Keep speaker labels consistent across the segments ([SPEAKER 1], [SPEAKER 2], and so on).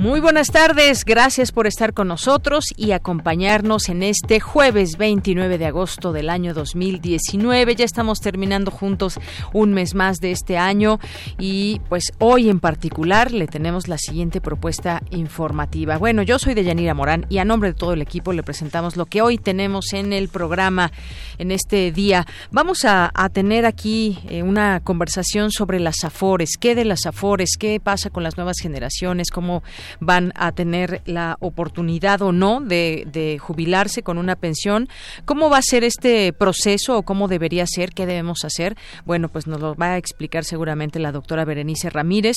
[SPEAKER 1] Muy buenas tardes, gracias por estar con nosotros y acompañarnos en este jueves 29 de agosto del año 2019. Ya estamos terminando juntos un mes más de este año y pues hoy en particular le tenemos la siguiente propuesta informativa. Bueno, yo soy Deyanira Morán y a nombre de todo el equipo le presentamos lo que hoy tenemos en el programa en este día. Vamos a, tener aquí eh, una conversación sobre las afores, qué de las afores, qué pasa con las nuevas generaciones, cómo van a tener la oportunidad o no de, jubilarse con una pensión. ¿Cómo va a ser este proceso o cómo debería ser? ¿Qué debemos hacer? Bueno, pues nos lo va a explicar seguramente la doctora Berenice Ramírez,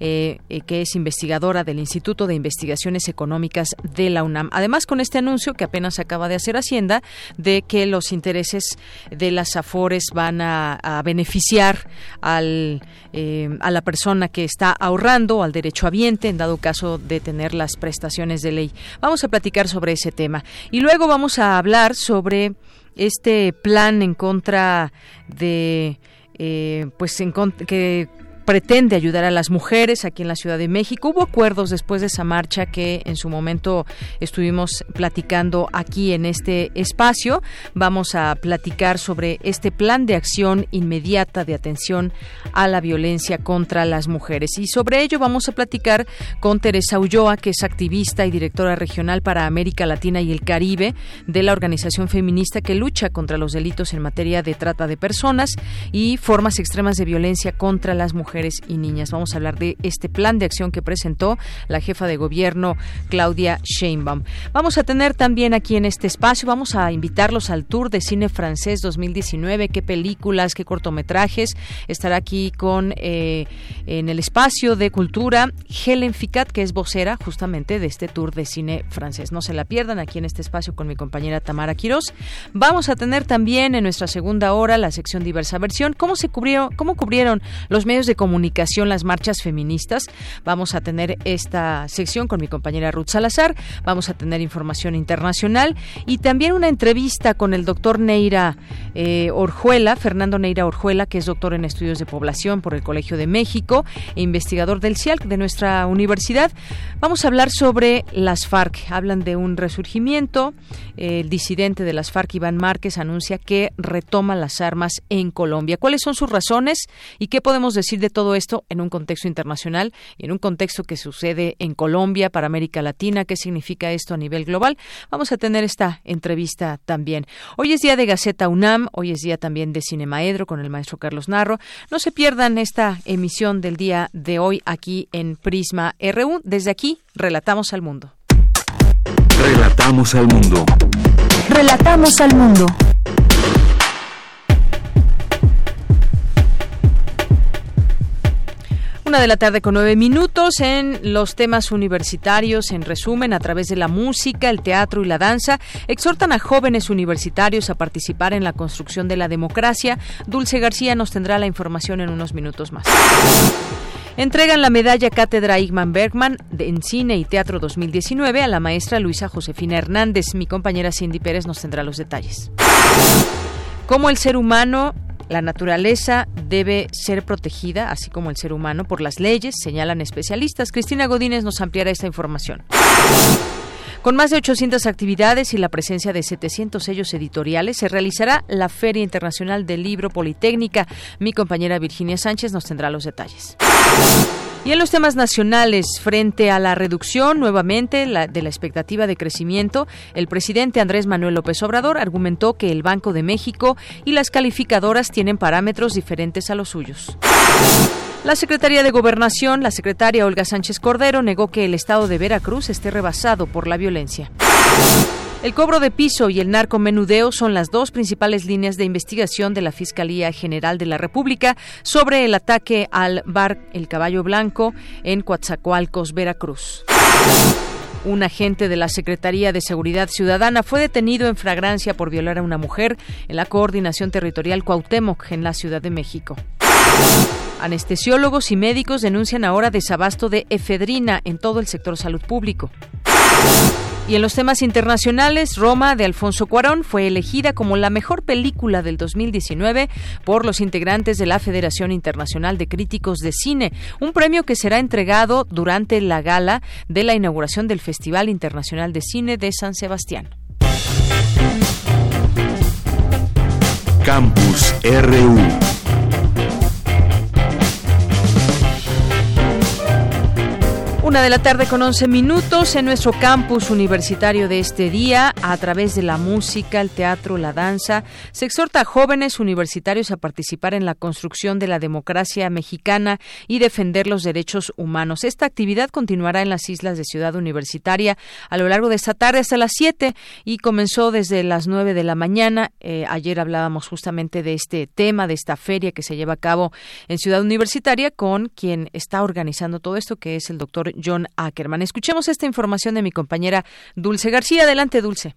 [SPEAKER 1] eh, eh, que es investigadora del Instituto de Investigaciones Económicas de la UNAM. Además, con este anuncio que apenas acaba de hacer Hacienda de que los intereses de las AFORES van a, beneficiar al, eh, a la persona que está ahorrando, al derechohabiente, en dado caso de tener las prestaciones de ley. Vamos a platicar sobre ese tema. Y luego vamos a hablar sobre este plan en contra de eh, pues en que pretende ayudar a las mujeres aquí en la Ciudad de México. Hubo acuerdos después de esa marcha que en su momento estuvimos platicando aquí en este espacio. Vamos a platicar sobre este plan de acción inmediata de atención a la violencia contra las mujeres. Y sobre ello vamos a platicar con Teresa Ulloa, que es activista y directora regional para América Latina y el Caribe de la organización feminista que lucha contra los delitos en materia de trata de personas y formas extremas de violencia contra las mujeres y niñas. Vamos a hablar de este plan de acción que presentó la jefa de gobierno Claudia Sheinbaum. Vamos a tener también aquí en este espacio, vamos a invitarlos al Tour de Cine Francés 2019, qué películas, qué cortometrajes. Estará aquí con eh, en el espacio de cultura Helen Ficat, que es vocera justamente de este Tour de Cine Francés. No se la pierdan aquí en este espacio con mi compañera Tamara Quirós. Vamos a tener también en nuestra segunda hora la sección diversa versión, cómo se cubrieron, cómo cubrieron los medios de comunicación las marchas feministas. Vamos a tener esta sección con mi compañera Ruth Salazar. Vamos a tener información internacional y también una entrevista con el doctor Neira eh, Orjuela, Fernando Neira Orjuela, que es doctor en estudios de población por el Colegio de México e investigador del CIALC de nuestra universidad. Vamos a hablar sobre las FARC. Hablan de un resurgimiento. El disidente de las FARC, Iván Márquez, anuncia que retoma las armas en Colombia. ¿Cuáles son sus razones y qué podemos decir de todo esto en un contexto internacional y en un contexto que sucede en Colombia, para América Latina, qué significa esto a nivel global. Vamos a tener esta entrevista también. Hoy es día de Gaceta UNAM, hoy es día también de Cinemaedro con el maestro Carlos Narro. No se pierdan esta emisión del día de hoy aquí en Prisma RU. Desde aquí, relatamos al mundo.
[SPEAKER 2] Relatamos al mundo.
[SPEAKER 3] Relatamos al mundo.
[SPEAKER 1] Una de la tarde con nueve minutos en los temas universitarios, en resumen, a través de la música, el teatro y la danza, exhortan a jóvenes universitarios a participar en la construcción de la democracia. Dulce García nos tendrá la información en unos minutos más. Entregan la medalla Cátedra Igman Bergman en Cine y Teatro 2019 a la maestra Luisa Josefina Hernández. Mi compañera Cindy Pérez nos tendrá los detalles. Cómo el ser humano la naturaleza debe ser protegida, así como el ser humano, por las leyes, señalan especialistas. Cristina Godínez nos ampliará esta información. Con más de 800 actividades y la presencia de 700 sellos editoriales, se realizará la Feria Internacional del Libro Politécnica. Mi compañera Virginia Sánchez nos tendrá los detalles. Y en los temas nacionales, frente a la reducción nuevamente de la expectativa de crecimiento, el presidente Andrés Manuel López Obrador argumentó que el Banco de México y las calificadoras tienen parámetros diferentes a los suyos. La Secretaría de Gobernación, la secretaria Olga Sánchez Cordero, negó que el estado de Veracruz esté rebasado por la violencia. El cobro de piso y el narcomenudeo son las dos principales líneas de investigación de la Fiscalía General de la República sobre el ataque al bar El Caballo Blanco en Coatzacoalcos, Veracruz. Un agente de la Secretaría de Seguridad Ciudadana fue detenido en fragrancia por violar a una mujer en la Coordinación Territorial Cuauhtémoc en la Ciudad de México. Anestesiólogos y médicos denuncian ahora desabasto de efedrina en todo el sector salud público. Y en los temas internacionales, Roma de Alfonso Cuarón fue elegida como la mejor película del 2019 por los integrantes de la Federación Internacional de Críticos de Cine, un premio que será entregado durante la gala de la inauguración del Festival Internacional de Cine de San Sebastián.
[SPEAKER 2] Campus RU
[SPEAKER 1] Una de la tarde con 11 minutos en nuestro campus universitario de este día, a través de la música, el teatro, la danza, se exhorta a jóvenes universitarios a participar en la construcción de la democracia mexicana y defender los derechos humanos. Esta actividad continuará en las islas de Ciudad Universitaria a lo largo de esta tarde hasta las 7 y comenzó desde las 9 de la mañana. Eh, ayer hablábamos justamente de este tema, de esta feria que se lleva a cabo en Ciudad Universitaria con quien está organizando todo esto, que es el doctor John Ackerman. Escuchemos esta información de mi compañera Dulce García. Adelante, Dulce.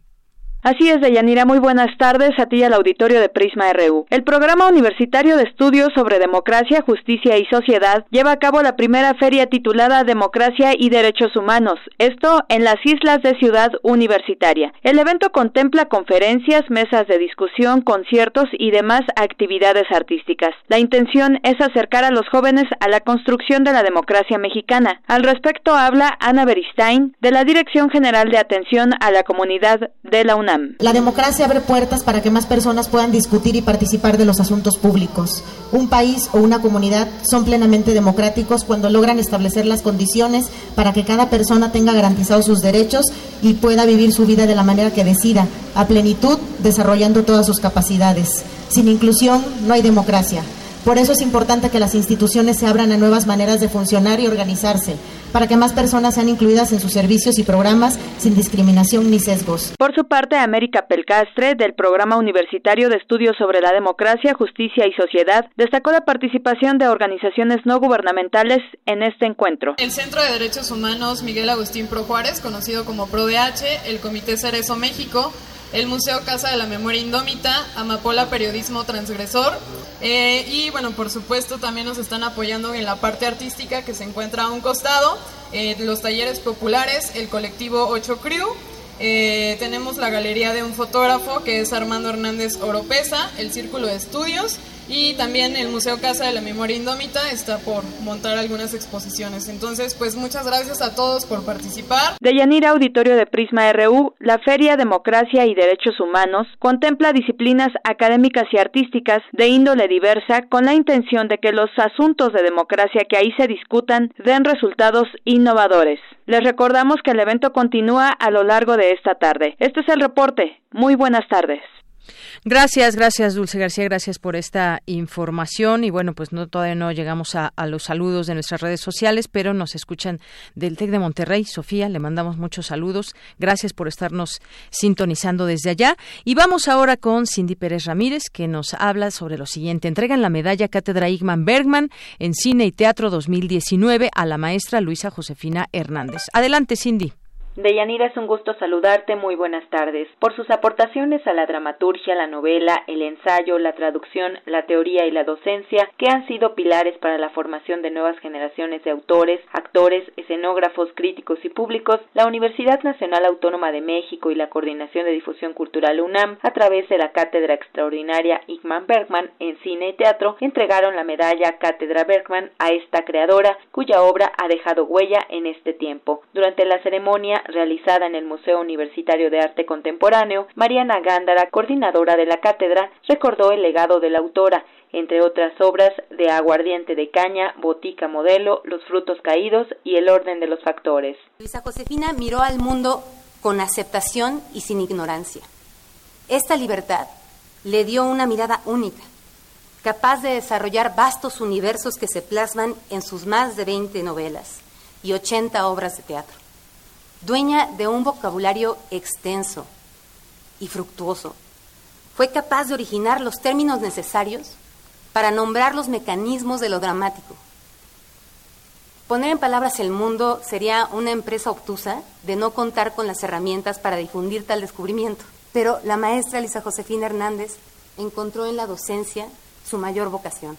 [SPEAKER 4] Así es, Deyanira. Muy buenas tardes a ti al auditorio de Prisma RU. El Programa Universitario de Estudios sobre Democracia, Justicia y Sociedad lleva a cabo la primera feria titulada Democracia y Derechos Humanos, esto en las islas de Ciudad Universitaria. El evento contempla conferencias, mesas de discusión, conciertos y demás actividades artísticas. La intención es acercar a los jóvenes a la construcción de la democracia mexicana. Al respecto habla Ana Beristain, de la Dirección General de Atención a la Comunidad de la UNAM.
[SPEAKER 5] La democracia abre puertas para que más personas puedan discutir y participar de los asuntos públicos. Un país o una comunidad son plenamente democráticos cuando logran establecer las condiciones para que cada persona tenga garantizados sus derechos y pueda vivir su vida de la manera que decida, a plenitud, desarrollando todas sus capacidades. Sin inclusión no hay democracia. Por eso es importante que las instituciones se abran a nuevas maneras de funcionar y organizarse, para que más personas sean incluidas en sus servicios y programas sin discriminación ni sesgos.
[SPEAKER 4] Por su parte, América Pelcastre, del Programa Universitario de Estudios sobre la Democracia, Justicia y Sociedad, destacó la participación de organizaciones no gubernamentales en este encuentro.
[SPEAKER 6] El Centro de Derechos Humanos Miguel Agustín Pro Juárez, conocido como ProDH, el Comité Cerezo México, el Museo Casa de la Memoria Indómita, Amapola Periodismo Transgresor. Eh, y bueno, por supuesto también nos están apoyando en la parte artística que se encuentra a un costado, eh, los talleres populares, el colectivo 8 Crew. Eh, tenemos la galería de un fotógrafo que es Armando Hernández Oropesa, el Círculo de Estudios y también el Museo Casa de la Memoria Indómita está por montar algunas exposiciones. Entonces, pues muchas gracias a todos por participar.
[SPEAKER 4] De Yanira Auditorio de Prisma RU, la Feria Democracia y Derechos Humanos contempla disciplinas académicas y artísticas de índole diversa con la intención de que los asuntos de democracia que ahí se discutan den resultados innovadores. Les recordamos que el evento continúa a lo largo de esta tarde. Este es el reporte. Muy buenas tardes.
[SPEAKER 1] Gracias, gracias Dulce García, gracias por esta información y bueno, pues no todavía no llegamos a, a, los saludos de nuestras redes sociales, pero nos escuchan del TEC de Monterrey. Sofía, le mandamos muchos saludos. Gracias por estarnos sintonizando desde allá. Y vamos ahora con Cindy Pérez Ramírez, que nos habla sobre lo siguiente. Entregan la medalla Cátedra Igman Bergman en Cine y Teatro 2019 a la maestra Luisa Josefina Hernández. Adelante, Cindy.
[SPEAKER 7] Deyanira, es un gusto saludarte. Muy buenas tardes. Por sus aportaciones a la dramaturgia, la novela, el ensayo, la traducción, la teoría y la docencia, que han sido pilares para la formación de nuevas generaciones de autores, actores, escenógrafos, críticos y públicos, la Universidad Nacional Autónoma de México y la Coordinación de Difusión Cultural UNAM, a través de la Cátedra Extraordinaria Igman Bergman en Cine y Teatro, entregaron la medalla Cátedra Bergman a esta creadora, cuya obra ha dejado huella en este tiempo. Durante la ceremonia realizada en el Museo Universitario de Arte Contemporáneo, Mariana Gándara, coordinadora de la cátedra, recordó el legado de la autora, entre otras obras de Aguardiente de Caña, Botica Modelo, Los Frutos Caídos y El Orden de los Factores.
[SPEAKER 8] Luisa Josefina miró al mundo con aceptación y sin ignorancia. Esta libertad le dio una mirada única, capaz de desarrollar vastos universos que se plasman en sus más de 20 novelas y 80 obras de teatro. Dueña de un vocabulario extenso y fructuoso, fue capaz de originar los términos necesarios para nombrar los mecanismos de lo dramático. Poner en palabras el mundo sería una empresa obtusa de no contar con las herramientas para difundir tal descubrimiento. Pero la maestra Lisa Josefina Hernández encontró en la docencia su mayor vocación.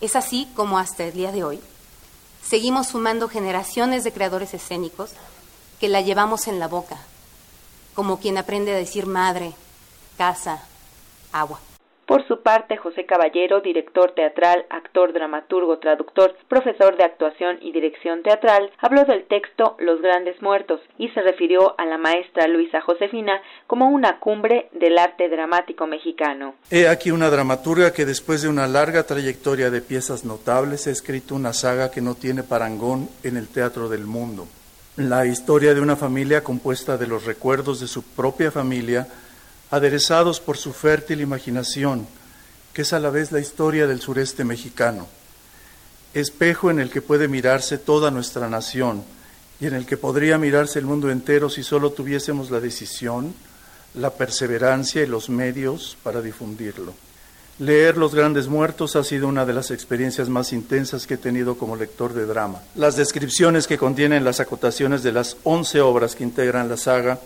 [SPEAKER 8] Es así como hasta el día de hoy seguimos sumando generaciones de creadores escénicos que la llevamos en la boca, como quien aprende a decir madre, casa, agua.
[SPEAKER 7] Por su parte, José Caballero, director teatral, actor, dramaturgo, traductor, profesor de actuación y dirección teatral, habló del texto Los Grandes Muertos y se refirió a la maestra Luisa Josefina como una cumbre del arte dramático mexicano.
[SPEAKER 9] He aquí una dramaturga que después de una larga trayectoria de piezas notables ha escrito una saga que no tiene parangón en el teatro del mundo. La historia de una familia compuesta de los recuerdos de su propia familia, aderezados por su fértil imaginación, que es a la vez la historia del sureste mexicano, espejo en el que puede mirarse toda nuestra nación y en el que podría mirarse el mundo entero si solo tuviésemos la decisión, la perseverancia y los medios para difundirlo. Leer Los Grandes Muertos ha sido una de las experiencias más intensas que he tenido como lector de drama. Las descripciones que contienen las acotaciones de las once obras que integran la saga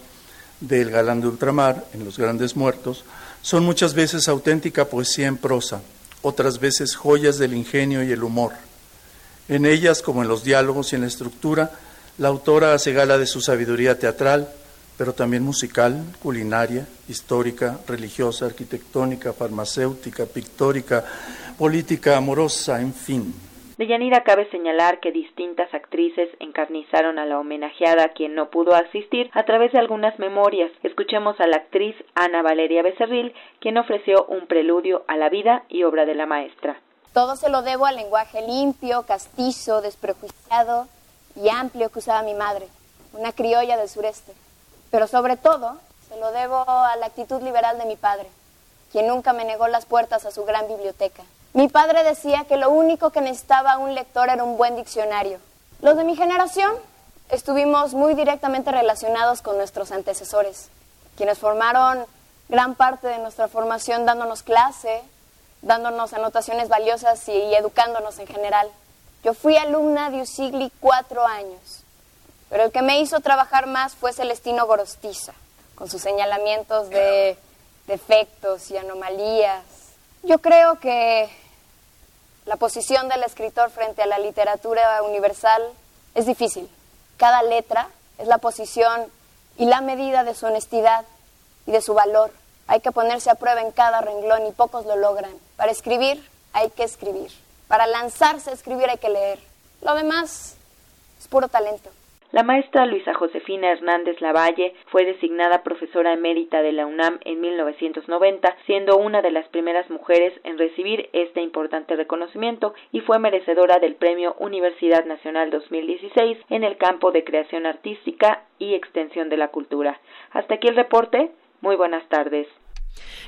[SPEAKER 9] del galán de ultramar, en Los Grandes Muertos, son muchas veces auténtica poesía en prosa, otras veces joyas del ingenio y el humor. En ellas, como en los diálogos y en la estructura, la autora hace gala de su sabiduría teatral, pero también musical, culinaria, histórica, religiosa, arquitectónica, farmacéutica, pictórica, política, amorosa, en fin.
[SPEAKER 7] De Yanira cabe señalar que distintas actrices encarnizaron a la homenajeada quien no pudo asistir a través de algunas memorias. Escuchemos a la actriz Ana Valeria Becerril, quien ofreció un preludio a la vida y obra de la maestra.
[SPEAKER 10] Todo se lo debo al lenguaje limpio, castizo, desprejuiciado y amplio que usaba mi madre, una criolla del sureste. Pero sobre todo, se lo debo a la actitud liberal de mi padre, quien nunca me negó las puertas a su gran biblioteca. Mi padre decía que lo único que necesitaba un lector era un buen diccionario. Los de mi generación estuvimos muy directamente relacionados con nuestros antecesores, quienes formaron gran parte de nuestra formación dándonos clase, dándonos anotaciones valiosas y, educándonos en general. Yo fui alumna de Usigli cuatro años, pero el que me hizo trabajar más fue Celestino Gorostiza, con sus señalamientos de defectos y anomalías. Yo creo que la posición del escritor frente a la literatura universal es difícil. Cada letra es la posición y la medida de su honestidad y de su valor. Hay que ponerse a prueba en cada renglón y pocos lo logran. Para escribir hay que escribir. Para lanzarse a escribir hay que leer. Lo demás es puro talento.
[SPEAKER 7] La maestra Luisa Josefina Hernández Lavalle fue designada profesora emérita de la UNAM en 1990, siendo una de las primeras mujeres en recibir este importante reconocimiento y fue merecedora del Premio Universidad Nacional 2016 en el campo de creación artística y extensión de la cultura. Hasta aquí el reporte. Muy buenas tardes.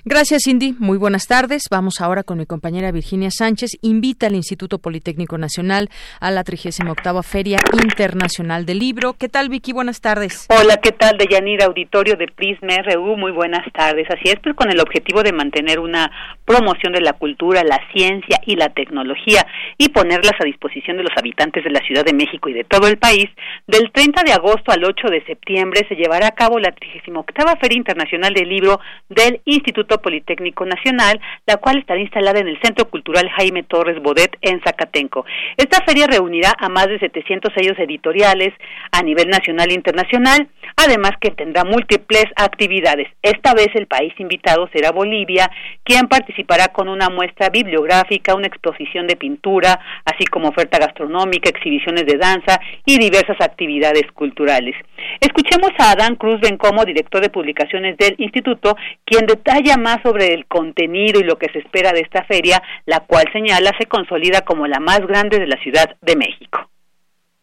[SPEAKER 1] Gracias, Cindy. Muy buenas tardes. Vamos ahora con mi compañera Virginia Sánchez. Invita al Instituto Politécnico Nacional a la 38 Feria Internacional del Libro. ¿Qué tal, Vicky? Buenas tardes.
[SPEAKER 11] Hola, ¿qué tal? De Yanira Auditorio de Prisma RU. Muy buenas tardes. Así es, pues con el objetivo de mantener una promoción de la cultura, la ciencia y la tecnología y ponerlas a disposición de los habitantes de la Ciudad de México y de todo el país, del 30 de agosto al 8 de septiembre se llevará a cabo la 38 Feria Internacional del Libro del Instituto Politécnico Nacional, la cual estará instalada en el Centro Cultural Jaime Torres Bodet en Zacatenco. Esta feria reunirá a más de 700 sellos editoriales a nivel nacional e internacional, además que tendrá múltiples actividades. Esta vez el país invitado será Bolivia, quien participará con una muestra bibliográfica, una exposición de pintura, así como oferta gastronómica, exhibiciones de danza y diversas actividades culturales. Escuchemos a Adán Cruz Bencomo, director de publicaciones del instituto, quien detalla más sobre el contenido y lo que se espera de esta feria, la cual señala se consolida como la más grande de la Ciudad de México.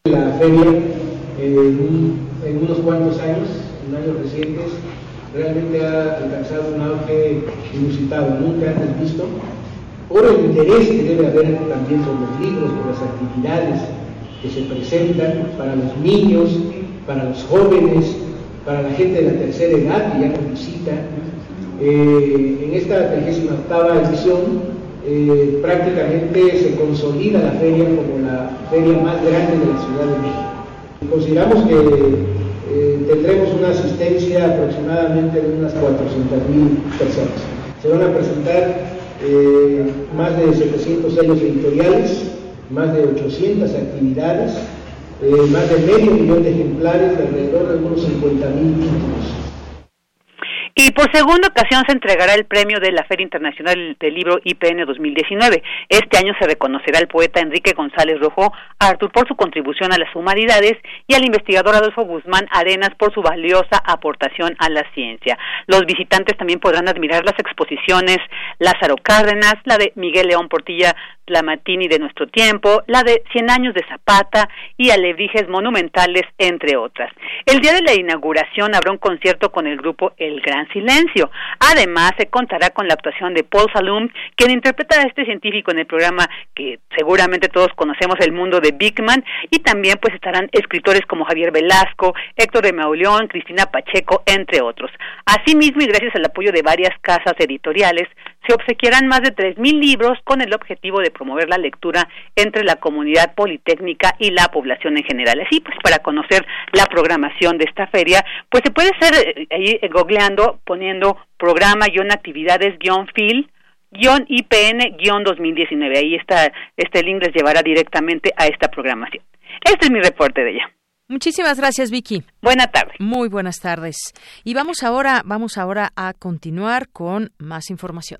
[SPEAKER 12] La feria en, unos cuantos años, en años recientes, realmente ha alcanzado un auge inusitado, nunca antes visto. por el interés que debe haber también por los libros, por las actividades que se presentan para los niños, para los jóvenes, para la gente de la tercera edad que ya nos visita. Eh, en esta 38 edición eh, prácticamente se consolida la feria como la feria más grande de la Ciudad de México. Consideramos que eh, tendremos una asistencia aproximadamente de unas 400.000 personas. Se van a presentar más de 700 sellos editoriales, más de 800 actividades, más de medio millón de ejemplares, de alrededor de unos 50.000 títulos.
[SPEAKER 11] Y por segunda ocasión se entregará el premio de la Feria Internacional del Libro IPN 2019. Este año se reconocerá al poeta Enrique González Rojo Artur por su contribución a las humanidades y al investigador Adolfo Guzmán Arenas por su valiosa aportación a la ciencia. Los visitantes también podrán admirar las exposiciones Lázaro Cárdenas, la de Miguel León Portilla Lamatini de nuestro tiempo, la de Cien años de Zapata y alebrijes monumentales, entre otras. El día de la inauguración habrá un concierto con el grupo El Gran Silencio. Además, se contará con la actuación de Paul Salum, quien interpreta a este científico en el programa que seguramente todos conocemos, El Mundo de Big Man, y también pues estarán escritores como Javier Velasco, Héctor de Mauleón, Cristina Pacheco, entre otros. Asimismo, y gracias al apoyo de varias casas editoriales, se obsequiarán más de 3.000 libros con el objetivo de promover la lectura entre la comunidad politécnica y la población en general. Así pues, para conocer la programación de esta feria, pues se puede ser eh, ahí eh, googleando, poniendo programa, guion actividades, guion fil, guion IPN, guion 2019. Ahí está, este link les llevará directamente a esta programación. Este es mi reporte de ella.
[SPEAKER 1] Muchísimas gracias, Vicky.
[SPEAKER 11] Buenas tardes.
[SPEAKER 1] Muy buenas tardes. Y vamos ahora, vamos ahora a continuar con más información.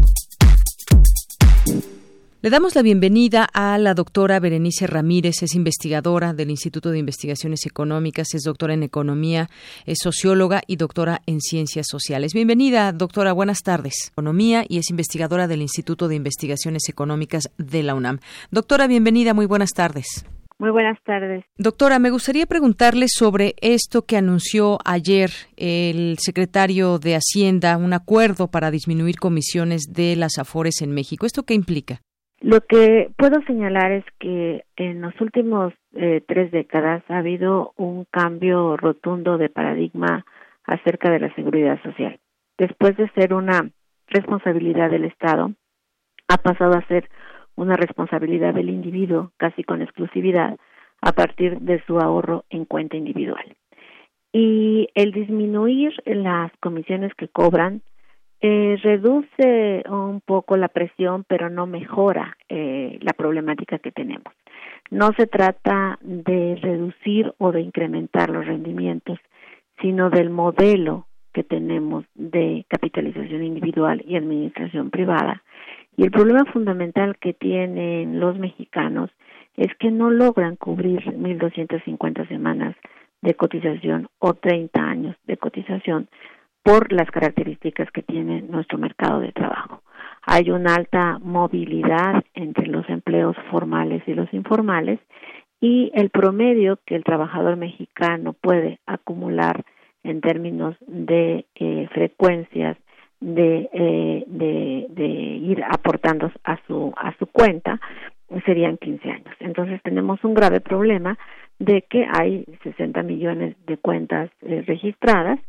[SPEAKER 1] Le damos la bienvenida a la doctora Berenice Ramírez, es investigadora del Instituto de Investigaciones Económicas, es doctora en Economía, es socióloga y doctora en Ciencias Sociales. Bienvenida, doctora, buenas tardes. Economía y es investigadora del Instituto de Investigaciones Económicas de la UNAM. Doctora, bienvenida, muy buenas tardes.
[SPEAKER 13] Muy buenas tardes.
[SPEAKER 1] Doctora, me gustaría preguntarle sobre esto que anunció ayer el secretario de Hacienda, un acuerdo para disminuir comisiones de las AFORES en México. ¿Esto qué implica?
[SPEAKER 13] Lo que puedo señalar es que en los últimos eh, tres décadas ha habido un cambio rotundo de paradigma acerca de la seguridad social. Después de ser una responsabilidad del Estado, ha pasado a ser una responsabilidad del individuo, casi con exclusividad, a partir de su ahorro en cuenta individual. Y el disminuir las comisiones que cobran eh, reduce un poco la presión, pero no mejora eh, la problemática que tenemos. No se trata de reducir o de incrementar los rendimientos, sino del modelo que tenemos de capitalización individual y administración privada. Y el problema fundamental que tienen los mexicanos es que no logran cubrir 1.250 semanas de cotización o 30 años de cotización por las características que tiene nuestro mercado de trabajo. Hay una alta movilidad entre los empleos formales y los informales y el promedio que el trabajador mexicano puede acumular en términos de eh, frecuencias de, eh, de, ir aportando a su, a su cuenta serían 15 años. Entonces tenemos un grave problema de que hay 60 millones de cuentas eh, registradas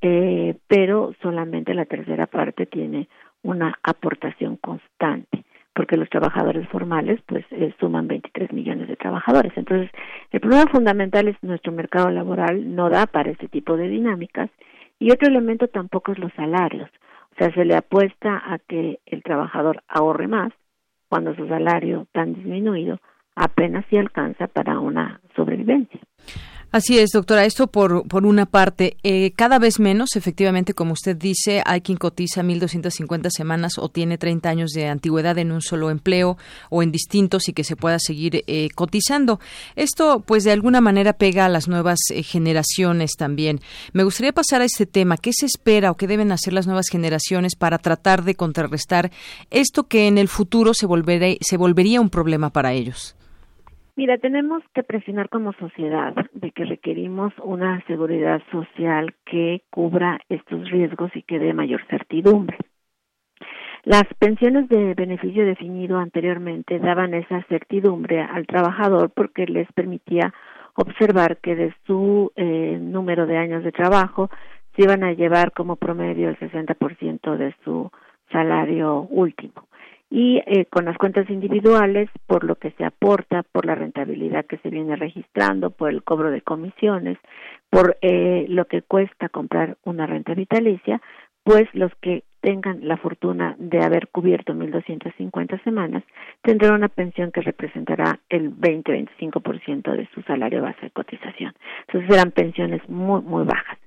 [SPEAKER 13] eh, pero solamente la tercera parte tiene una aportación constante porque los trabajadores formales pues eh, suman 23 millones de trabajadores. Entonces, el problema fundamental es nuestro mercado laboral no da para este tipo de dinámicas y otro elemento tampoco es los salarios. O sea, se le apuesta a que el trabajador ahorre más cuando su salario tan disminuido apenas si alcanza para una sobrevivencia.
[SPEAKER 1] Así es, doctora. Esto por, por una parte. Eh, cada vez menos, efectivamente, como usted dice, hay quien cotiza 1.250 semanas o tiene 30 años de antigüedad en un solo empleo o en distintos y que se pueda seguir eh, cotizando. Esto, pues, de alguna manera pega a las nuevas eh, generaciones también. Me gustaría pasar a este tema. ¿Qué se espera o qué deben hacer las nuevas generaciones para tratar de contrarrestar esto que en el futuro se, se volvería un problema para ellos?
[SPEAKER 13] Mira, tenemos que presionar como sociedad de que requerimos una seguridad social que cubra estos riesgos y que dé mayor certidumbre. Las pensiones de beneficio definido anteriormente daban esa certidumbre al trabajador porque les permitía observar que de su eh, número de años de trabajo se iban a llevar como promedio el 60% de su salario último y eh, con las cuentas individuales por lo que se aporta, por la rentabilidad que se viene registrando, por el cobro de comisiones, por eh, lo que cuesta comprar una renta vitalicia, pues los que tengan la fortuna de haber cubierto 1.250 semanas tendrán una pensión que representará el 20-25% de su salario base de cotización. Entonces serán pensiones muy, muy bajas.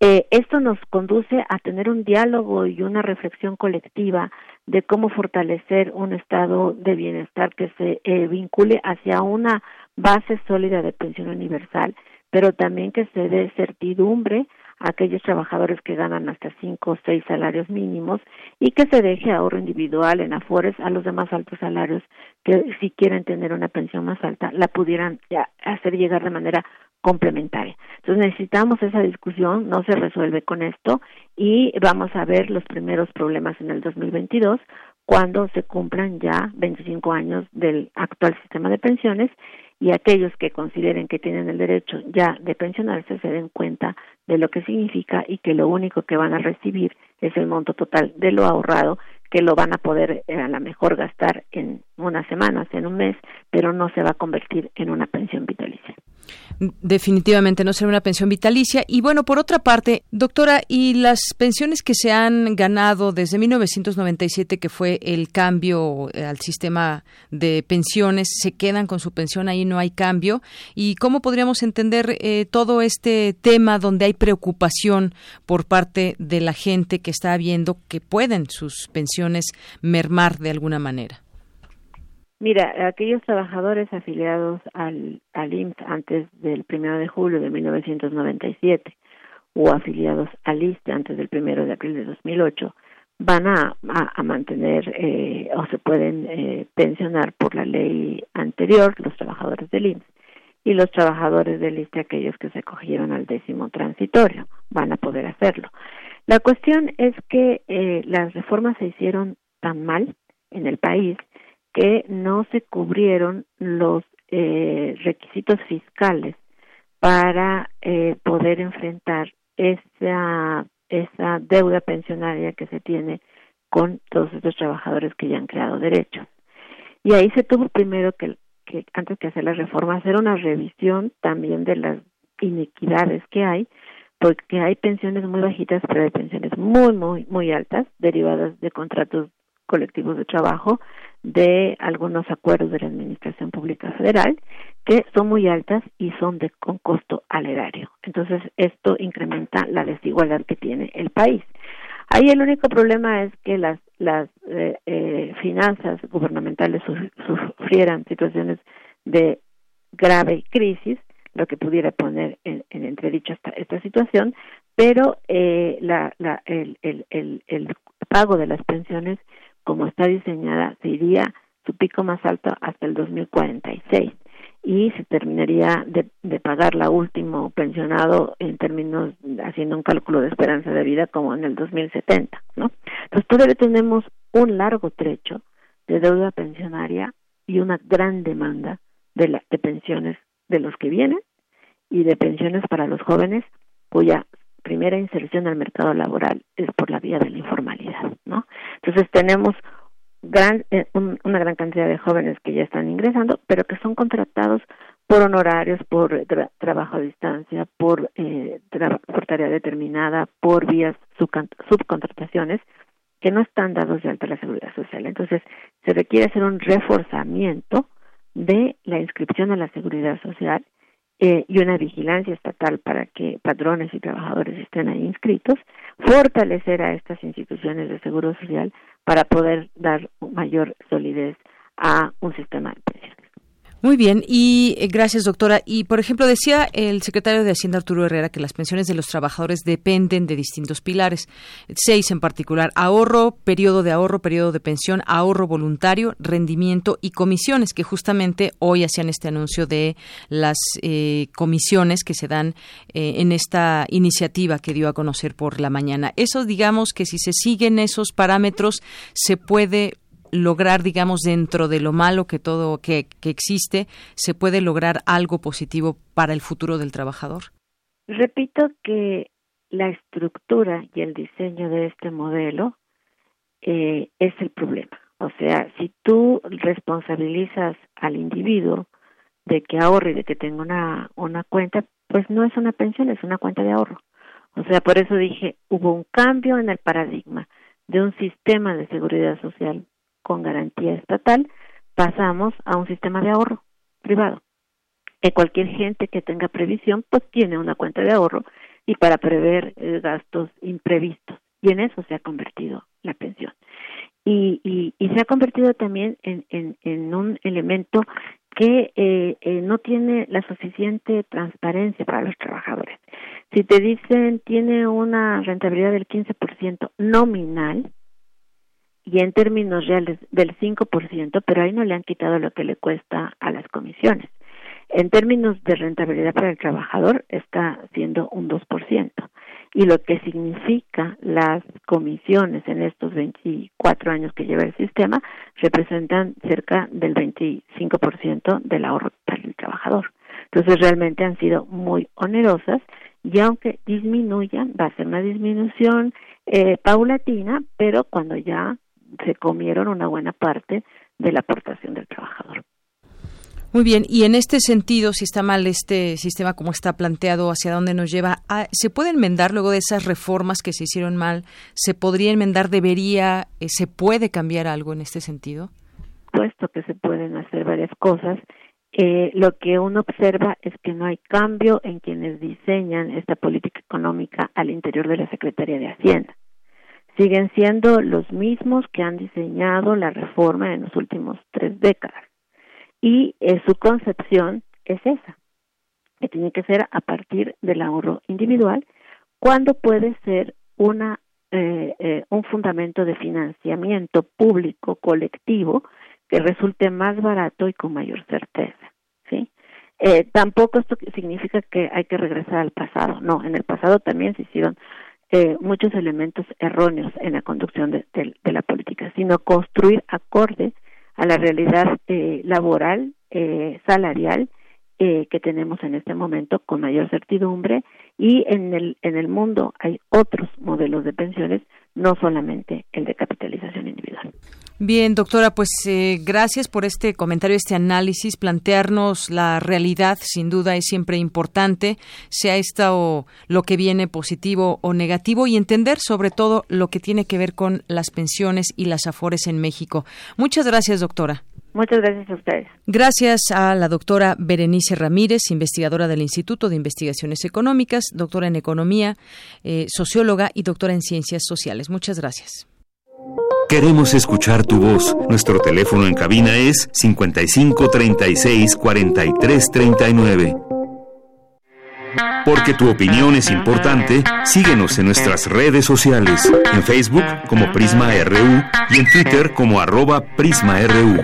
[SPEAKER 13] Eh, esto nos conduce a tener un diálogo y una reflexión colectiva de cómo fortalecer un estado de bienestar que se eh, vincule hacia una base sólida de pensión universal, pero también que se dé certidumbre aquellos trabajadores que ganan hasta cinco o seis salarios mínimos y que se deje ahorro individual en afores a los demás altos salarios que si quieren tener una pensión más alta la pudieran hacer llegar de manera complementaria. Entonces necesitamos esa discusión, no se resuelve con esto y vamos a ver los primeros problemas en el 2022 cuando se cumplan ya 25 años del actual sistema de pensiones y aquellos que consideren que tienen el derecho ya de pensionarse se den cuenta de lo que significa y que lo único que van a recibir es el monto total de lo ahorrado que lo van a poder eh, a lo mejor gastar en unas semanas, en un mes, pero no se va a convertir en una pensión vitalicia.
[SPEAKER 1] Definitivamente no será una pensión vitalicia. Y bueno, por otra parte, doctora, ¿y las pensiones que se han ganado desde 1997, que fue el cambio eh, al sistema de pensiones, se quedan con su pensión, ahí no hay cambio? ¿Y cómo podríamos entender eh, todo este tema donde hay preocupación por parte de la gente que está viendo que pueden sus pensiones mermar de alguna manera?
[SPEAKER 13] Mira, aquellos trabajadores afiliados al, al IMSS antes del primero de julio de 1997 o afiliados al ISTE antes del primero de abril de 2008 van a, a, mantener eh, o se pueden eh, pensionar por la ley anterior los trabajadores del IMSS y los trabajadores del ISTE aquellos que se cogieron al décimo transitorio van a poder hacerlo. La cuestión es que eh, las reformas se hicieron tan mal en el país que no se cubrieron los eh, requisitos fiscales para eh, poder enfrentar esa, esa deuda pensionaria que se tiene con todos estos trabajadores que ya han creado derechos. Y ahí se tuvo primero que, que antes que hacer la reforma, hacer una revisión también de las inequidades que hay, porque hay pensiones muy bajitas, pero hay pensiones muy, muy, muy altas, derivadas de contratos colectivos de trabajo, de algunos acuerdos de la Administración Pública Federal que son muy altas y son de con costo al erario. Entonces, esto incrementa la desigualdad que tiene el país. Ahí el único problema es que las, las eh, eh, finanzas gubernamentales sufrieran situaciones de grave crisis, lo que pudiera poner en, entredicho esta, esta situación, pero eh, la, la, el pago de las pensiones como está diseñada, se iría su pico más alto hasta el 2046 y se terminaría de, pagar la último pensionado en términos haciendo un cálculo de esperanza de vida como en el 2070, ¿no? Entonces todavía tenemos un largo trecho de deuda pensionaria y una gran demanda de, la, de pensiones de los que vienen y de pensiones para los jóvenes cuya primera inserción al mercado laboral es por la vía de la informalidad, ¿no? Entonces tenemos gran, eh, una gran cantidad de jóvenes que ya están ingresando, pero que son contratados por honorarios, por trabajo a distancia, por, eh, por tarea determinada, por vías subcontrataciones, que no están dados de alta la seguridad social. Entonces, se requiere hacer un reforzamiento de la inscripción a la seguridad social eh, y una vigilancia estatal para que patrones y trabajadores estén ahí inscritos, fortalecer a estas instituciones de seguro social para poder dar mayor solidez a un sistema de pensiones.
[SPEAKER 1] Muy bien, y eh, gracias, doctora. Y, por ejemplo, decía el secretario de Hacienda, Arturo Herrera, que las pensiones de los trabajadores dependen de distintos pilares, seis en particular, ahorro, periodo de ahorro, periodo de pensión, ahorro voluntario, rendimiento y comisiones, que justamente hoy hacían este anuncio de las eh, comisiones que se dan eh, en esta iniciativa que dio a conocer por la mañana. Eso, digamos, que si se siguen esos parámetros, se puede lograr, digamos, dentro de lo malo que todo que, que existe, se puede lograr algo positivo para el futuro del trabajador?
[SPEAKER 13] Repito que la estructura y el diseño de este modelo eh, es el problema. O sea, si tú responsabilizas al individuo de que ahorre y de que tenga una, una cuenta, pues no es una pensión, es una cuenta de ahorro. O sea, por eso dije, hubo un cambio en el paradigma de un sistema de seguridad social con garantía estatal, pasamos a un sistema de ahorro privado. Que cualquier gente que tenga previsión, pues tiene una cuenta de ahorro y para prever eh, gastos imprevistos. Y en eso se ha convertido la pensión. Y, y, y se ha convertido también en, un elemento que eh, eh, no tiene la suficiente transparencia para los trabajadores. Si te dicen tiene una rentabilidad del 15% nominal, y en términos reales del 5%, pero ahí no le han quitado lo que le cuesta a las comisiones. En términos de rentabilidad para el trabajador está siendo un 2%. Y lo que significa las comisiones en estos 24 años que lleva el sistema representan cerca del 25% del ahorro para el trabajador. Entonces realmente han sido muy onerosas y aunque disminuyan, va a ser una disminución eh, paulatina, pero cuando ya se comieron una buena parte de la aportación del trabajador.
[SPEAKER 1] Muy bien, y en este sentido, si está mal este sistema como está planteado, hacia dónde nos lleva, ah, ¿se puede enmendar luego de esas reformas que se hicieron mal? ¿Se podría enmendar? ¿Debería? Eh, ¿Se puede cambiar algo en este sentido?
[SPEAKER 13] Puesto que se pueden hacer varias cosas. Eh, lo que uno observa es que no hay cambio en quienes diseñan esta política económica al interior de la Secretaría de Hacienda siguen siendo los mismos que han diseñado la reforma en los últimos tres décadas. Y eh, su concepción es esa, que tiene que ser a partir del ahorro individual, cuando puede ser una eh, eh, un fundamento de financiamiento público colectivo que resulte más barato y con mayor certeza. ¿sí? tampoco esto significa que hay que regresar al pasado. No, en el pasado también se hicieron eh, muchos elementos erróneos en la conducción de, la política, sino construir acorde a la realidad eh, laboral, eh, salarial que tenemos en este momento con mayor certidumbre. Y en el en el mundo hay otros modelos de pensiones, no solamente el de capitalización individual.
[SPEAKER 1] Bien, doctora, pues eh, gracias por este comentario, este análisis. Plantearnos la realidad, sin duda, es siempre importante, sea esto lo que viene positivo o negativo, y entender sobre todo lo que tiene que ver con las pensiones y las afores en México. Muchas gracias, doctora.
[SPEAKER 13] Muchas gracias a ustedes.
[SPEAKER 1] Gracias a la doctora Berenice Ramírez, investigadora del Instituto de Investigaciones Económicas, doctora en Economía, eh, socióloga y doctora en Ciencias Sociales. Muchas gracias.
[SPEAKER 2] Queremos escuchar tu voz. Nuestro teléfono en cabina es 55 36 43 39. Porque tu opinión es importante, síguenos en nuestras redes sociales, en Facebook como Prisma RU y en Twitter como arroba PrismaRU.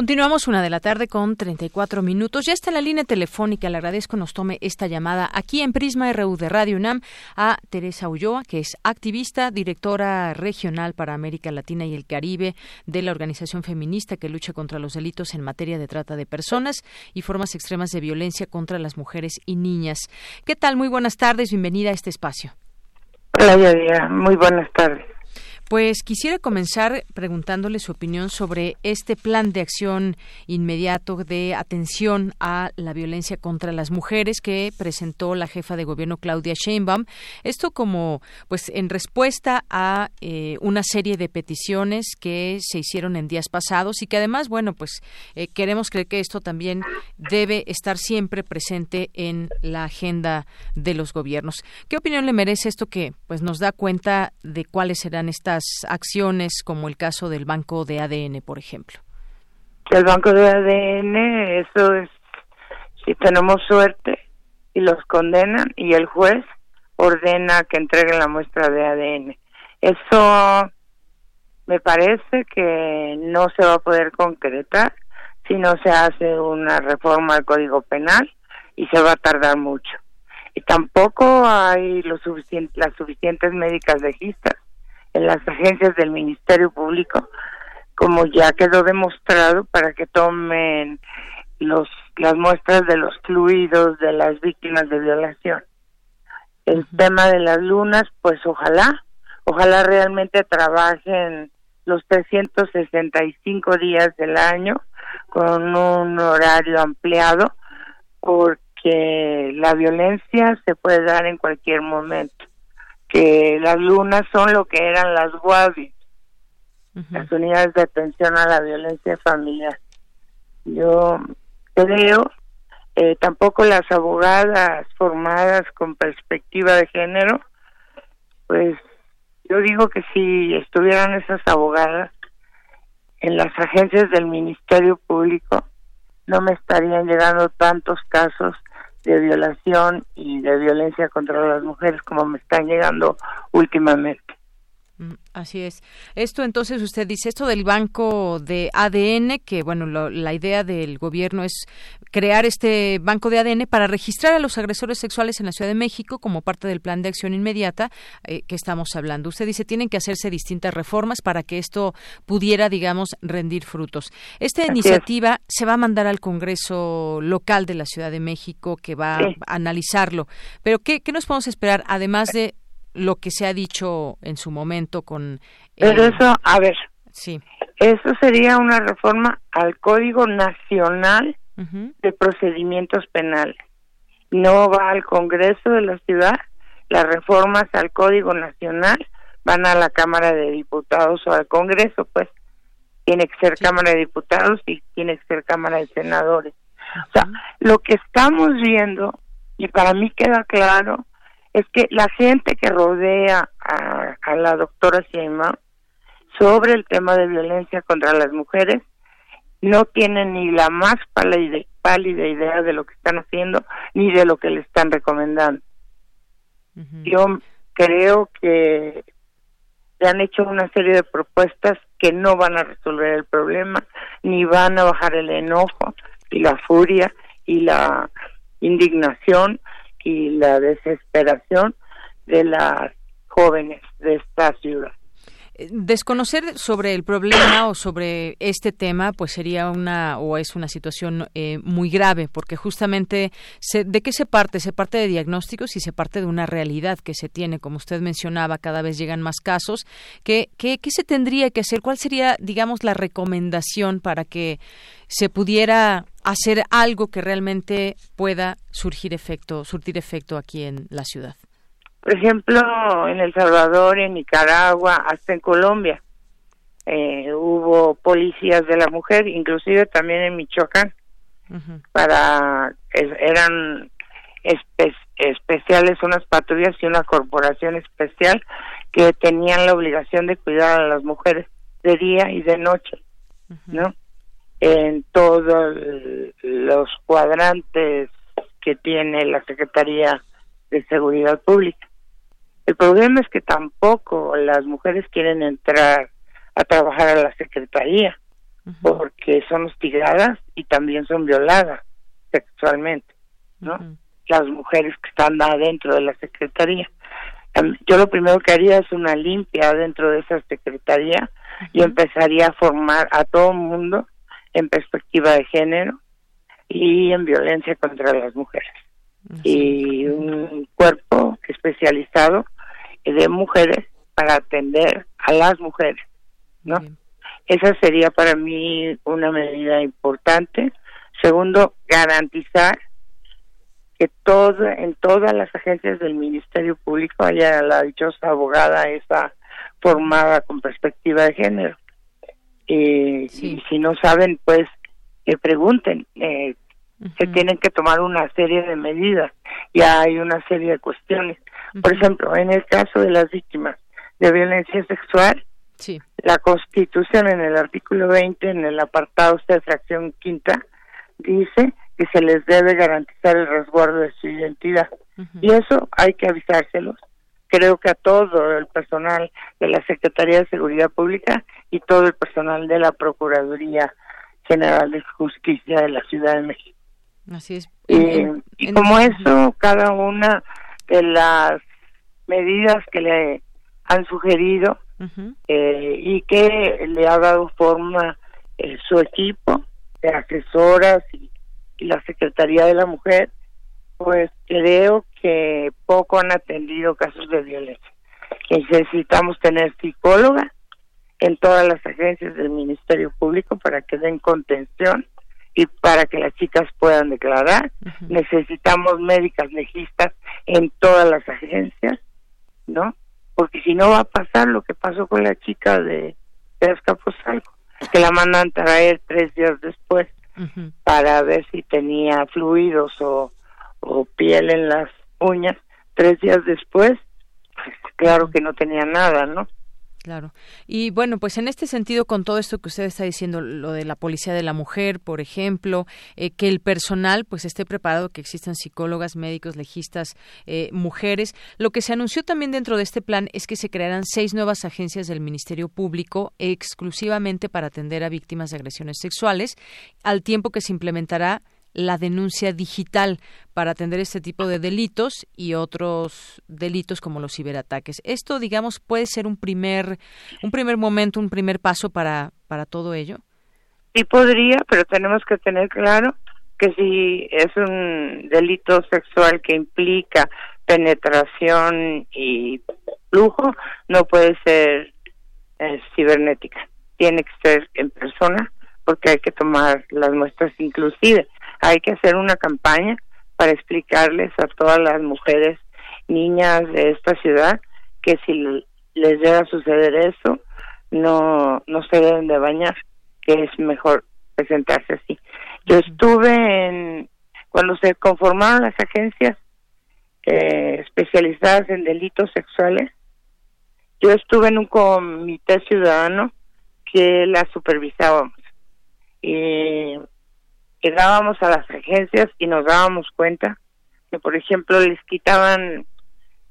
[SPEAKER 1] Continuamos una de la tarde con 34 minutos. Ya está en la línea telefónica. Le agradezco nos tome esta llamada aquí en Prisma RU de Radio UNAM a Teresa Ulloa, que es activista, directora regional para América Latina y el Caribe de la organización feminista que lucha contra los delitos en materia de trata de personas y formas extremas de violencia contra las mujeres y niñas. ¿Qué tal? Muy buenas tardes. Bienvenida a este espacio.
[SPEAKER 14] Hola, Muy buenas tardes.
[SPEAKER 1] Pues quisiera comenzar preguntándole su opinión sobre este plan de acción inmediato de atención a la violencia contra las mujeres que presentó la jefa de gobierno Claudia Sheinbaum. Esto como, pues, en respuesta a eh, una serie de peticiones que se hicieron en días pasados y que además, bueno, pues eh, queremos creer que esto también debe estar siempre presente en la agenda de los gobiernos. ¿Qué opinión le merece esto que, pues, nos da cuenta de cuáles serán estas acciones como el caso del banco de ADN, por ejemplo?
[SPEAKER 14] El banco de ADN, eso es, si tenemos suerte y los condenan y el juez ordena que entreguen la muestra de ADN. Eso me parece que no se va a poder concretar si no se hace una reforma al Código Penal y se va a tardar mucho. Y tampoco hay los las suficientes médicas legistas en las agencias del Ministerio Público, como ya quedó demostrado, para que tomen los las muestras de los fluidos de las víctimas de violación. El tema de las lunas, pues ojalá, ojalá realmente trabajen los 365 días del año con un horario ampliado, porque la violencia se puede dar en cualquier momento que las lunas son lo que eran las guavis, las unidades de atención a la violencia familiar. Yo creo, eh, tampoco las abogadas formadas con perspectiva de género, pues yo digo que si estuvieran esas abogadas en las agencias del Ministerio Público, no me estarían llegando tantos casos de violación y de violencia contra las mujeres como me están llegando últimamente.
[SPEAKER 1] Mm, así es. Esto entonces usted dice esto del banco de ADN, que bueno, la idea del gobierno es crear este banco de ADN para registrar a los agresores sexuales en la Ciudad de México como parte del plan de acción inmediata eh, que estamos hablando. Usted dice tienen que hacerse distintas reformas para que esto pudiera, digamos, rendir frutos. Esta iniciativa se va a mandar al Congreso local de la Ciudad de México que va a analizarlo. Pero ¿qué, ¿qué nos podemos esperar además de lo que se ha dicho en su momento con...
[SPEAKER 14] Pero eso, a ver, sí. eso sería una reforma al Código Nacional de Procedimientos Penales. No va al Congreso de la ciudad, las reformas al Código Nacional van a la Cámara de Diputados o al Congreso, pues tiene que ser Cámara de Diputados y tiene que ser Cámara de Senadores. O sea, lo que estamos viendo, y para mí queda claro, es que la gente que rodea a, la doctora Siema sobre el tema de violencia contra las mujeres no tiene ni la más pálida, pálida idea de lo que están haciendo ni de lo que le están recomendando. Yo creo que le han hecho una serie de propuestas que no van a resolver el problema, ni van a bajar el enojo y la furia y la indignación y la desesperación de las jóvenes de esta ciudad.
[SPEAKER 1] Desconocer sobre el problema o sobre este tema, pues sería una o es una situación eh, muy grave, porque justamente de qué se parte, se parte de diagnósticos y se parte de una realidad que se tiene, como usted mencionaba, cada vez llegan más casos. ¿Qué, qué, qué se tendría que hacer? ¿Cuál sería, digamos, la recomendación para que se pudiera hacer algo que realmente pueda surgir efecto, surtir efecto aquí en la ciudad?
[SPEAKER 14] Por ejemplo, en El Salvador, en Nicaragua, hasta en Colombia, eh, hubo policías de la mujer, inclusive también en Michoacán, para eran especiales unas patrullas y una corporación especial que tenían la obligación de cuidar a las mujeres de día y de noche, ¿no? En todos los cuadrantes que tiene la Secretaría de Seguridad Pública. El problema es que tampoco las mujeres quieren entrar a trabajar a la secretaría porque son hostigadas y también son violadas sexualmente, ¿no? Las mujeres que están adentro de la secretaría. Yo lo primero que haría es una limpia dentro de esa secretaría y empezaría a formar a todo el mundo en perspectiva de género y en violencia contra las mujeres. Y un cuerpo especializado de mujeres para atender a las mujeres, ¿no? Esa sería para mí una medida importante. Segundo, garantizar que todo, en todas las agencias del Ministerio Público haya la dichosa abogada esa formada con perspectiva de género. Y si no saben, pues que pregunten. Eh, Se tienen que tomar una serie de medidas. Ya hay una serie de cuestiones. Por ejemplo, en el caso de las víctimas de violencia sexual, la Constitución en el artículo 20, en el apartado de fracción quinta, dice que se les debe garantizar el resguardo de su identidad. Y eso hay que avisárselos. Creo que a todo el personal de la Secretaría de Seguridad Pública y todo el personal de la Procuraduría General de Justicia de la Ciudad de México.
[SPEAKER 1] Así es.
[SPEAKER 14] y como eso, cada una de las medidas que le han sugerido eh, y que le ha dado forma eh, su equipo de asesoras y, la Secretaría de la Mujer, pues creo que poco han atendido casos de violencia. Necesitamos tener psicóloga en todas las agencias del Ministerio Público para que den contención y para que las chicas puedan declarar. Necesitamos médicas legistas en todas las agencias, ¿no? porque si no va a pasar lo que pasó con la chica de, de que la mandan traer tres días después para ver si tenía fluidos o, o piel en las uñas. Tres días después, pues claro que no tenía nada, ¿no?
[SPEAKER 1] Claro. Y bueno, pues en este sentido, con todo esto que usted está diciendo, lo de la policía de la mujer, por ejemplo, eh, que el personal pues esté preparado, que existan psicólogas, médicos, legistas, eh, mujeres. Lo que se anunció también dentro de este plan es que se crearán seis nuevas agencias del Ministerio Público exclusivamente para atender a víctimas de agresiones sexuales, al tiempo que se implementará la denuncia digital para atender este tipo de delitos y otros delitos como los ciberataques. Esto, digamos, puede ser un primer un primer momento, un primer paso para para todo ello.
[SPEAKER 14] Sí podría, pero tenemos que tener claro que si es un delito sexual que implica penetración y lujo, no puede ser eh, cibernética. Tiene que ser en persona porque hay que tomar las muestras inclusive hay que hacer una campaña para explicarles a todas las mujeres, niñas de esta ciudad, que si les llega a suceder eso, no, no se deben de bañar, que es mejor presentarse así. Yo estuve en, cuando se conformaron las agencias eh, especializadas en delitos sexuales, yo estuve en un comité ciudadano que la supervisábamos. Y llegábamos a las agencias y nos dábamos cuenta que, por ejemplo, les quitaban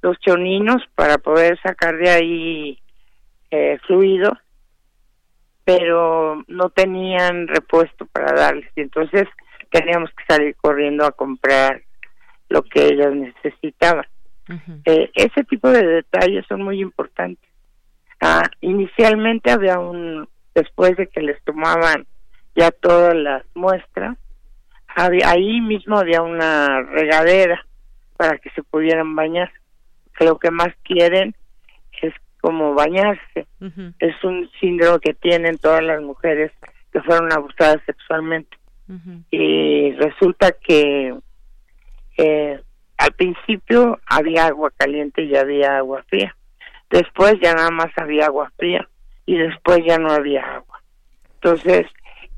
[SPEAKER 14] los choninos para poder sacar de ahí eh, fluido, pero no tenían repuesto para darles. Y entonces teníamos que salir corriendo a comprar lo que ellas necesitaban. Eh, ese tipo de detalles son muy importantes. Ah, inicialmente había un, después de que les tomaban ya todas las muestras. Había, ahí mismo había una regadera para que se pudieran bañar. Que lo que más quieren es como bañarse. Es un síndrome que tienen todas las mujeres que fueron abusadas sexualmente. Y resulta que eh, al principio había agua caliente y había agua fría. Después ya nada más había agua fría y después ya no había agua. Entonces,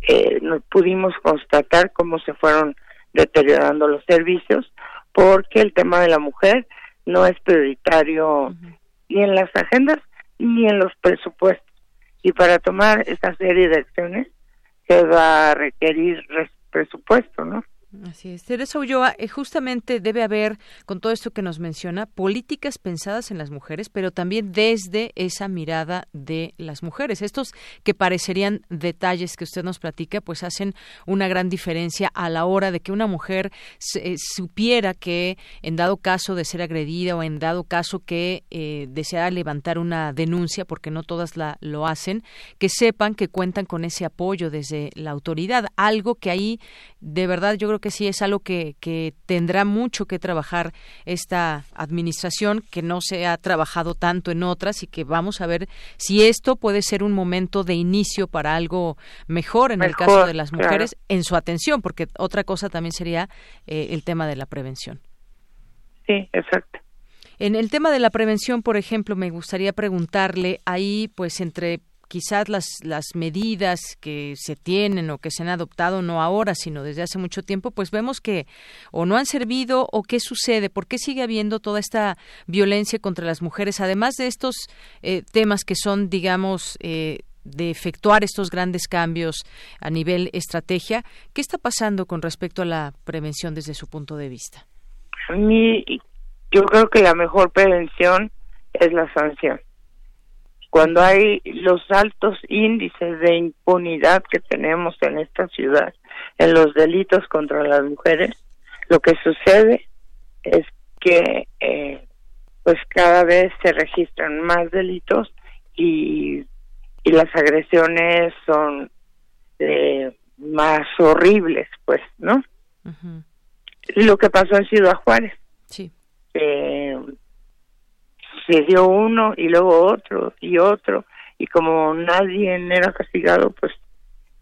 [SPEAKER 14] eh, no pudimos constatar cómo se fueron deteriorando los servicios porque el tema de la mujer no es prioritario ni en las agendas ni en los presupuestos. Y para tomar esta serie de acciones se va a requerir presupuesto, ¿no?
[SPEAKER 1] Así es. Teresa Ulloa, eh, justamente debe haber, con todo esto que nos menciona, políticas pensadas en las mujeres, pero también desde esa mirada de las mujeres. Estos que parecerían detalles que usted nos platica, pues hacen una gran diferencia a la hora de que una mujer eh, supiera que en dado caso de ser agredida o en dado caso que eh, desea levantar una denuncia, porque no todas la, lo hacen, que sepan que cuentan con ese apoyo desde la autoridad. Algo que ahí, de verdad, yo creo que sí es algo que, que tendrá mucho que trabajar esta administración, que no se ha trabajado tanto en otras y que vamos a ver si esto puede ser un momento de inicio para algo mejor en el caso de las mujeres en su atención, porque otra cosa también sería eh, el tema de la prevención.
[SPEAKER 14] Sí, exacto.
[SPEAKER 1] En el tema de la prevención, por ejemplo, me gustaría preguntarle ahí, pues entre quizás las, las medidas que se tienen o que se han adoptado no ahora, sino desde hace mucho tiempo, pues vemos que o no han servido o qué sucede, por qué sigue habiendo toda esta violencia contra las mujeres, además de estos eh, temas que son, digamos, eh, de efectuar estos grandes cambios a nivel estrategia, ¿qué está pasando con respecto a la prevención desde su punto de vista?
[SPEAKER 14] A mí, yo creo que la mejor prevención es la sanción cuando hay los altos índices de impunidad que tenemos en esta ciudad en los delitos contra las mujeres, lo que sucede es que eh, pues cada vez se registran más delitos y, y las agresiones son eh, más horribles, pues, ¿no? Lo que pasó en Ciudad Juárez.
[SPEAKER 1] Sí.
[SPEAKER 14] Eh, se dio uno y luego otro y otro y como nadie era castigado pues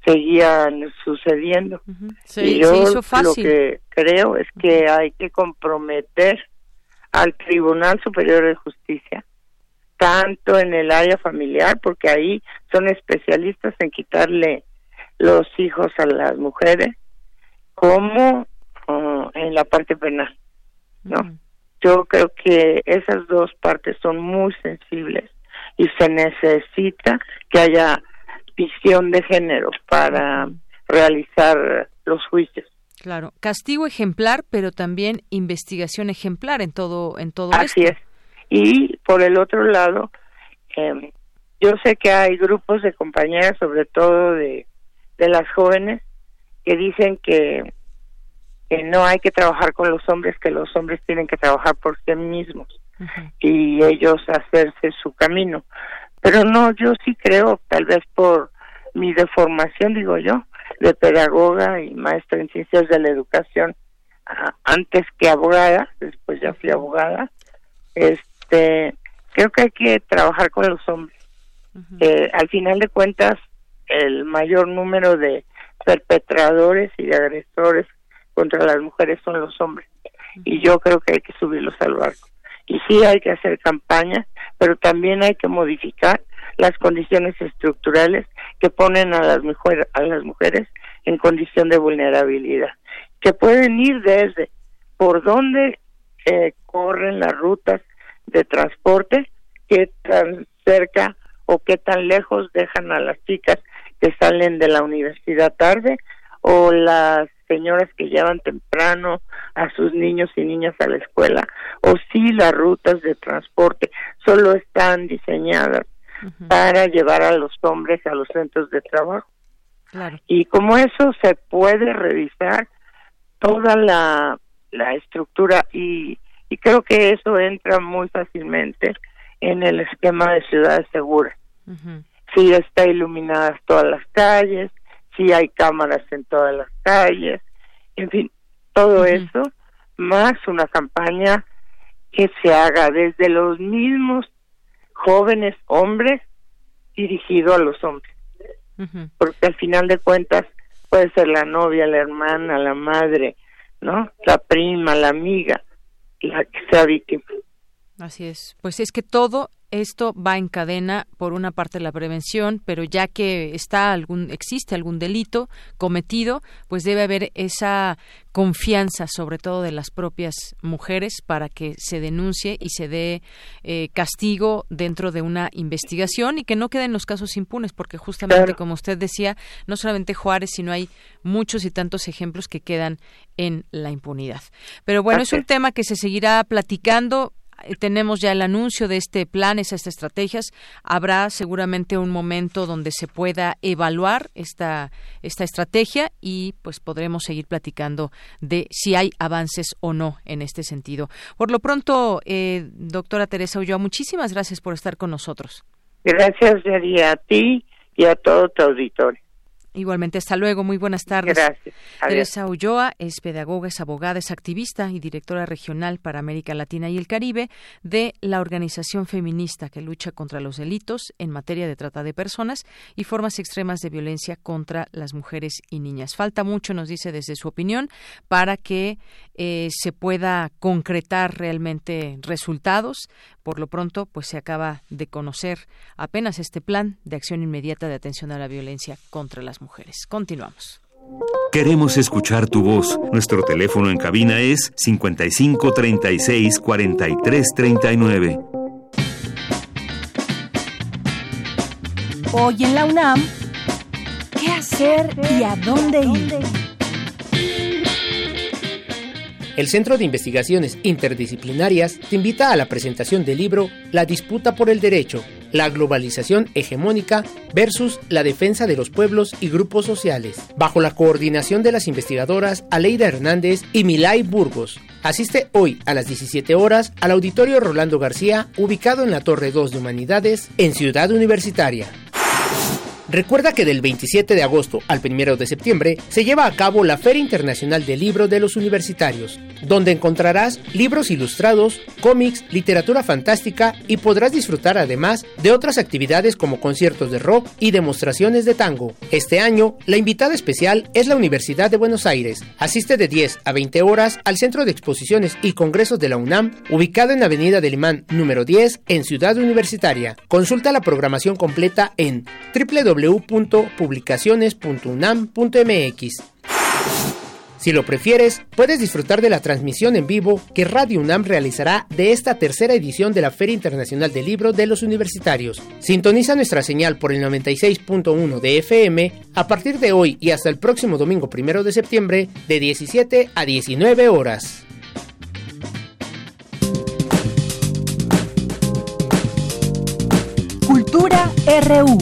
[SPEAKER 14] seguían sucediendo. Y yo lo que creo es que hay que comprometer al Tribunal Superior de Justicia tanto en el área familiar porque ahí son especialistas en quitarle los hijos a las mujeres como uh, en la parte penal no yo creo que esas dos partes son muy sensibles y se necesita que haya visión de género para realizar los juicios.
[SPEAKER 1] Claro, castigo ejemplar, pero también investigación ejemplar en todo en todo
[SPEAKER 14] Así es. Y por el otro lado, eh, yo sé que hay grupos de compañeras, sobre todo de, de las jóvenes, que dicen que que no hay que trabajar con los hombres, que los hombres tienen que trabajar por sí mismos y ellos hacerse su camino. Pero no, yo sí creo, tal vez por mi deformación, digo yo, de pedagoga y maestra en ciencias de la educación, antes que abogada, después ya fui abogada, este, creo que hay que trabajar con los hombres. Eh, al final de cuentas, el mayor número de perpetradores y de agresores contra las mujeres son los hombres. Y yo creo que hay que subirlos al barco. Y sí hay que hacer campaña, pero también hay que modificar las condiciones estructurales que ponen a las, mujeres, a las mujeres en condición de vulnerabilidad, que pueden ir desde por dónde eh, corren las rutas de transporte, qué tan cerca o qué tan lejos dejan a las chicas que salen de la universidad tarde o las señoras que llevan temprano a sus niños y niñas a la escuela, o si las rutas de transporte solo están diseñadas para llevar a los hombres a los centros de trabajo. Y como eso se puede revisar toda la, la estructura y, y creo que eso entra muy fácilmente en el esquema de ciudades seguras. Si está iluminadas todas las calles, si hay cámaras en todas las calles, en fin, todo eso, más una campaña que se haga desde los mismos jóvenes hombres dirigido a los hombres. Porque al final de cuentas puede ser la novia, la hermana, la madre, ¿no? La prima, la amiga, la que sea víctima.
[SPEAKER 1] Así es. Pues es que todo esto va en cadena por una parte la prevención, pero ya que está algún existe algún delito cometido, pues debe haber esa confianza, sobre todo de las propias mujeres, para que se denuncie y se dé eh, castigo dentro de una investigación y que no queden los casos impunes, porque justamente como usted decía, no solamente Juárez, sino hay muchos y tantos ejemplos que quedan en la impunidad. Pero bueno, es un tema que se seguirá platicando tenemos ya el anuncio de este plan, esas estrategias. Habrá seguramente un momento donde se pueda evaluar esta, esta estrategia y pues podremos seguir platicando de si hay avances o no en este sentido. Por lo pronto, eh, doctora Teresa Ulloa, muchísimas gracias por estar con nosotros.
[SPEAKER 14] Gracias, Yari, a ti y a todo tu auditorio.
[SPEAKER 1] Igualmente, hasta luego. Muy buenas tardes.
[SPEAKER 14] Gracias.
[SPEAKER 1] Teresa Ulloa es pedagoga, es abogada, es activista y directora regional para América Latina y el Caribe de la organización feminista que lucha contra los delitos en materia de trata de personas y formas extremas de violencia contra las mujeres y niñas. Falta mucho, nos dice desde su opinión, para que eh, se pueda concretar realmente resultados. Por lo pronto, pues se acaba de conocer apenas este plan de acción inmediata de atención a la violencia contra las mujeres. Continuamos.
[SPEAKER 2] Queremos escuchar tu voz. Nuestro teléfono en cabina es 55 36 43 39.
[SPEAKER 3] Hoy en la UNAM, ¿qué hacer y a dónde ir?
[SPEAKER 15] El Centro de Investigaciones Interdisciplinarias te invita a la presentación del libro La disputa por el derecho, la globalización hegemónica versus la defensa de los pueblos y grupos sociales, bajo la coordinación de las investigadoras Aleida Hernández y Milay Burgos. Asiste hoy a las 17 horas al Auditorio Rolando García, ubicado en la Torre 2 de Humanidades, en Ciudad Universitaria. Recuerda que del 27 de agosto al 1 de septiembre se lleva a cabo la Feria Internacional del Libro de los Universitarios, donde encontrarás libros ilustrados, cómics, literatura fantástica y podrás disfrutar además de otras actividades como conciertos de rock y demostraciones de tango. Este año, la invitada especial es la Universidad de Buenos Aires. Asiste de 10 a 20 horas al Centro de Exposiciones y Congresos de la UNAM, ubicado en Avenida del Imán número 10 en Ciudad Universitaria. Consulta la programación completa en www www.publicaciones.unam.mx. Si lo prefieres, puedes disfrutar de la transmisión en vivo que Radio UNAM realizará de esta tercera edición de la Feria Internacional del Libro de los Universitarios. Sintoniza nuestra señal por el 96.1 de FM a partir de hoy y hasta el próximo domingo primero de septiembre de 17 a 19 horas.
[SPEAKER 3] Cultura RU.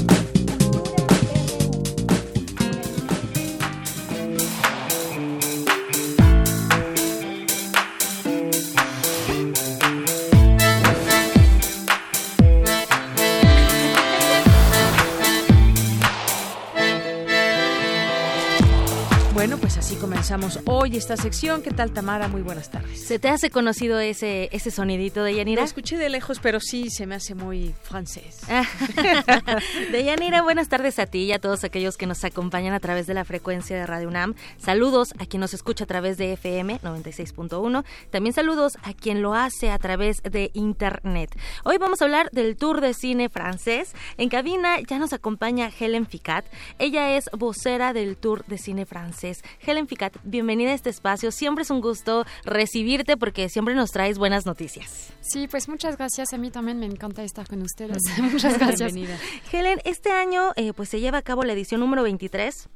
[SPEAKER 1] Hoy esta sección. ¿Qué tal, Tamara? Muy buenas tardes.
[SPEAKER 16] ¿Se te hace conocido ese, ese sonidito de Yanira?
[SPEAKER 1] Lo escuché de lejos, pero sí se me hace muy francés.
[SPEAKER 16] de Yanira, buenas tardes a ti y a todos aquellos que nos acompañan a través de la frecuencia de Radio UNAM. Saludos a quien nos escucha a través de FM 96.1. También saludos a quien lo hace a través de Internet. Hoy vamos a hablar del Tour de Cine francés. En cabina ya nos acompaña Helen Ficat. Ella es vocera del Tour de Cine francés. Helen Ficat, bienvenida a este espacio. Siempre es un gusto recibirte porque siempre nos traes buenas noticias.
[SPEAKER 17] Sí, pues muchas gracias. A mí también me encanta estar con ustedes. muchas gracias.
[SPEAKER 16] Bienvenida. Helen, este año eh, pues se lleva a cabo la edición número 23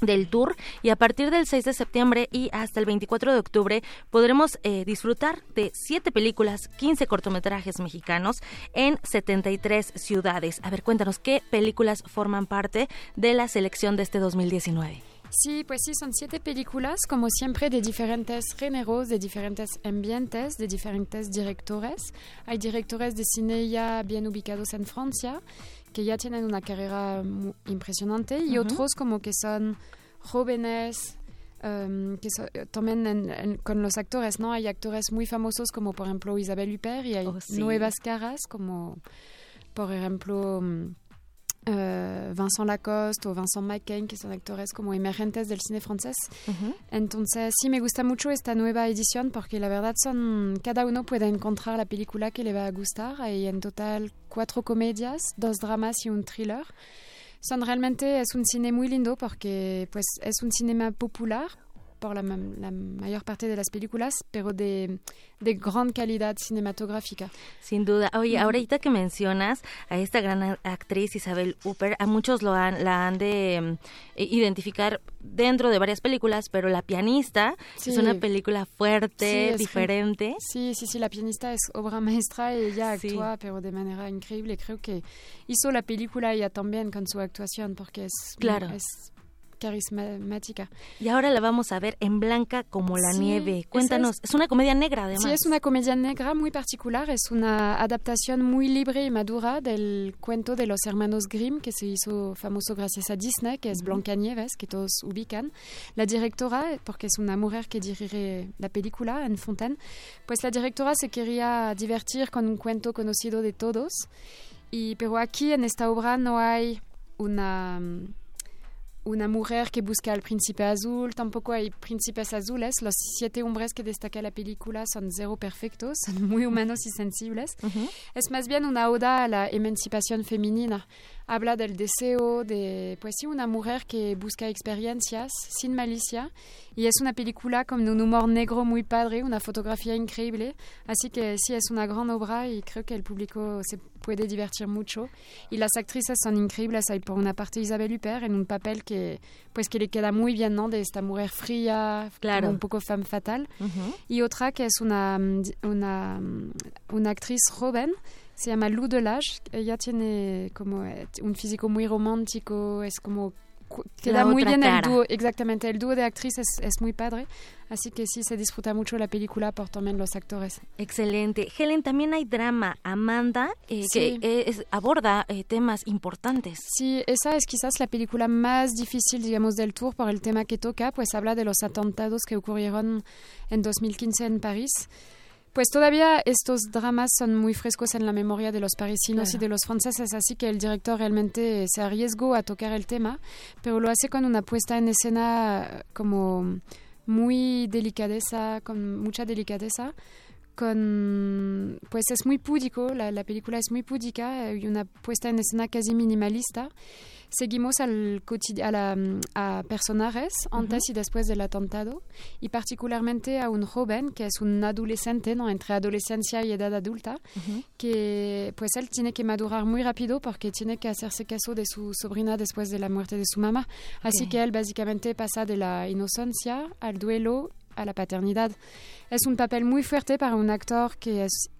[SPEAKER 16] del tour y a partir del 6 de septiembre y hasta el 24 de octubre podremos eh, disfrutar de siete películas, 15 cortometrajes mexicanos en 73 ciudades. A ver, cuéntanos qué películas forman parte de la selección de este 2019.
[SPEAKER 17] Sí, pues sí, son siete películas, como siempre, de diferentes géneros, de diferentes ambientes, de diferentes directores. Hay directores de cine ya bien ubicados en Francia, que ya tienen una carrera impresionante, y uh -huh. otros como que son jóvenes, um, que so, tomen en, en, con los actores, ¿no? Hay actores muy famosos como, por ejemplo, Isabelle Huppert, y hay oh, sí. nuevas caras como, por ejemplo... Um, Uh, Vincent Lacoste o Vincent McCain, que son actores como emergentes del cine francés. Uh -huh. Entonces, sí me gusta mucho esta nueva edición porque la verdad son, cada uno puede encontrar la película que le va a gustar. Hay en total cuatro comedias, dos dramas y un thriller. Son realmente, es un cine muy lindo porque pues, es un cinema popular, por la, la, mayor parte de las películas, pero de, de gran calidad cinematográfica.
[SPEAKER 16] Sin duda. Oye, ahorita que mencionas a esta gran actriz Isabel Huppert, a muchos lo han, la han de um, identificar dentro de varias películas, pero La pianista sí. es una película fuerte, sí, diferente.
[SPEAKER 17] Sí, sí, sí, La pianista es obra maestra y ella actúa, pero de manera increíble. Creo que hizo la película ella también con su actuación, porque es...
[SPEAKER 16] Claro.
[SPEAKER 17] Es, carismática.
[SPEAKER 16] Y ahora la vamos a ver en Blanca como la nieve. Cuéntanos, es, una comedia negra además.
[SPEAKER 17] Sí, es una comedia negra muy particular, es una adaptación muy libre y madura del cuento de los hermanos Grimm que se hizo famoso gracias a Disney, que es Blanca Nieves, que todos ubican. La directora, porque es una mujer que dirige la película en Fontaine, pues la directora se quería divertir con un cuento conocido de todos. Y, pero aquí en esta obra no hay una una mujer que busca al príncipe azul, tampoco hay príncipes azules. Los siete hombres que destaca la película son cero perfectos, son muy humanos y sensibles. Es más bien una oda a la emancipación femenina. Habla del deseo de, pues sí, una mujer que busca experiencias sin malicia. Y es una película con un humor negro muy padre, una fotografía increíble. Así que sí, es una gran obra y creo que el público se puede divertir mucho. Y las actrices son increíbles. Hay por una parte Isabel Huppert en un papel que pues que le queda muy bien, ¿no? De esta mujer fría, claro. un poco femme fatal. Y otra que es una, una, una actriz joven, se llama Lou Delage. Ella tiene como eh, un físico muy romántico, es como queda muy bien el dúo, exactamente, el dúo de actrices es, muy padre, así que sí se disfruta mucho la película por también los actores.
[SPEAKER 16] Excelente. Helen, también hay drama, Amanda, eh, que aborda eh, temas importantes.
[SPEAKER 17] Sí, esa es quizás la película más difícil, digamos, del tour por el tema que toca, pues habla de los atentados que ocurrieron en 2015 en París. Pues todavía estos dramas son muy frescos en la memoria de los parisinos y de los franceses, así que el director realmente se arriesgó a tocar el tema, pero lo hace con una puesta en escena como muy delicadeza, con mucha delicadeza con pues es muy púdico la, la, película es muy púdica y una puesta en escena casi minimalista seguimos al a, la, a personajes antes y después del atentado y particularmente a un joven que es un adolescente ¿no? entre adolescencia y edad adulta que pues él tiene que madurar muy rápido porque tiene que hacerse caso de su sobrina después de la muerte de su mamá así que él básicamente pasa de la inocencia al duelo a la paternidad. Es un papel muy fuerte para un actor que es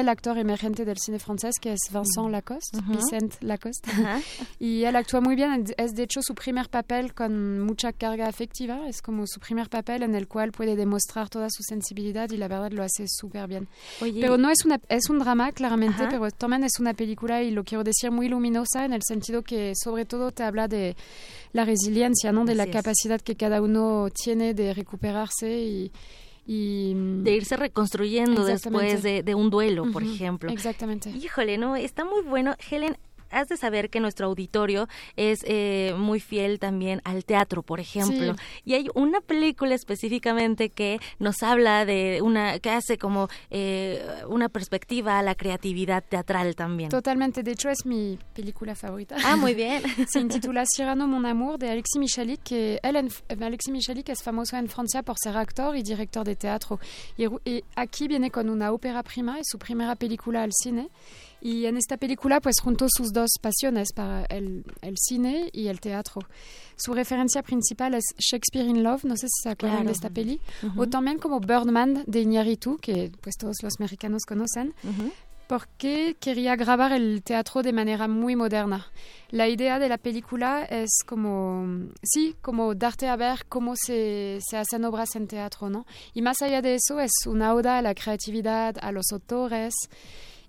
[SPEAKER 17] el actor emergente del cine francés, que es Vincent Lacoste, Vicente Lacoste. y él actúa muy bien. Es de hecho su primer papel con mucha carga afectiva. Es como su primer papel en el cual puede demostrar toda su sensibilidad y la verdad lo hace súper bien. Pero no es, una, es un drama, claramente, pero también es una película y lo quiero decir muy luminosa en el sentido que sobre todo te habla de la resiliencia, ¿no? de la capacidad que cada uno tiene de recuperarse y y
[SPEAKER 16] de irse reconstruyendo después de, de un duelo, por ejemplo.
[SPEAKER 17] Exactamente.
[SPEAKER 16] Híjole, no, está muy bueno. Helen, has de saber que nuestro auditorio es eh, muy fiel también al teatro, por ejemplo. Y hay una película específicamente que nos habla de una, que hace como eh, una perspectiva a la creatividad teatral también.
[SPEAKER 17] Totalmente, de hecho es mi película favorita.
[SPEAKER 16] Ah, muy bien.
[SPEAKER 17] Se intitula Cyrano Mon Amour de Alexis Michalik, que él, Alexis Michalik es famoso en Francia por ser actor y director de teatro. Y, y aquí viene con una ópera prima, es su primera película al cine. Y en esta película pues juntó sus dos pasiones para el, el cine y el teatro. Su referencia principal es Shakespeare in Love, no sé si se acuerdan de esta peli, o también como Birdman de Iñárritu, que pues todos los mexicanos conocen. porque quería grabar el teatro de manera muy moderna. La idea de la película es como, sí, como darte a ver cómo se, se, hacen obras en teatro, ¿no? Y más allá de eso es una oda a la creatividad, a los autores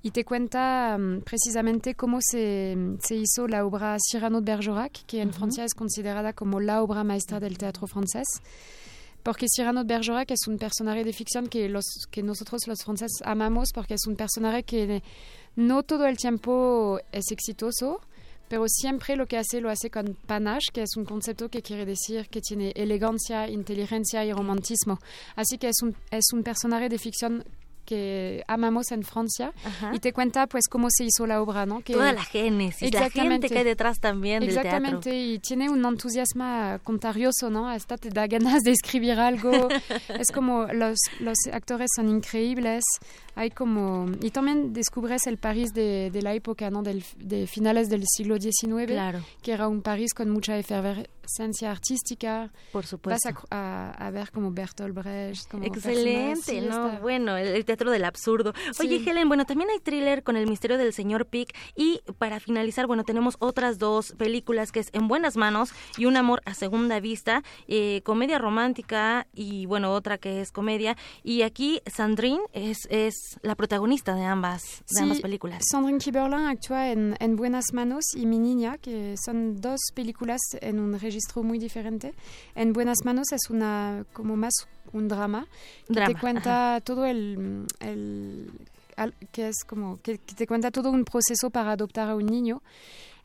[SPEAKER 17] y te cuenta um, precisamente cómo se, se, hizo la obra Cyrano de Bergerac, que en uh -huh. Francia es considerada como la obra maestra del teatro francés. Porque Cyrano de Bergerac es un personaje de ficción que, los, que nosotros los franceses amamos, porque es un personaje que no todo el tiempo es exitoso, pero siempre lo que hace lo hace con panache, que es un concepto que quiere decir que tiene elegancia, inteligencia y romantismo. Así que es un, es un personaje de ficción que amamos en Francia y te cuenta pues cómo se hizo la obra, ¿no? Que
[SPEAKER 16] Toda la génesis, la gente que hay detrás también del
[SPEAKER 17] Exactamente, y tiene un entusiasmo contagioso, ¿no? Hasta te da ganas de escribir algo. es como los, los actores son increíbles, hay como... Y también descubres el París de, de la época, ¿no? Del, de finales del siglo XIX,
[SPEAKER 16] claro.
[SPEAKER 17] que era un París con mucha efervescencia artística.
[SPEAKER 16] Por supuesto.
[SPEAKER 17] Vas a, a, a ver como Bertolt Brecht. Como
[SPEAKER 16] Excelente, ¿no? Bueno, el, el teatro del absurdo. Oye, Helen, bueno, también hay thriller con el misterio del señor Pick y para finalizar, bueno, tenemos otras dos películas que es En buenas manos y Un amor a segunda vista, eh, comedia romántica y bueno, otra que es comedia. Y aquí Sandrine es, es la protagonista de ambas, de ambas películas.
[SPEAKER 17] Sandrine Kiberlin actúa en, en Buenas manos y Mi niña, que son dos películas en un registro muy diferente. En Buenas manos es una como más un drama que te cuenta todo el, el que es como que, te cuenta todo un proceso para adoptar a un niño.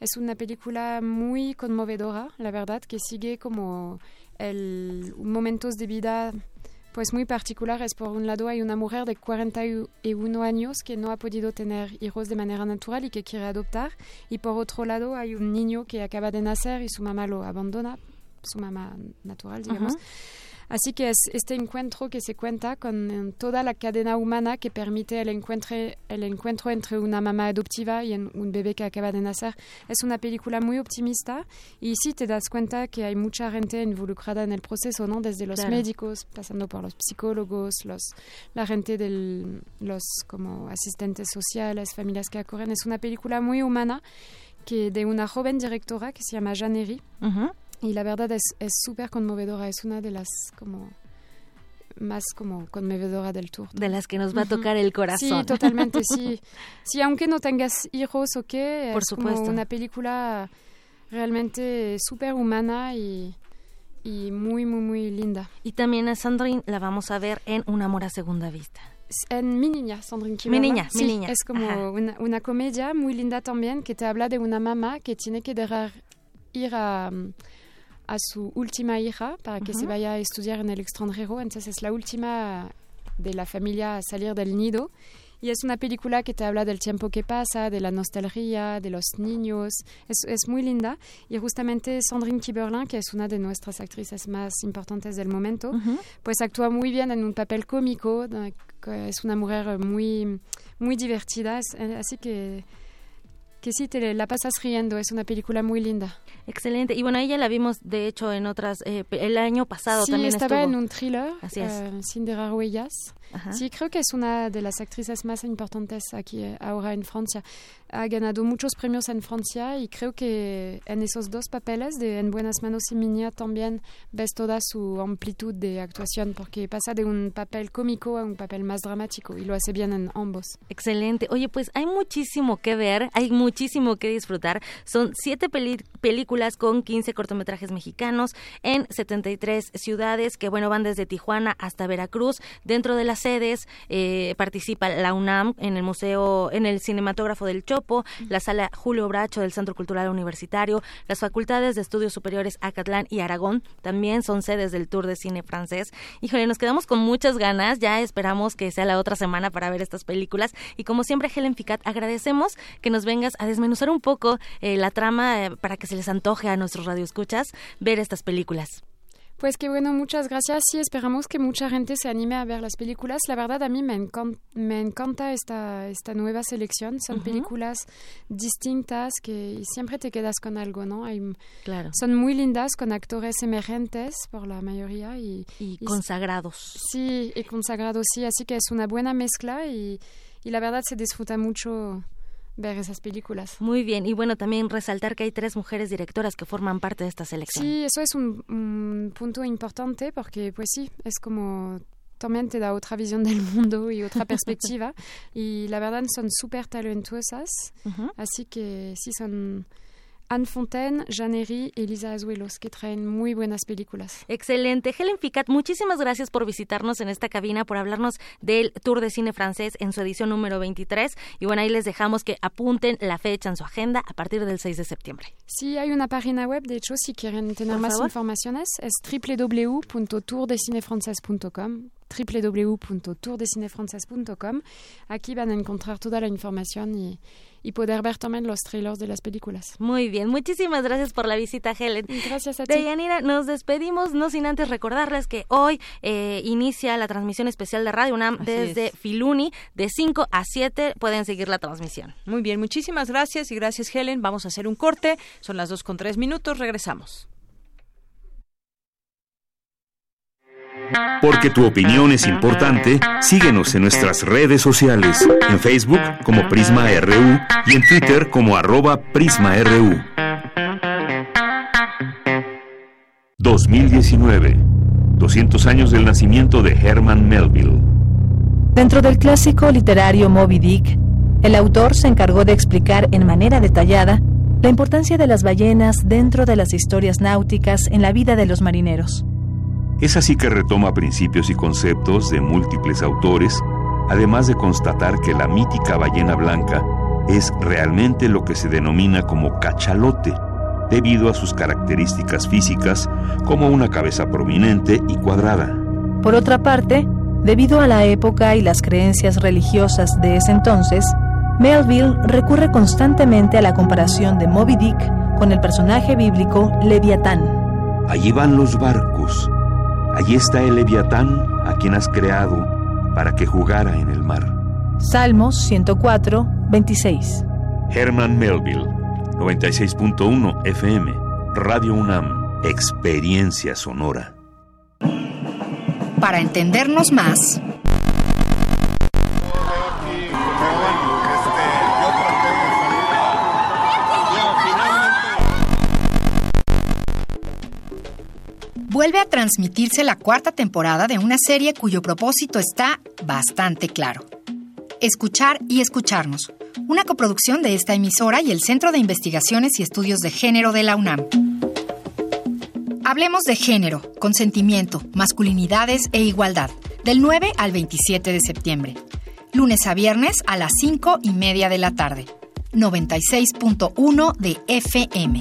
[SPEAKER 17] Es una película muy conmovedora, la verdad, que sigue como el momentos de vida pues muy particulares. Por un lado hay una mujer de 41 años que no ha podido tener hijos de manera natural y que quiere adoptar. Y por otro lado hay un niño que acaba de nacer y su mamá lo abandona, su mamá natural, digamos. Así que es este encuentro que se cuenta con toda la cadena humana que permite el encuentro, el encuentro entre una mamá adoptiva y un bebé que acaba de nacer. Es una película muy optimista y sí te das cuenta que hay mucha gente involucrada en el proceso, ¿no? Desde los médicos, pasando por los psicólogos, los, la gente de los como asistentes sociales, familias que acorren. Es una película muy humana que de una joven directora que se llama Janeri. Y la verdad es súper conmovedora, es una de las como más como conmovedora del tour.
[SPEAKER 16] De las que nos va a tocar el corazón.
[SPEAKER 17] Sí, totalmente, sí. Sí, aunque no tengas hijos o qué,
[SPEAKER 16] Por
[SPEAKER 17] es
[SPEAKER 16] supuesto.
[SPEAKER 17] como una película realmente súper humana y, y muy, muy, muy linda.
[SPEAKER 16] Y también a Sandrine la vamos a ver en Un amor a segunda vista.
[SPEAKER 17] En Mi Niña, Sandrine
[SPEAKER 16] Mi. Niña, Mi
[SPEAKER 17] Sí,
[SPEAKER 16] Niña.
[SPEAKER 17] Es como una, una comedia muy linda también que te habla de una mamá que tiene que dejar ir a, a su última hija para que se vaya a estudiar en el extranjero. Entonces es la última de la familia a salir del nido. Y es una película que te habla del tiempo que pasa, de la nostalgia, de los niños. Es, es muy linda. Y justamente Sandrine Kiberlin, que es una de nuestras actrices más importantes del momento, pues actúa muy bien en un papel cómico. que Es una mujer muy, muy divertida. Eh, Así que, que sí, te la pasas riendo. Es una película muy linda.
[SPEAKER 16] Excelente. Y bueno, ella la vimos, de hecho, en otras, eh, el año pasado
[SPEAKER 17] Sí,
[SPEAKER 16] también
[SPEAKER 17] estaba
[SPEAKER 16] estuvo.
[SPEAKER 17] en un thriller,
[SPEAKER 16] Así es.
[SPEAKER 17] eh, Sin dejar huellas.
[SPEAKER 16] Ajá.
[SPEAKER 17] Sí, creo que es una de las actrices más importantes aquí eh, ahora en Francia. Ha ganado muchos premios en Francia y creo que en esos dos papeles de En buenas manos y Miña también ves toda su amplitud de actuación porque pasa de un papel cómico a un papel más dramático y lo hace bien en ambos.
[SPEAKER 16] Excelente. Oye, pues hay muchísimo que ver, hay muchísimo que disfrutar. Son siete películas con 15 cortometrajes mexicanos en 73 ciudades que, bueno, van desde Tijuana hasta Veracruz. Dentro de las sedes eh, participa la UNAM en el Museo, en el Cinematógrafo del Chopo, la Sala Julio Bracho del Centro Cultural Universitario, las Facultades de Estudios Superiores Acatlán y Aragón también son sedes del Tour de Cine Francés. Híjole, nos quedamos con muchas ganas, ya esperamos que sea la otra semana para ver estas películas y como siempre Helen Ficat agradecemos que nos vengas a desmenuzar un poco eh, la trama eh, para que se les antoje a nuestros radioescuchas ver estas películas.
[SPEAKER 17] Pues que bueno, muchas gracias. Sí, esperamos que mucha gente se anime a ver las películas. La verdad, a mí me, encon- me encanta esta, esta nueva selección. Son
[SPEAKER 16] Ujú.
[SPEAKER 17] películas distintas que siempre te quedas con algo, ¿no? Hay,
[SPEAKER 16] Claro.
[SPEAKER 17] Son muy lindas, con actores emergentes por la mayoría. Y,
[SPEAKER 16] Y consagrados.
[SPEAKER 17] Sí, y consagrados, sí. Así que es una buena mezcla y, y la verdad se disfruta mucho ver esas películas.
[SPEAKER 16] Muy bien, y bueno, también resaltar que hay tres mujeres directoras que forman parte de esta selección.
[SPEAKER 17] Sí, eso es un, un punto importante porque, pues sí, es como también te da otra visión del mundo y otra perspectiva. y la verdad son súper talentosas.
[SPEAKER 16] Ujú.
[SPEAKER 17] Así que sí, son Anne Fontaine, Jeannery y Elisa Azuelos, que traen muy buenas películas.
[SPEAKER 16] Excelente. Helen Ficat, muchísimas gracias por visitarnos en esta cabina, por hablarnos del Tour de Cine Francés en su edición número 23. Y bueno, ahí les dejamos que apunten la fecha en su agenda a partir del 6 de septiembre.
[SPEAKER 17] Sí, hay una página web, de hecho, si quieren tener más informaciones, es www.tourdecinefrances.com www.tourdecinefrances.com Aquí van a encontrar toda la información y, y poder ver también los trailers de las películas.
[SPEAKER 16] Muy bien, muchísimas gracias por la visita, Helen.
[SPEAKER 17] Gracias a ti.
[SPEAKER 16] Deyanira, nos despedimos, no sin antes recordarles que hoy eh, inicia la transmisión especial de Radio UNAM
[SPEAKER 1] Así
[SPEAKER 16] desde
[SPEAKER 1] es.
[SPEAKER 16] Filuni, de 5 a 7 pueden seguir la transmisión.
[SPEAKER 1] Muy bien, muchísimas gracias y gracias Helen. Vamos a hacer un corte. Son las dos con tres minutos. Regresamos.
[SPEAKER 2] Porque tu opinión es importante, síguenos en nuestras redes sociales, en Facebook como Prisma RU y en Twitter como arroba PrismaRU. 2019. 200 años del nacimiento de Herman Melville.
[SPEAKER 3] Dentro del clásico literario Moby Dick, el autor se encargó de explicar en manera detallada la importancia de las ballenas dentro de las historias náuticas en la vida de los marineros.
[SPEAKER 2] Es así que retoma principios y conceptos de múltiples autores, además de constatar que la mítica ballena blanca es realmente lo que se denomina como cachalote, debido a sus características físicas como una cabeza prominente y cuadrada.
[SPEAKER 3] Por otra parte, debido a la época y las creencias religiosas de ese entonces, Melville recurre constantemente a la comparación de Moby Dick con el personaje bíblico Leviatán.
[SPEAKER 2] Allí van los barcos, Allí está el Leviatán a quien has creado para que jugara en el mar.
[SPEAKER 3] Salmos 104, 26.
[SPEAKER 2] Herman Melville, 96.1 FM, Radio UNAM, Experiencia Sonora.
[SPEAKER 18] Para entendernos más, vuelve a transmitirse la cuarta temporada de una serie cuyo propósito está bastante claro. Escuchar y escucharnos, una coproducción de esta emisora y el Centro de Investigaciones y Estudios de Género de la UNAM. Hablemos de género, consentimiento, masculinidades e igualdad, del 9 al 27 de septiembre. Lunes a viernes a las 5 y media de la tarde. 96.1 de FM.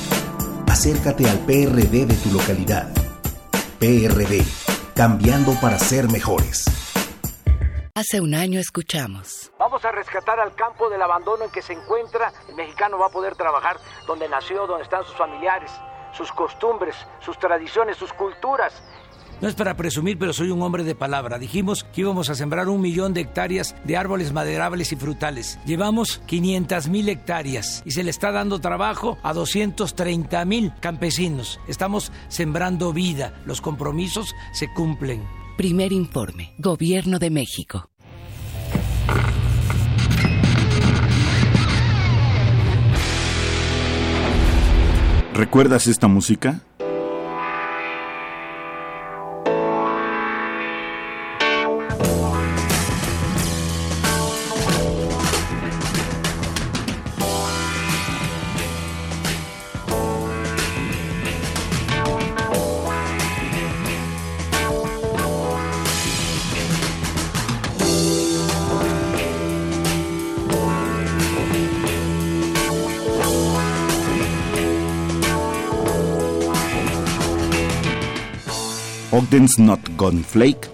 [SPEAKER 19] acércate al PRD de tu localidad. PRD, cambiando para ser mejores.
[SPEAKER 20] Hace un año escuchamos.
[SPEAKER 21] Vamos a rescatar al campo del abandono en que se encuentra. El mexicano va a poder trabajar donde nació, donde están sus familiares, sus costumbres, sus tradiciones, sus culturas.
[SPEAKER 22] No es para presumir, pero soy un hombre de palabra. Dijimos que íbamos a sembrar un millón de hectáreas de árboles maderables y frutales. Llevamos 500 mil hectáreas y se le está dando trabajo a 230 mil campesinos. Estamos sembrando vida. Los compromisos se cumplen.
[SPEAKER 20] Primer informe. Gobierno de México.
[SPEAKER 23] ¿Recuerdas esta música? Not Gone Flake,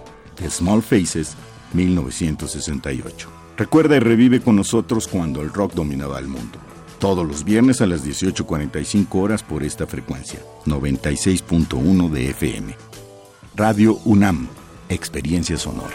[SPEAKER 23] Small Faces, 1968. Recuerda y revive con nosotros cuando el rock dominaba el mundo. Todos los viernes a las 18.45 horas por esta frecuencia, 96.1 de FM. Radio UNAM, Experiencia Sonora.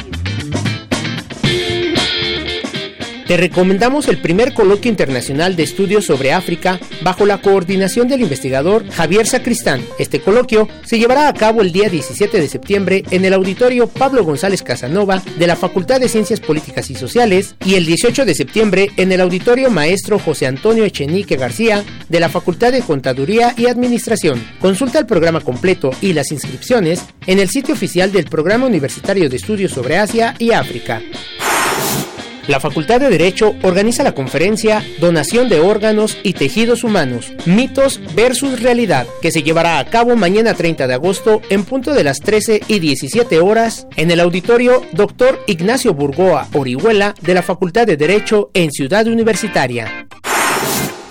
[SPEAKER 15] Te recomendamos el primer coloquio internacional de estudios sobre África bajo la coordinación del investigador Javier Sacristán. Este coloquio se llevará a cabo el día 17 de septiembre en el auditorio Pablo González Casanova de la Facultad de Ciencias Políticas y Sociales y el 18 de septiembre en el auditorio Maestro José Antonio Echenique García de la Facultad de Contaduría y Administración. Consulta el programa completo y las inscripciones en el sitio oficial del Programa Universitario de Estudios sobre Asia y África. La Facultad de Derecho organiza la conferencia Donación de órganos y tejidos humanos, mitos versus realidad, que se llevará a cabo mañana 30 de agosto en punto de las 13 y 17 horas en el auditorio Dr. Ignacio Burgoa Orihuela de la Facultad de Derecho en Ciudad Universitaria.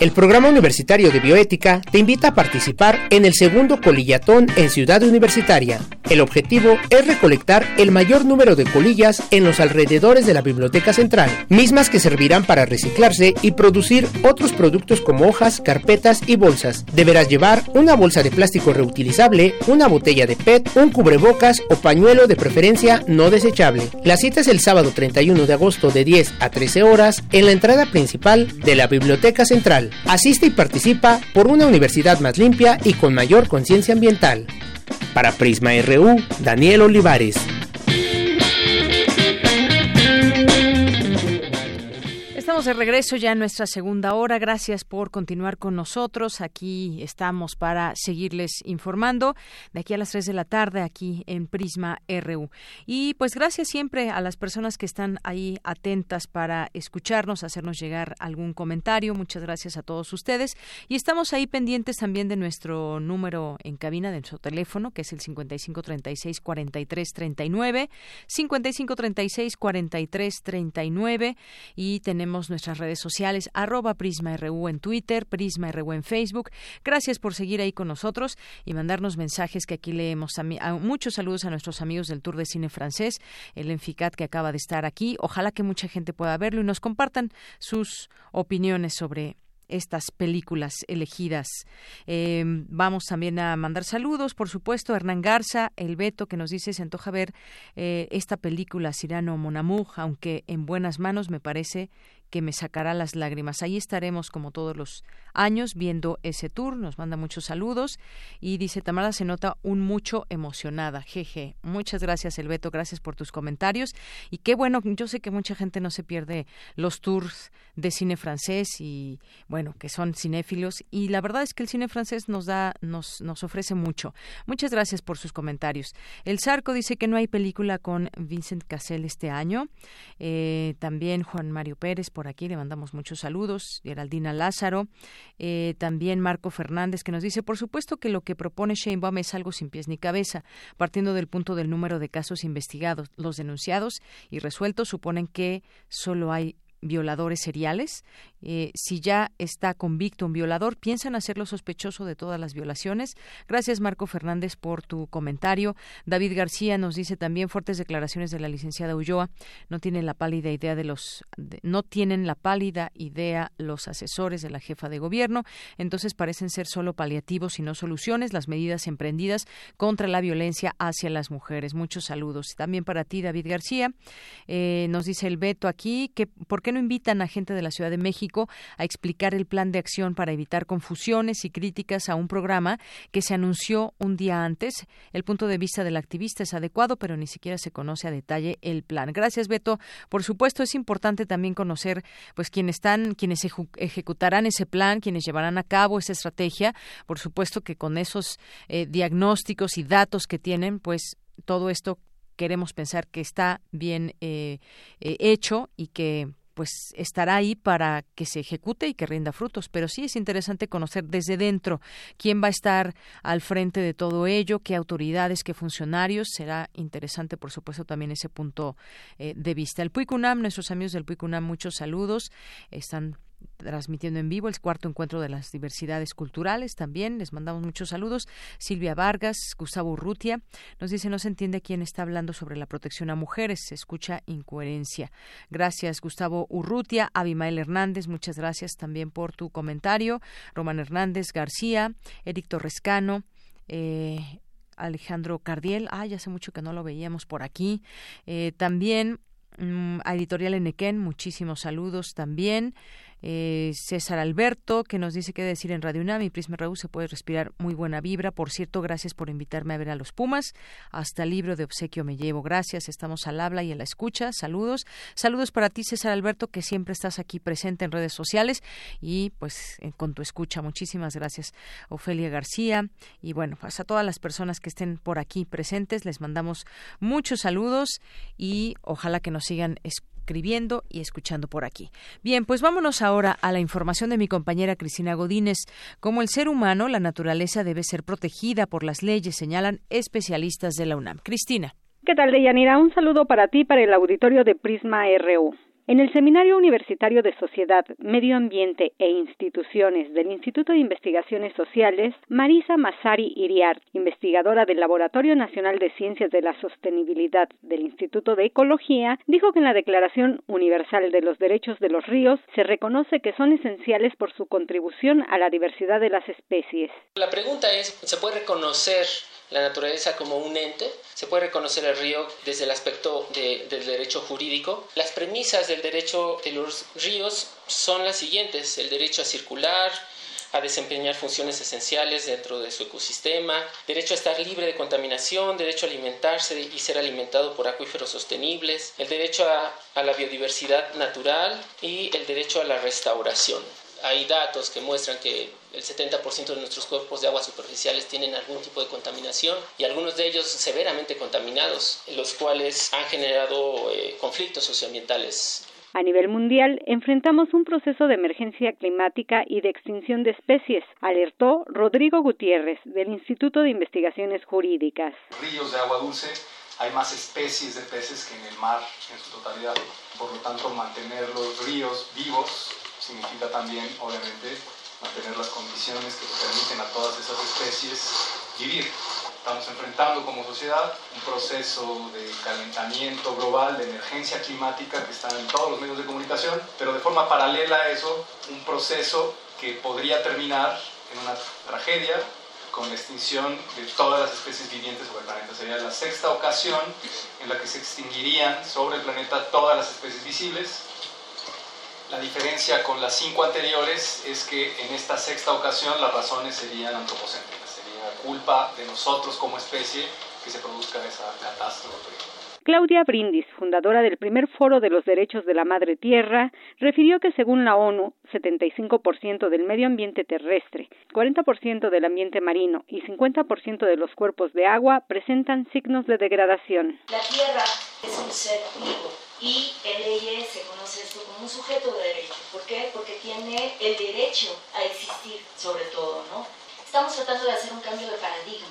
[SPEAKER 15] El programa universitario de bioética te invita a participar en el segundo colillatón en Ciudad Universitaria. El objetivo es recolectar el mayor número de colillas en los alrededores de la Biblioteca Central, mismas que servirán para reciclarse y producir otros productos como hojas, carpetas y bolsas. Deberás llevar una bolsa de plástico reutilizable, una botella de PET, un cubrebocas o pañuelo de preferencia no desechable. La cita es el sábado 31 de agosto de 10 a 13 horas en la entrada principal de la Biblioteca Central. Asiste y participa por una universidad más limpia y con mayor conciencia ambiental. Para Prisma RU, Daniel Olivares.
[SPEAKER 1] De regreso ya en nuestra segunda hora. Gracias por continuar con nosotros. Aquí estamos para seguirles informando de aquí a las 3 de la tarde aquí en Prisma RU. Y pues gracias siempre a las personas que están ahí atentas para escucharnos, hacernos llegar algún comentario. Muchas gracias a todos ustedes. Y estamos ahí pendientes también de nuestro número en cabina, de nuestro teléfono, que es el 5536 4339, 5536 4339 y tenemos nuestras redes sociales, arroba PrismaRU en Twitter, PrismaRU en Facebook. Gracias por seguir ahí con nosotros y mandarnos mensajes que aquí leemos. A, muchos saludos a nuestros amigos del Tour de Cine Francés, el Enficat que acaba de estar aquí. Ojalá que mucha gente pueda verlo y nos compartan sus opiniones sobre estas películas elegidas. Eh, vamos también a mandar saludos, por supuesto, a Hernán Garza, el Beto, que nos dice, se antoja ver eh, esta película, Cirano Monamug, aunque en buenas manos me parece que me sacará las lágrimas. Ahí estaremos como todos los años viendo ese tour. Nos manda muchos saludos y dice Tamara se nota un mucho emocionada. Jeje. Muchas gracias, Elbeto. Gracias por tus comentarios. Y qué bueno, yo sé que mucha gente no se pierde los tours de cine francés y bueno, que son cinéfilos. Y la verdad es que el cine francés nos da, nos, nos ofrece mucho. Muchas gracias por sus comentarios. El Zarco dice que no hay película con Vincent Cassel este año. Eh, también Juan Mario Pérez aquí le mandamos muchos saludos. Geraldina Lázaro. Eh, también Marco Fernández que nos dice, por supuesto que lo que propone Sheinbaum es algo sin pies ni cabeza, partiendo del punto del número de casos investigados. Los denunciados y resueltos suponen que solo hay violadores seriales. Eh, si ya está convicto un violador, piensan hacerlo sospechoso de todas las violaciones. Gracias, Marco Fernández, por tu comentario. David García nos dice también fuertes declaraciones de la licenciada Ulloa. No tienen la pálida idea de los, no tienen la pálida idea los asesores de la jefa de gobierno. Entonces parecen ser solo paliativos y no soluciones las medidas emprendidas contra la violencia hacia las mujeres. Muchos saludos. También para ti, David García. Eh, nos dice el veto aquí que por qué no invitan a gente de la Ciudad de México a explicar el plan de acción para evitar confusiones y críticas a un programa que se anunció un día antes? El punto de vista del activista es adecuado, pero ni siquiera se conoce a detalle el plan. Gracias, Beto. Por supuesto, es importante también conocer pues quienes están, quienes ejecutarán ese plan, quienes llevarán a cabo esa estrategia. Por supuesto que con esos eh, diagnósticos y datos que tienen, pues todo esto queremos pensar que está bien eh, eh, hecho y que pues estará ahí para que se ejecute y que rinda frutos. Pero sí es interesante conocer desde dentro quién va a estar al frente de todo ello, qué autoridades, qué funcionarios. Será interesante, por supuesto, también ese punto eh, de vista. El Puicunam, nuestros amigos del Puicunam, muchos saludos. Están transmitiendo en vivo el cuarto encuentro de las diversidades culturales también. Les mandamos muchos saludos. Silvia Vargas, Gustavo Urrutia, nos dice no se entiende quién está hablando sobre la protección a mujeres, se escucha incoherencia. Gracias, Gustavo Urrutia. Abimael Hernández, muchas gracias también por tu comentario. Román Hernández García, Eric Torrescano, eh, Alejandro Cardiel, ya hace mucho que no lo veíamos por aquí. Eh, también mm, a Editorial Enequén, muchísimos saludos también. Eh, César Alberto, que nos dice que decir en Radio UNAM y Prisma Raúl se puede respirar muy buena vibra. Por cierto, gracias por invitarme a ver a los Pumas. Hasta el libro de obsequio me llevo. Gracias, estamos al habla y a la escucha. Saludos. Saludos para ti, César Alberto, que siempre estás aquí presente en redes sociales y pues con tu escucha. Muchísimas gracias, Ofelia García. Y bueno, pues a todas las personas que estén por aquí presentes, les mandamos muchos saludos y ojalá que nos sigan escuchando escribiendo y escuchando por aquí. Bien, pues vámonos ahora a la información de mi compañera Cristina Godínez. Como el ser humano, la naturaleza debe ser protegida por las leyes, señalan especialistas de la UNAM. Cristina.
[SPEAKER 24] ¿Qué tal, Deyanira? Un saludo para ti, para el auditorio de Prisma RU. En el Seminario Universitario de Sociedad, Medio Ambiente e Instituciones del Instituto de Investigaciones Sociales, Marisa Masari Iriar, investigadora del Laboratorio Nacional de Ciencias de la Sostenibilidad del Instituto de Ecología, dijo que en la Declaración Universal de los Derechos de los Ríos se reconoce que son esenciales por su contribución a la diversidad de las especies.
[SPEAKER 25] La pregunta es, ¿se puede reconocer la naturaleza como un ente, se puede reconocer el río desde el aspecto del derecho jurídico. Las premisas del derecho de los ríos son las siguientes, el derecho a circular, a desempeñar funciones esenciales dentro de su ecosistema, derecho a estar libre de contaminación, derecho a alimentarse y ser alimentado por acuíferos sostenibles, el derecho a, la biodiversidad natural y el derecho a la restauración hay datos que muestran que el 70% de nuestros cuerpos de agua superficiales tienen algún tipo de contaminación y algunos de ellos severamente contaminados, los cuales han generado eh, conflictos socioambientales.
[SPEAKER 24] A nivel mundial, enfrentamos un proceso de emergencia climática y de extinción de especies, alertó Rodrigo Gutiérrez, del Instituto de Investigaciones Jurídicas.
[SPEAKER 26] Ríos de agua dulce, hay más especies de peces que en el mar en su totalidad. Por lo tanto, mantener los ríos vivos significa también, obviamente, mantener las condiciones que permiten a todas esas especies vivir. Estamos enfrentando como sociedad un proceso de calentamiento global, de emergencia climática que está en todos los medios de comunicación, pero de forma paralela a eso, un proceso que podría terminar en una tragedia con la extinción de todas las especies vivientes sobre el planeta. Sería la sexta ocasión en la que se extinguirían sobre el planeta todas las especies visibles, la diferencia con las cinco anteriores es que en esta sexta ocasión las razones serían antropocéntricas, sería culpa de nosotros como especie que se produzca esa catástrofe.
[SPEAKER 24] Claudia Brindis, fundadora del primer foro de los derechos de la madre tierra, refirió que según la ONU, 75% del medio ambiente terrestre, 40% del ambiente marino y 50% de los cuerpos de agua presentan signos de degradación.
[SPEAKER 27] La tierra es un ser vivo y en leyes se conoce esto como un sujeto de derecho. ¿Por qué? Porque tiene el derecho a existir sobre todo, ¿no? Estamos tratando de hacer un cambio de paradigma,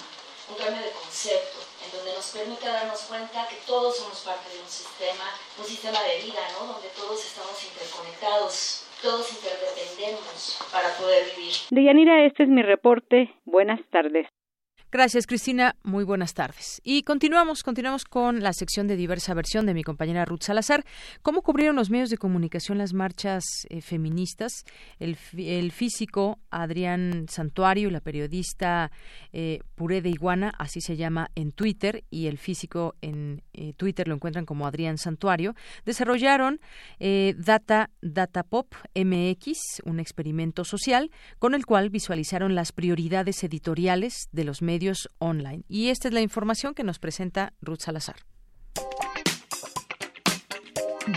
[SPEAKER 27] un cambio de concepto, en donde nos permite darnos cuenta que todos somos parte de un sistema, un sistema de vida, ¿no? Donde todos estamos interconectados, todos interdependemos para poder vivir.
[SPEAKER 24] Deyanira, este es mi reporte. Buenas tardes.
[SPEAKER 1] Gracias, Cristina. Muy buenas tardes. Y continuamos, continuamos con la sección de diversa versión de mi compañera Ruth Salazar. ¿Cómo cubrieron los medios de comunicación las marchas eh, feministas? El, físico Adrián Santuario y la periodista eh, Puré de Iguana, así se llama en Twitter, y el físico en eh, Twitter lo encuentran como Adrián Santuario, desarrollaron Data, Data Pop MX, un experimento social con el cual visualizaron las prioridades editoriales de los medios online. Y esta es la información que nos presenta Ruth Salazar.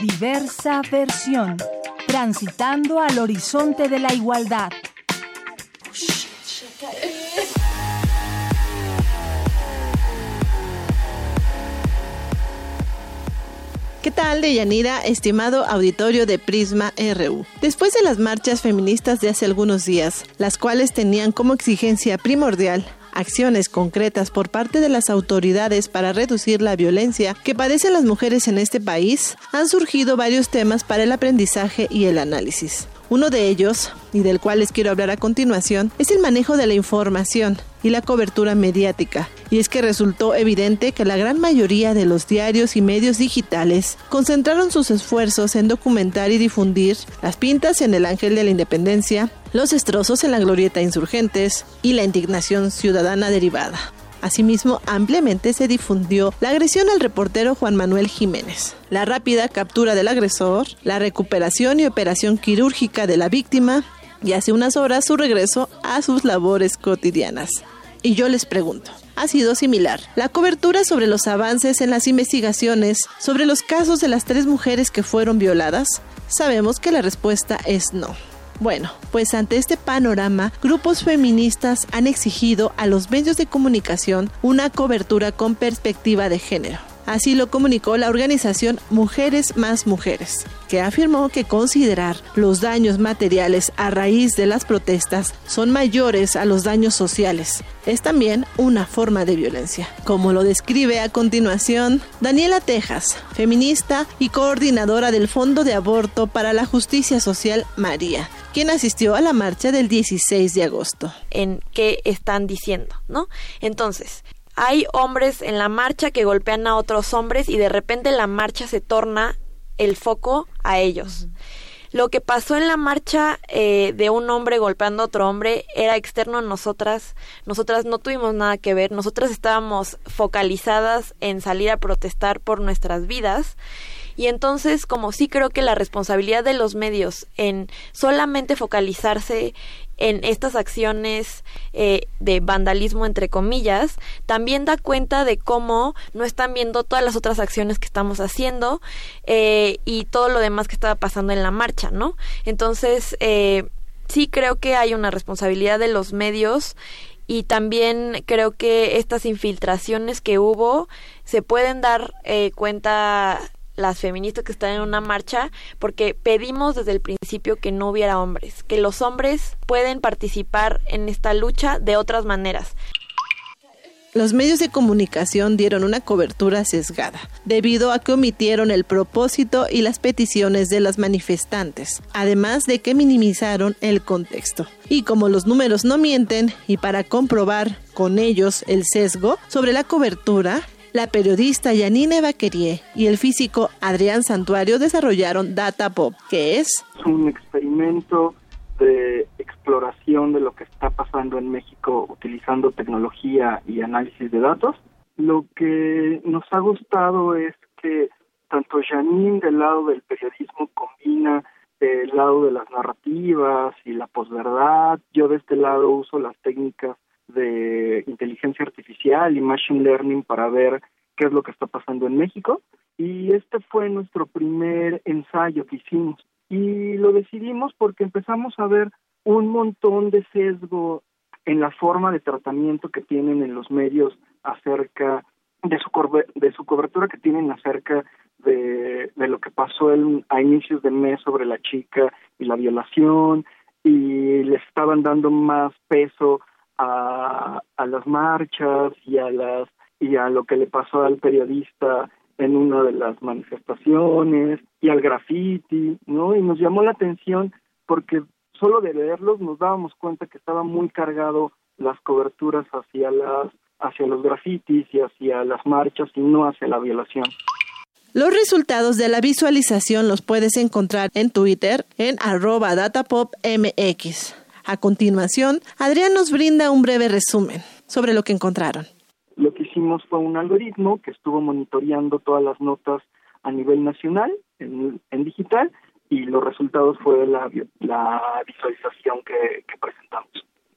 [SPEAKER 3] Diversa versión. Transitando al horizonte de la igualdad.
[SPEAKER 28] ¿Qué tal, Deyanira, estimado auditorio de Prisma RU? Después de las marchas feministas de hace algunos días, las cuales tenían como exigencia primordial acciones concretas por parte de las autoridades para reducir la violencia que padecen las mujeres en este país, han surgido varios temas para el aprendizaje y el análisis. Uno de ellos, y del cual les quiero hablar a continuación, es el manejo de la información y la cobertura mediática. Y es que resultó evidente que la gran mayoría de los diarios y medios digitales concentraron sus esfuerzos en documentar y difundir las pintas en el Ángel de la Independencia, los destrozos en la Glorieta Insurgentes y la indignación ciudadana derivada. Asimismo, ampliamente se difundió la agresión al reportero Juan Manuel Jiménez, la rápida captura del agresor, la recuperación y operación quirúrgica de la víctima y hace unas horas su regreso a sus labores cotidianas. Y yo les pregunto, ha sido similar. La cobertura sobre los avances en las investigaciones sobre los casos de las tres mujeres que fueron violadas, sabemos que la respuesta es no. Bueno, pues ante este panorama, grupos feministas han exigido a los medios de comunicación una cobertura con perspectiva de género Así lo comunicó la organización Mujeres más Mujeres, que afirmó que considerar los daños materiales a raíz de las protestas son mayores a los daños sociales. Es también una forma de violencia, como lo describe a continuación Daniela Tejas, feminista y coordinadora del Fondo de Aborto para la Justicia Social María, quien asistió a la marcha del 16 de agosto.
[SPEAKER 29] En qué están diciendo, ¿no? Entonces, hay hombres en la marcha que golpean a otros hombres y de repente la marcha se torna el foco a ellos. Lo que pasó en la marcha eh, de un hombre golpeando a otro hombre era externo a nosotras. Nosotras no tuvimos nada que ver. Nosotras estábamos focalizadas en salir a protestar por nuestras vidas y entonces, como sí creo que la responsabilidad de los medios en solamente focalizarse en estas acciones eh, de vandalismo entre comillas, también da cuenta de cómo no están viendo todas las otras acciones que estamos haciendo eh, y todo lo demás que estaba pasando en la marcha, ¿no? Entonces, eh, sí creo que hay una responsabilidad de los medios y también creo que estas infiltraciones que hubo se pueden dar cuenta las feministas que están en una marcha porque pedimos desde el principio que no hubiera hombres, que los hombres pueden participar en esta lucha de otras maneras.
[SPEAKER 28] Los medios de comunicación dieron una cobertura sesgada, debido a que omitieron el propósito y las peticiones de las manifestantes, además de que minimizaron el contexto. Y como los números no mienten, y para comprobar con ellos el sesgo sobre la cobertura, la periodista Yanine Baquerie y el físico Adrián Santuario desarrollaron Data Pop, que es
[SPEAKER 30] un experimento de exploración de lo que está pasando en México utilizando tecnología y análisis de datos. Lo que nos ha gustado es que tanto Janine del lado del periodismo combina el lado de las narrativas y la posverdad. Yo de este lado uso las técnicas de inteligencia artificial y machine learning para ver qué es lo que está pasando en México. Y este fue nuestro primer ensayo que hicimos. Y lo decidimos porque empezamos a ver un montón de sesgo en la forma de tratamiento que tienen en los medios acerca de su, de su cobertura que tienen acerca de, de lo que pasó el, a inicios de mes sobre la chica y la violación y le estaban dando más peso a, las marchas y a las y a lo que le pasó al periodista en una de las manifestaciones y al graffiti, ¿no? Y nos llamó la atención porque solo de leerlos nos dábamos cuenta que estaba muy cargado las coberturas hacia las hacia los grafitis y hacia las marchas y no hacia la violación.
[SPEAKER 28] Los resultados de la visualización los puedes encontrar en Twitter en arroba datapopmx. A continuación, Adrián nos brinda un breve resumen sobre lo que encontraron.
[SPEAKER 30] Lo que hicimos fue un algoritmo que estuvo monitoreando todas las notas a nivel nacional en, digital y los resultados fue la, visualización que, que, presentamos.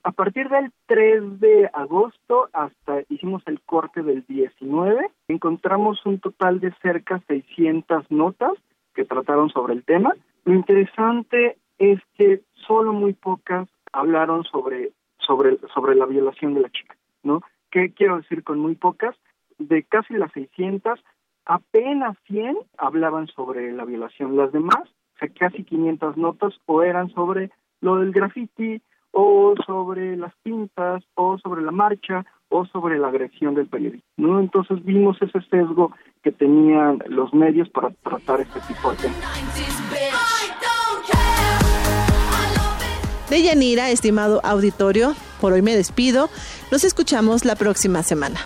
[SPEAKER 30] A partir del 3 de agosto hasta hicimos el corte del 19, encontramos un total de cerca 600 notas que trataron sobre el tema. Lo interesante es que solo muy pocas hablaron sobre, sobre, sobre la violación de la chica, ¿no? ¿Qué quiero decir con muy pocas? De casi las 600, apenas 100 hablaban sobre la violación. Las demás, o sea, casi 500 notas, o eran sobre lo del graffiti, o sobre las pintas, o sobre la marcha, o sobre la agresión del periodista. ¿no? Entonces vimos ese sesgo que tenían los medios para tratar este tipo de temas.
[SPEAKER 28] De Yanira, estimado auditorio, por hoy me despido. Nos escuchamos la próxima semana.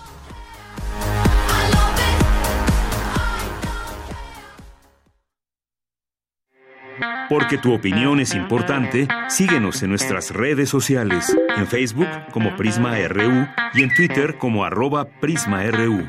[SPEAKER 2] Porque tu opinión es importante, síguenos en nuestras redes sociales, en Facebook como Prisma RU y en Twitter como arroba PrismaRU.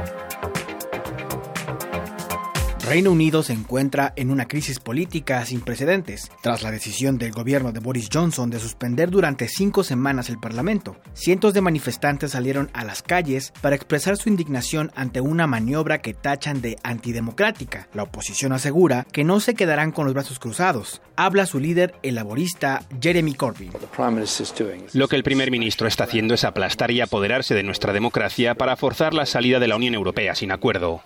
[SPEAKER 31] Reino Unido se encuentra en una crisis política sin precedentes, tras la decisión del gobierno de Boris Johnson de suspender durante cinco semanas el Parlamento. Cientos de manifestantes salieron a las calles para expresar su indignación ante una maniobra que tachan de antidemocrática. La oposición asegura que no se quedarán con los brazos cruzados. Habla su líder, el laborista Jeremy Corbyn.
[SPEAKER 32] Lo que el primer ministro está haciendo es aplastar y apoderarse de nuestra democracia para forzar la salida de la Unión Europea sin acuerdo.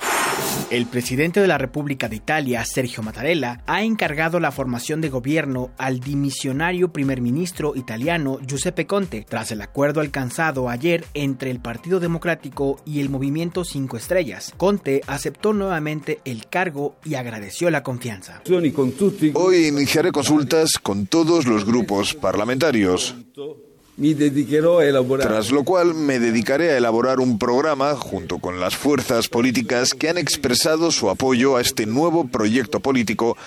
[SPEAKER 31] El presidente de la República de Italia, Sergio Mattarella, ha encargado la formación de gobierno al dimisionario primer ministro italiano Giuseppe Conte, tras el acuerdo alcanzado ayer entre el Partido Democrático y el Movimiento Cinco Estrellas. Conte aceptó nuevamente el cargo y agradeció la confianza.
[SPEAKER 33] Hoy iniciaré consultas con todos los grupos parlamentarios. Tras lo cual me dedicaré a elaborar un programa junto con las fuerzas políticas que han expresado su apoyo a este nuevo proyecto político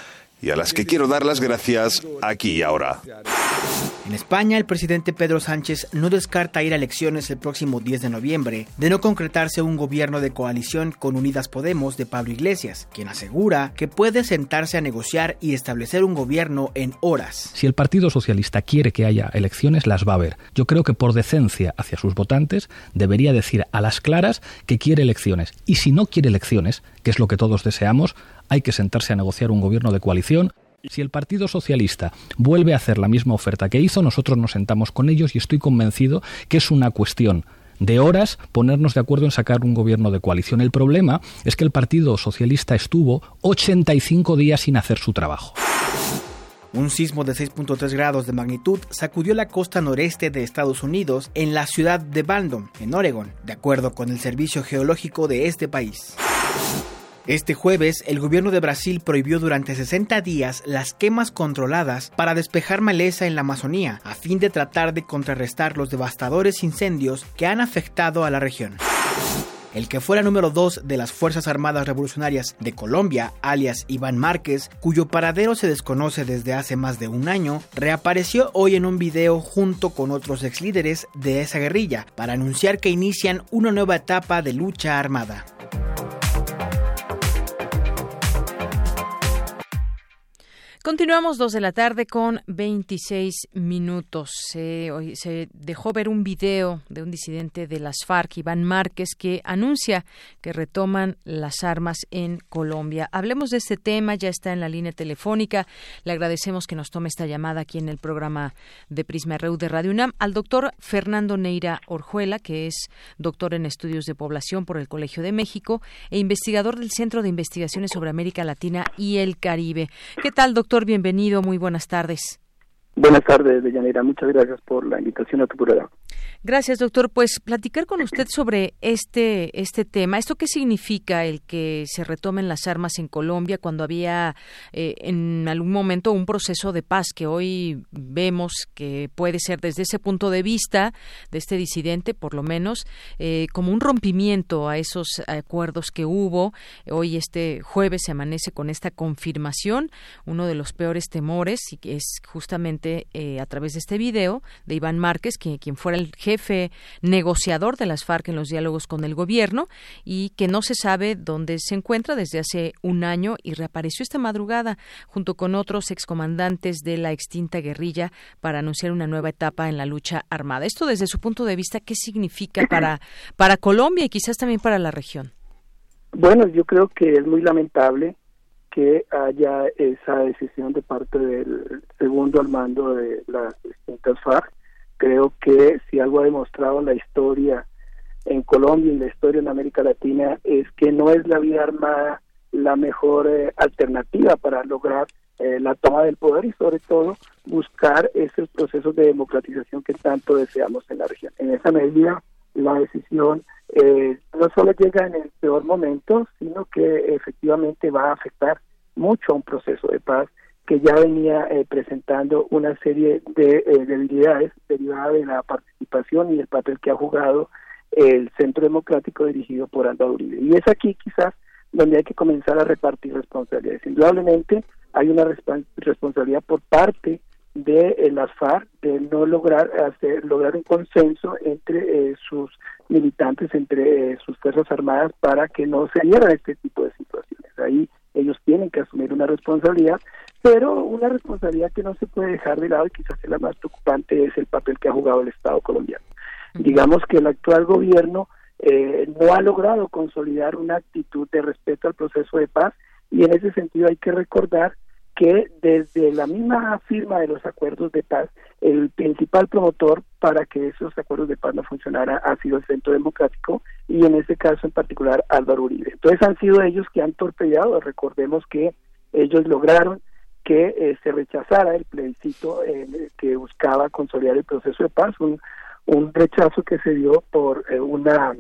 [SPEAKER 33] y a las que quiero dar las gracias aquí y ahora.
[SPEAKER 31] En España, el presidente Pedro Sánchez no descarta ir a elecciones el próximo 10 de noviembre, de no concretarse un gobierno de coalición con Unidas Podemos de Pablo Iglesias, quien asegura que puede sentarse a negociar y establecer un gobierno en horas.
[SPEAKER 34] Si el Partido Socialista quiere que haya elecciones, las va a haber. Yo creo que por decencia hacia sus votantes debería decir a las claras que quiere elecciones. Y si no quiere elecciones, que es lo que todos deseamos, hay que sentarse a negociar un gobierno de coalición si el Partido Socialista vuelve a hacer la misma oferta que hizo, nosotros nos sentamos con ellos y estoy convencido que es una cuestión de horas ponernos de acuerdo en sacar un gobierno de coalición. El problema es que el Partido Socialista estuvo 85 días sin hacer su trabajo.
[SPEAKER 31] Un sismo de 6.3 grados de magnitud sacudió la costa noreste de Estados Unidos en la ciudad de Bandon, en Oregon, de acuerdo con el Servicio Geológico de este país. Este jueves, el gobierno de Brasil prohibió durante 60 días las quemas controladas para despejar maleza en la Amazonía, a fin de tratar de contrarrestar los devastadores incendios que han afectado a la región. El que fuera número 2 de las Fuerzas Armadas Revolucionarias de Colombia, alias Iván Márquez, cuyo paradero se desconoce desde hace más de un año, reapareció hoy en un video junto con otros ex líderes de esa guerrilla para anunciar que inician una nueva etapa de lucha armada.
[SPEAKER 1] Continuamos dos de la tarde con 26 minutos. hoy se dejó ver un video de un disidente de las FARC, Iván Márquez, que anuncia que retoman las armas en Colombia. Hablemos de este tema, ya está en la línea telefónica. Le agradecemos que nos tome esta llamada aquí en el programa de Prisma RU de Radio UNAM al doctor Fernando Neira Orjuela, que es doctor en estudios de población por el Colegio de México e investigador del Centro de Investigaciones sobre América Latina y el Caribe. ¿Qué tal, doctor? Bienvenido, muy buenas tardes.
[SPEAKER 35] Buenas tardes, Deyanira. Muchas gracias por la invitación a tu programa.
[SPEAKER 1] Gracias, doctor. Pues platicar con usted sobre este este tema. ¿Esto qué significa el que se retomen las armas en Colombia cuando había eh, en algún momento un proceso de paz que hoy vemos que puede ser desde ese punto de vista de este disidente, por lo menos, eh, como un rompimiento a esos acuerdos que hubo. Hoy este jueves se amanece con esta confirmación. Uno de los peores temores y que es justamente eh, a través de este video de Iván Márquez, que, quien fuera el jefe negociador de las FARC en los diálogos con el gobierno y que no se sabe dónde se encuentra desde hace un año y reapareció esta madrugada junto con otros excomandantes de la extinta guerrilla para anunciar una nueva etapa en la lucha armada. Esto desde su punto de vista, ¿qué significa para, para Colombia y quizás también para la región?
[SPEAKER 35] Bueno, yo creo que es muy lamentable que haya esa decisión de parte del segundo al mando de las distintas FARC Creo que si algo ha demostrado la historia en Colombia y la historia en América Latina es que no es la vía armada la mejor eh, alternativa para lograr eh, la toma del poder y sobre todo buscar esos procesos de democratización que tanto deseamos en la región. En esa medida, la decisión eh, no solo llega en el peor momento, sino que efectivamente va a afectar mucho a un proceso de paz que ya venía eh, presentando una serie de eh, debilidades derivadas de la participación y el papel que ha jugado el Centro Democrático dirigido por Aldo Uribe. Y es aquí quizás donde hay que comenzar a repartir responsabilidades. Indudablemente hay una responsabilidad por parte de eh, las FARC de no lograr hacer lograr un consenso entre sus militantes, entre sus fuerzas armadas para que no se dieran este tipo de situaciones. Ahí ellos tienen que asumir una responsabilidad, pero una responsabilidad que no se puede dejar de lado y quizás la más preocupante es el papel que ha jugado el Estado colombiano. Digamos que el actual gobierno eh, no ha logrado consolidar una actitud de respeto al proceso de paz y en ese sentido hay que recordar que desde la misma firma de los acuerdos de paz, el principal promotor para que esos acuerdos de paz no funcionaran ha sido el Centro Democrático y en este caso en particular Álvaro Uribe. Entonces han sido ellos que han torpedeado, recordemos que ellos lograron que eh, se rechazara el plebiscito eh, que buscaba consolidar el proceso de paz, un, un rechazo que se dio por eh, una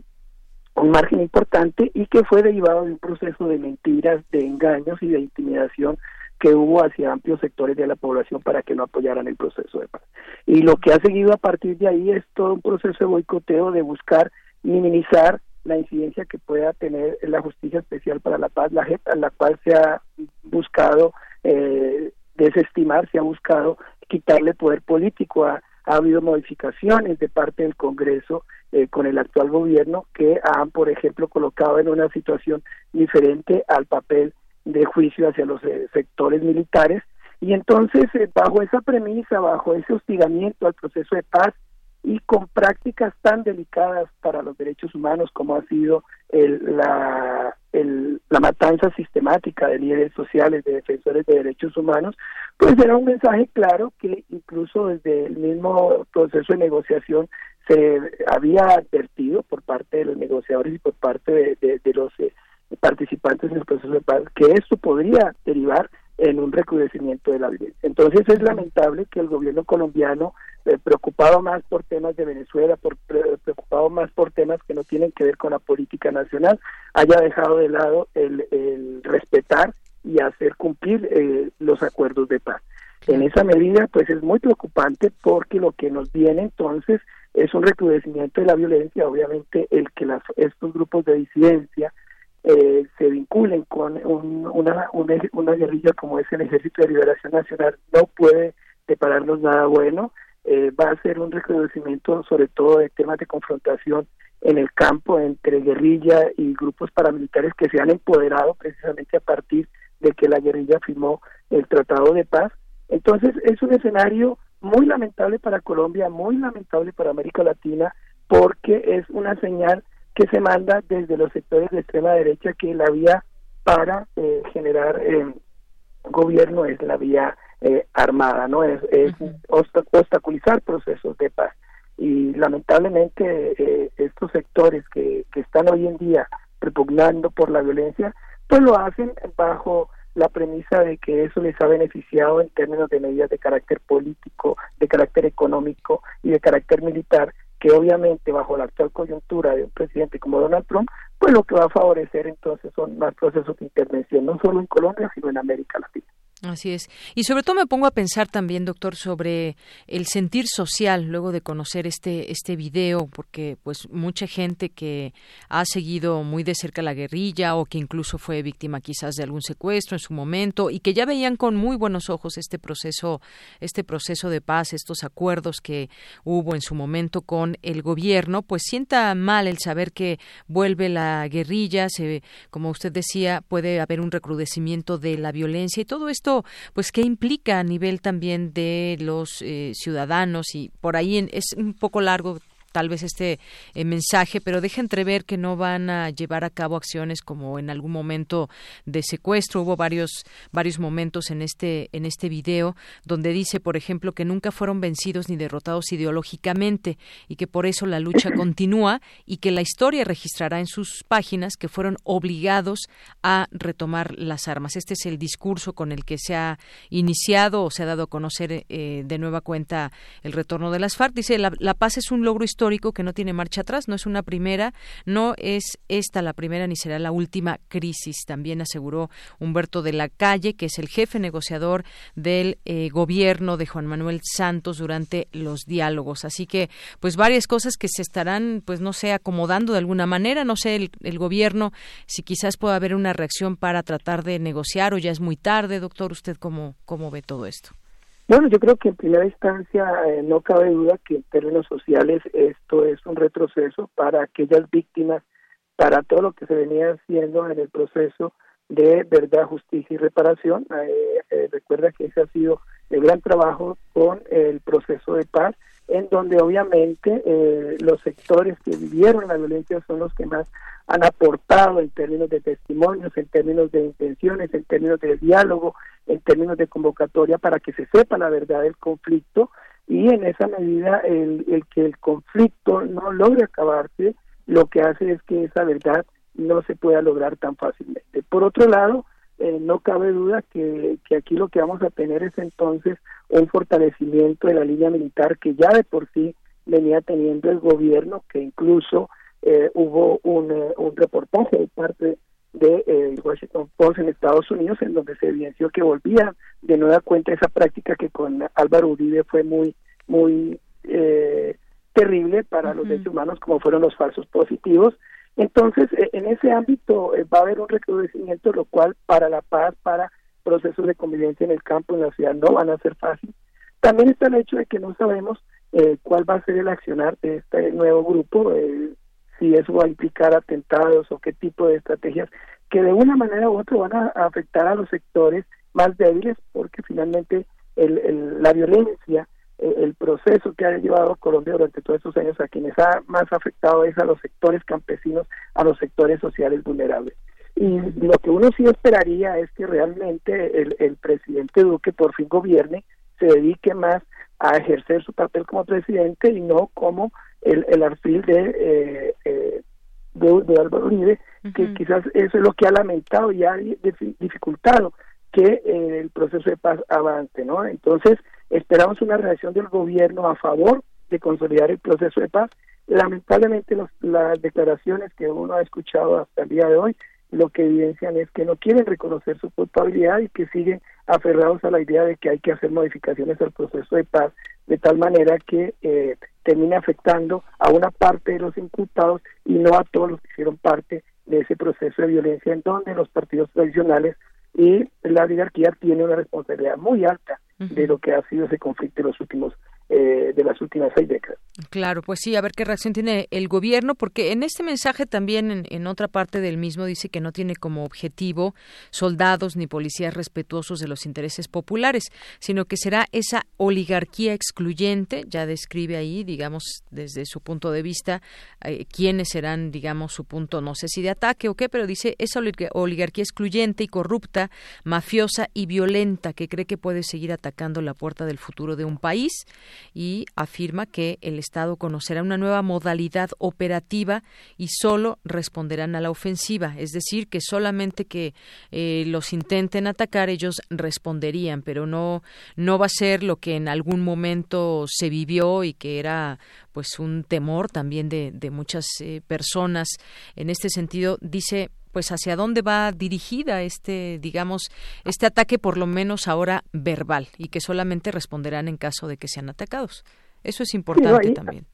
[SPEAKER 35] un margen importante y que fue derivado de un proceso de mentiras, de engaños y de intimidación que hubo hacia amplios sectores de la población para que no apoyaran el proceso de paz. Y lo que ha seguido a partir de ahí es todo un proceso de boicoteo de buscar minimizar la incidencia que pueda tener la Justicia Especial para la Paz, la JEP, a la cual se ha buscado eh, desestimar, se ha buscado quitarle poder político. Ha, ha habido modificaciones de parte del Congreso eh, con el actual gobierno que han, por ejemplo, colocado en una situación diferente al papel de juicio hacia los eh, sectores militares. Y entonces, eh, bajo esa premisa, bajo ese hostigamiento al proceso de paz y con prácticas tan delicadas para los derechos humanos como ha sido el, la, el, la matanza sistemática de líderes sociales, de defensores de derechos humanos, pues era un mensaje claro que incluso desde el mismo proceso de negociación se había advertido por parte de los negociadores y por parte de, de los eh, participantes en el proceso de paz que esto podría derivar en un recrudecimiento de la violencia. Entonces es lamentable que el gobierno colombiano, eh, preocupado más por temas de Venezuela, por, preocupado más por temas que no tienen que ver con la política nacional, haya dejado de lado el, respetar y hacer cumplir eh, los acuerdos de paz. En esa medida, pues es muy preocupante porque lo que nos viene entonces es un recrudecimiento de la violencia, obviamente el que las, estos grupos de disidencia eh, se vinculen con una, una, guerrilla como es el Ejército de Liberación Nacional no puede depararnos nada bueno. Eh, va a ser un reconocimiento sobre todo de temas de confrontación en el campo entre guerrilla y grupos paramilitares que se han empoderado precisamente a partir de que la guerrilla firmó el Tratado de Paz. Entonces es un escenario muy lamentable para Colombia, muy lamentable para América Latina, porque es una señal que se manda desde los sectores de extrema derecha que la vía para eh, generar eh, gobierno es la vía eh, armada, no es, es obstaculizar procesos de paz. Y lamentablemente estos sectores que, que están hoy en día repugnando por la violencia, pues lo hacen bajo la premisa de que eso les ha beneficiado en términos de medidas de carácter político, de carácter económico y de carácter militar, que obviamente bajo la actual coyuntura de un presidente como Donald Trump, pues lo que va a favorecer entonces son más procesos de intervención, no solo en Colombia, sino en América Latina.
[SPEAKER 1] Así es. Y sobre todo me pongo a pensar también, doctor, sobre el sentir social luego de conocer este este video, porque pues mucha gente que ha seguido muy de cerca la guerrilla o que incluso fue víctima quizás de algún secuestro en su momento y que ya veían con muy buenos ojos este proceso este proceso de paz, estos acuerdos que hubo en su momento con el gobierno, pues sienta mal el saber que vuelve la guerrilla, se como usted decía, puede haber un recrudecimiento de la violencia y todo esto pues, qué implica a nivel también de los eh, ciudadanos y por ahí es un poco largo tal vez este eh, mensaje, pero deja entrever que no van a llevar a cabo acciones como en algún momento de secuestro. Hubo varios varios momentos en este en este video donde dice, por ejemplo, que nunca fueron vencidos ni derrotados ideológicamente y que por eso la lucha continúa y que la historia registrará en sus páginas que fueron obligados a retomar las armas. Este es el discurso con el que se ha iniciado o se ha dado a conocer eh, de nueva cuenta el retorno de las FARC. Dice, la, la paz es un logro histórico que no tiene marcha atrás, no es una primera, no es esta la primera ni será la última crisis, también aseguró Humberto de la Calle, que es el jefe negociador del eh, gobierno de Juan Manuel Santos durante los diálogos. Así que, pues varias cosas que se estarán, pues no sé, acomodando de alguna manera, no sé, el, el gobierno, si quizás pueda haber una reacción para tratar de negociar o ya es muy tarde, doctor, ¿usted cómo, cómo ve todo esto?
[SPEAKER 35] Bueno, yo creo que en primera instancia eh, no cabe duda que en términos sociales esto es un retroceso para aquellas víctimas, para todo lo que se venía haciendo en el proceso de verdad, justicia y reparación. Eh, eh, recuerda que ese ha sido el gran trabajo con el proceso de paz, en donde obviamente eh, los sectores que vivieron la violencia son los que más han aportado en términos de testimonios, en términos de intenciones, en términos de diálogo, en términos de convocatoria para que se sepa la verdad del conflicto y en esa medida el, el que el conflicto no logre acabarse, lo que hace es que esa verdad no se pueda lograr tan fácilmente. Por otro lado, eh, no cabe duda que, que aquí lo que vamos a tener es entonces un fortalecimiento de la línea militar que ya de por sí venía teniendo el gobierno, que incluso eh, hubo un, eh, un, reportaje de parte de eh, Washington Post en Estados Unidos en donde se evidenció que volvía de nueva cuenta esa práctica que con Álvaro Uribe fue muy muy terrible para los derechos humanos como fueron los falsos positivos entonces, eh, en ese ámbito eh, va a haber un recrudecimiento, lo cual para la paz, para procesos de convivencia en el campo, en la ciudad, no van a ser fáciles. También está el hecho de que no sabemos eh, cuál va a ser el accionar de este nuevo grupo, si eso va a implicar atentados o qué tipo de estrategias que de una manera u otra van a afectar a los sectores más débiles, porque finalmente el, la violencia eh, el proceso que ha llevado Colombia durante todos estos años a quienes ha más afectado es a los sectores campesinos, a los sectores sociales vulnerables. Y lo que uno sí esperaría es que realmente el, el presidente Duque por fin gobierne, se dedique más a ejercer su papel como presidente y no como el, el arfil de, eh, eh, de, Álvaro Uribe, que quizás eso es lo que ha lamentado y ha dificultado que el proceso de paz avance, ¿no? Entonces, Esperamos una reacción del gobierno a favor de consolidar el proceso de paz. Lamentablemente las declaraciones que uno ha escuchado hasta el día de hoy lo que evidencian es que no quieren reconocer su culpabilidad y que siguen aferrados a la idea de que hay que hacer modificaciones al proceso de paz de tal manera que eh, termine afectando a una parte de los imputados y no a todos los que hicieron parte de ese proceso de violencia en donde los partidos tradicionales y la oligarquía tiene una responsabilidad muy alta de lo que ha sido ese conflicto en los últimos eh, de las últimas seis décadas.
[SPEAKER 1] Claro, pues sí, a ver qué reacción tiene el gobierno, porque en este mensaje también, en, otra parte del mismo, dice que no tiene como objetivo soldados ni policías respetuosos de los intereses populares, sino que será esa oligarquía excluyente, ya describe ahí, digamos, desde su punto de vista, eh, quiénes serán, digamos, su punto, no sé si de ataque o qué, pero dice esa oligarquía excluyente y corrupta, mafiosa y violenta que cree que puede seguir atacando la puerta del futuro de un país y afirma que el Estado conocerá una nueva modalidad operativa y solo responderán a la ofensiva, es decir, que solamente que eh, los intenten atacar ellos responderían, pero no no va a ser lo que en algún momento se vivió y que era pues un temor también de, de muchas eh, personas. En este sentido, dice pues hacia dónde va dirigida este digamos este ataque por lo menos ahora verbal y que solamente responderán en caso de que sean atacados. Eso es importante también.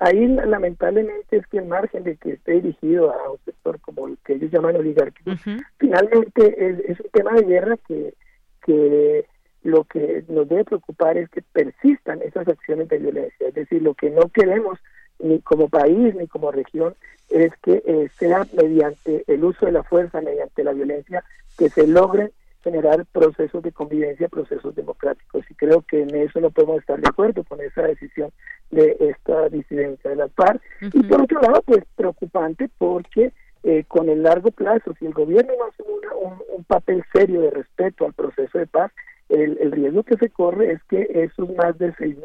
[SPEAKER 35] ahí lamentablemente es que el margen de que esté dirigido a un sector como el que ellos llaman oligarquía finalmente es, un tema de guerra que que lo que nos debe preocupar es que persistan esas acciones de violencia. Es decir lo que no queremos ni como país ni como región es que eh, sea mediante el uso de la fuerza, mediante la violencia, que se logren generar procesos de convivencia, procesos democráticos. Y creo que en eso no podemos estar de acuerdo con esa decisión de esta disidencia de la PAR. Y por otro lado, pues preocupante porque eh, con el largo plazo, si el gobierno no hace un, papel serio de respeto al proceso de paz, el, el riesgo que se corre es que esos más de 6.000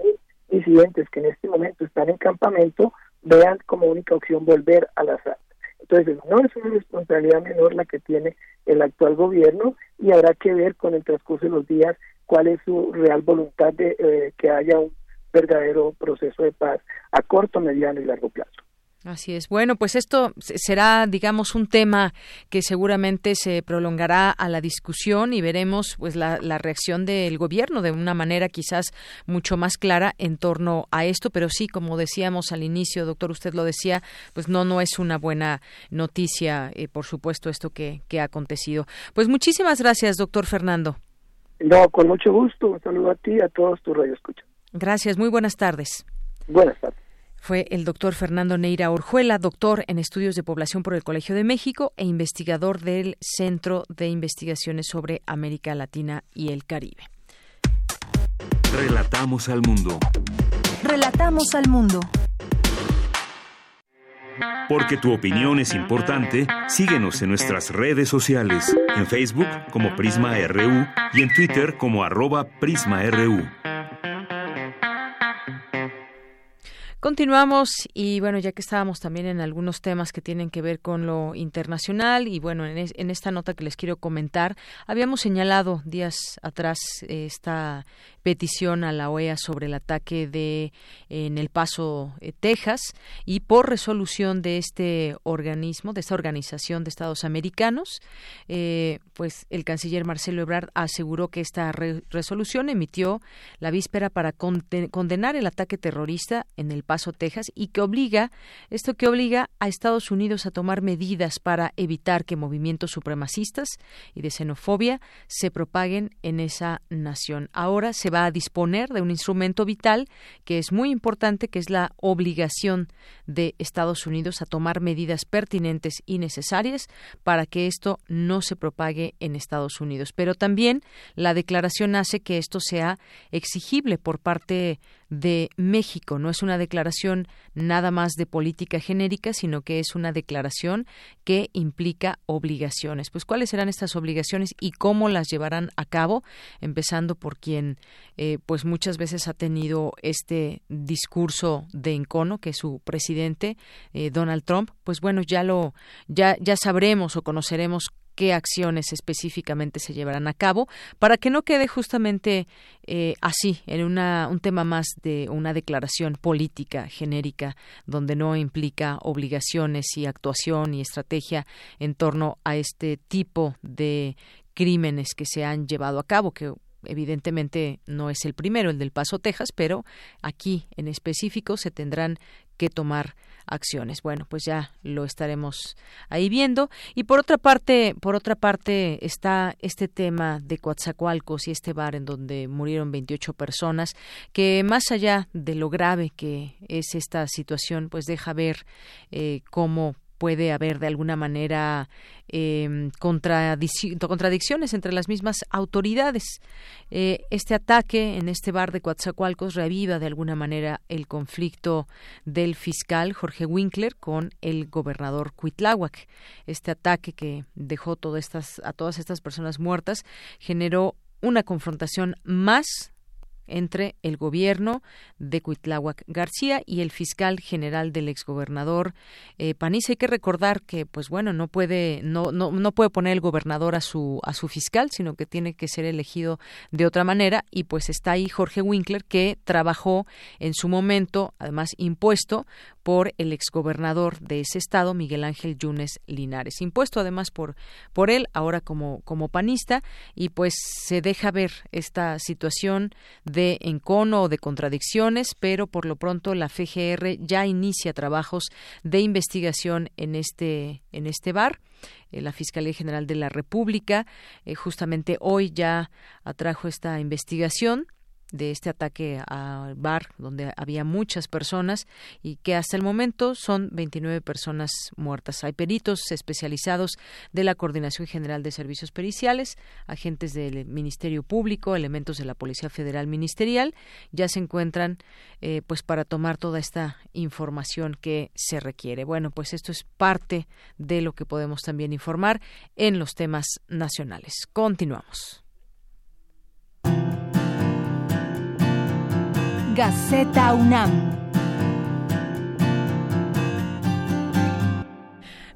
[SPEAKER 35] disidentes que en este momento están en campamento vean como única opción volver a las armas. Entonces, no es una responsabilidad menor la que tiene el actual gobierno y habrá que ver con el transcurso de los días cuál es su real voluntad de eh, que haya un verdadero proceso de paz a corto, mediano y largo plazo.
[SPEAKER 1] Así es. Bueno, pues esto será, digamos, un tema que seguramente se prolongará a la discusión y veremos, pues, la, reacción del gobierno de una manera quizás mucho más clara en torno a esto. Pero sí, como decíamos al inicio, doctor, usted lo decía, pues no, no es una buena noticia, eh, por supuesto, esto que, que ha acontecido. Pues muchísimas gracias, doctor Fernando.
[SPEAKER 35] No, con mucho gusto. Un saludo a ti y a todos tus radioescuchas.
[SPEAKER 1] Gracias. Muy buenas tardes.
[SPEAKER 35] Buenas tardes.
[SPEAKER 1] Fue el doctor Fernando Neira Orjuela, doctor en estudios de población por el Colegio de México e investigador del Centro de Investigaciones sobre América Latina y el Caribe.
[SPEAKER 2] Relatamos al mundo.
[SPEAKER 3] Relatamos al mundo.
[SPEAKER 2] Porque tu opinión es importante, síguenos en nuestras redes sociales, en Facebook como Prisma RU y en Twitter como arroba PrismaRU.
[SPEAKER 1] Continuamos y bueno, ya que estábamos también en algunos temas que tienen que ver con lo internacional y bueno, en, esta nota que les quiero comentar, habíamos señalado días atrás esta petición a la OEA sobre el ataque de en El Paso, eh, Texas, y por resolución de este organismo, de esta organización de Estados Americanos, eh, pues el canciller Marcelo Ebrard aseguró que esta resolución emitió la víspera para condenar el ataque terrorista en El Paso, Texas, y que obliga, esto que obliga a Estados Unidos a tomar medidas para evitar que movimientos supremacistas y de xenofobia se propaguen en esa nación. Ahora se va a disponer de un instrumento vital que es muy importante, que es la obligación de Estados Unidos a tomar medidas pertinentes y necesarias para que esto no se propague en Estados Unidos. Pero también la declaración hace que esto sea exigible por parte de México. No es una declaración nada más de política genérica, sino que es una declaración que implica obligaciones. Pues cuáles serán estas obligaciones y cómo las llevarán a cabo, empezando por quien eh, pues muchas veces ha tenido este discurso de encono, que es su presidente eh, Donald Trump. Pues bueno, ya lo ya ya sabremos o conoceremos qué acciones específicamente se llevarán a cabo para que no quede justamente eh, así en una, un tema más de una declaración política genérica donde no implica obligaciones y actuación y estrategia en torno a este tipo de crímenes que se han llevado a cabo que evidentemente no es el primero, el del Paso, Texas, pero aquí en específico se tendrán que tomar acciones. Bueno, pues ya lo estaremos ahí viendo. Y por otra parte, por otra parte está este tema de Coatzacoalcos y este bar en donde murieron 28 personas, que más allá de lo grave que es esta situación, pues deja ver eh, cómo puede haber de alguna manera eh, contradicciones entre las mismas autoridades. Eh, este ataque en este bar de Coatzacoalcos reaviva de alguna manera el conflicto del fiscal Jorge Winkler con el gobernador Cuitláhuac. Este ataque que dejó todas estas, a todas estas personas muertas generó una confrontación más entre el gobierno de Cuitláhuac García y el fiscal general del exgobernador eh, Hay que recordar que, pues bueno, no puede, no, no, no puede poner el gobernador a su, a su fiscal, sino que tiene que ser elegido de otra manera. Y pues está ahí Jorge Winkler, que trabajó en su momento, además impuesto por el exgobernador de ese estado, Miguel Ángel Yunes Linares. Impuesto además por, por él, ahora como, como panista, y pues se deja ver esta situación de encono o de contradicciones, pero por lo pronto la FGR ya inicia trabajos de investigación en este, en este bar eh, la Fiscalía General de la República eh, justamente hoy ya atrajo esta investigación de este ataque al bar donde había muchas personas y que hasta el momento son 29 personas muertas. Hay peritos especializados de la Coordinación General de Servicios Periciales, agentes del Ministerio Público, elementos de la Policía Federal Ministerial, ya se encuentran eh, pues para tomar toda esta información que se requiere. Bueno, pues esto es parte de lo que podemos también informar en los temas nacionales. Continuamos.
[SPEAKER 3] Gaceta UNAM.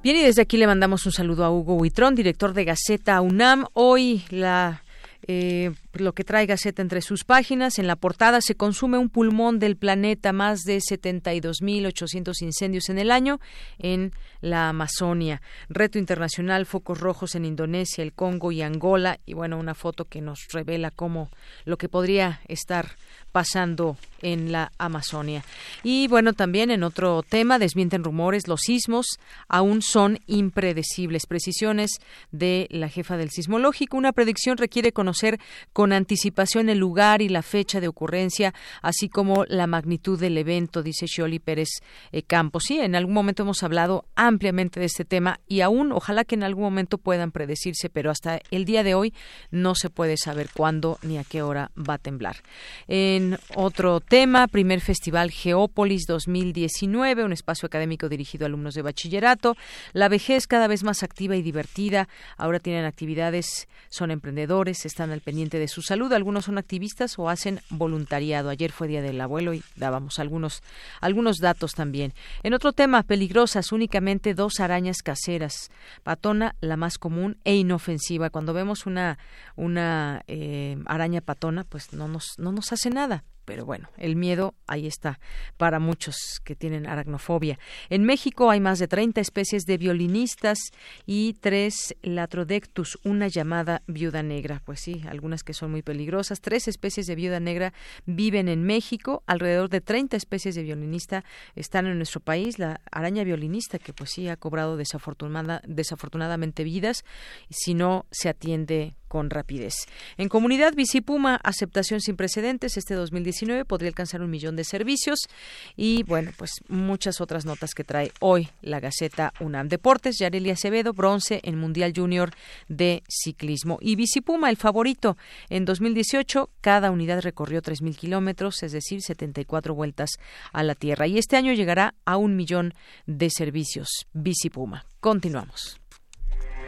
[SPEAKER 1] Bien, y desde aquí le mandamos un saludo a Hugo Huitrón, director de Gaceta UNAM. Hoy la eh, lo que trae Gaceta entre sus páginas. En la portada se consume un pulmón del planeta, más de 72.800 incendios en el año en la Amazonia. Reto internacional, focos rojos en Indonesia, el Congo y Angola. Y bueno, una foto que nos revela cómo lo que podría estar pasando en la Amazonia. Y bueno, también en otro tema, desmienten rumores, los sismos aún son impredecibles. Precisiones de la jefa del sismológico. Una predicción requiere conocer con anticipación el lugar y la fecha de ocurrencia, así como la magnitud del evento, dice Sholi Pérez eh, Campos. Sí, en algún momento hemos hablado ampliamente de este tema y aún ojalá que en algún momento puedan predecirse, pero hasta el día de hoy no se puede saber cuándo ni a qué hora va a temblar. En otro tema, primer Festival Geópolis 2019, un espacio académico dirigido a alumnos de bachillerato. La vejez cada vez más activa y divertida. Ahora tienen actividades, son emprendedores, están al pendiente de su salud. Algunos son activistas o hacen voluntariado. Ayer fue Día del Abuelo y dábamos algunos, algunos datos también. En otro tema, peligrosas, únicamente dos arañas caseras. Patona, la más común e inofensiva. Cuando vemos una, una eh, araña patona, pues no nos, no nos hace nada pero bueno, el miedo ahí está para muchos que tienen aracnofobia. En México hay más de 30 especies de violinistas y tres Latrodectus, una llamada viuda negra. Pues sí, algunas que son muy peligrosas. Tres especies de viuda negra viven en México. Alrededor de 30 especies de violinista están en nuestro país. La araña violinista, que pues sí ha cobrado desafortunada, desafortunadamente vidas, si no se atiende con rapidez. En comunidad Bicipuma, aceptación sin precedentes. Este 2019 podría alcanzar un millón de servicios y, bueno, pues muchas otras notas que trae hoy la Gaceta UNAM. Deportes, Yareli Acevedo, bronce en Mundial Junior de Ciclismo. Y Bicipuma, el favorito. En 2018, cada unidad recorrió 3.000 kilómetros, es decir, 74 vueltas a la Tierra. Y este año llegará a un millón de servicios. Bicipuma. Continuamos.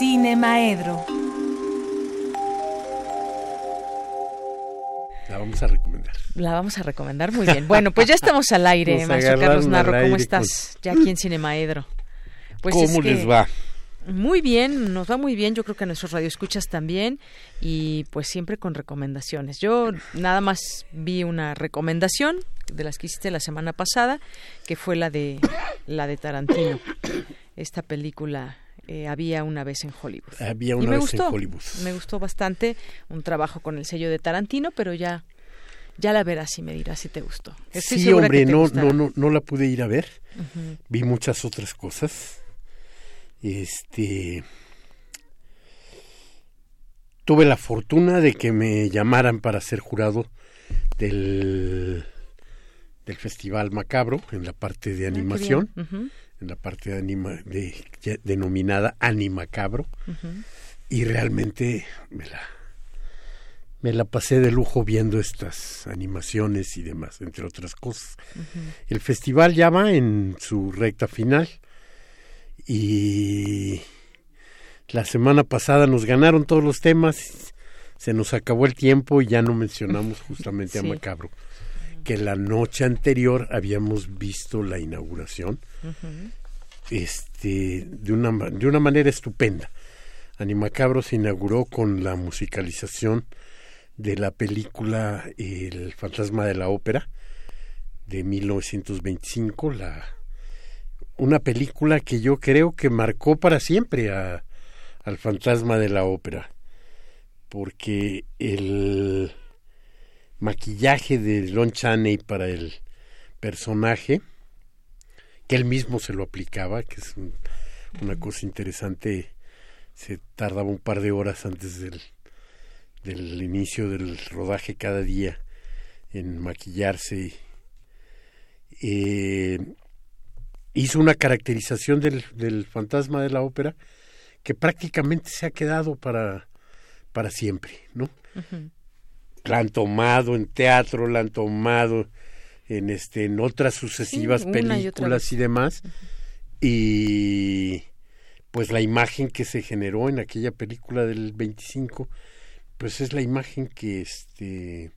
[SPEAKER 3] Cinemaedro.
[SPEAKER 36] La vamos a recomendar.
[SPEAKER 1] La vamos a recomendar muy bien. Bueno, pues ya estamos al aire, Maestro Carlos Narro. ¿Cómo estás? Ya aquí en Cinemaedro.
[SPEAKER 36] Pues ¿Cómo les va?
[SPEAKER 1] Muy bien, nos va muy bien. Yo creo que a nuestros radioescuchas también. Y pues siempre con recomendaciones. Yo nada más vi una recomendación de las que hiciste la semana pasada, que fue la de la de Tarantino. Esta película eh, había una vez en Hollywood.
[SPEAKER 36] Había una vez en Hollywood.
[SPEAKER 1] Me gustó bastante un trabajo con el sello de Tarantino, pero ya ya la verás y me dirás si te gustó.
[SPEAKER 36] sí, hombre, no, no, no, no la pude ir a ver. Vi muchas otras cosas. Este tuve la fortuna de que me llamaran para ser jurado del del Festival Macabro en la parte de ah, animación en la parte de anima, de, denominada Animacabro. Y realmente me la me la pasé de lujo viendo estas animaciones y demás, entre otras cosas. El festival ya va en su recta final y la semana pasada nos ganaron todos los temas, se nos acabó el tiempo y ya no mencionamos justamente a Macabro que la noche anterior habíamos visto la inauguración este, de, una, de una manera estupenda. Animacabro se inauguró con la musicalización de la película El fantasma de la ópera de 1925, la, una película que yo creo que marcó para siempre a, al fantasma de la ópera, porque el maquillaje de Lon Chaney para el personaje, que él mismo se lo aplicaba, que es una cosa interesante, se tardaba un par de horas antes del, del inicio del rodaje cada día en maquillarse. Eh, hizo una caracterización del, del fantasma de la ópera que prácticamente se ha quedado para, para siempre, ¿no? La han tomado en teatro, la han tomado en este en otras sucesivas películas y, demás y pues la imagen que se generó en aquella película del 25 pues es la imagen que este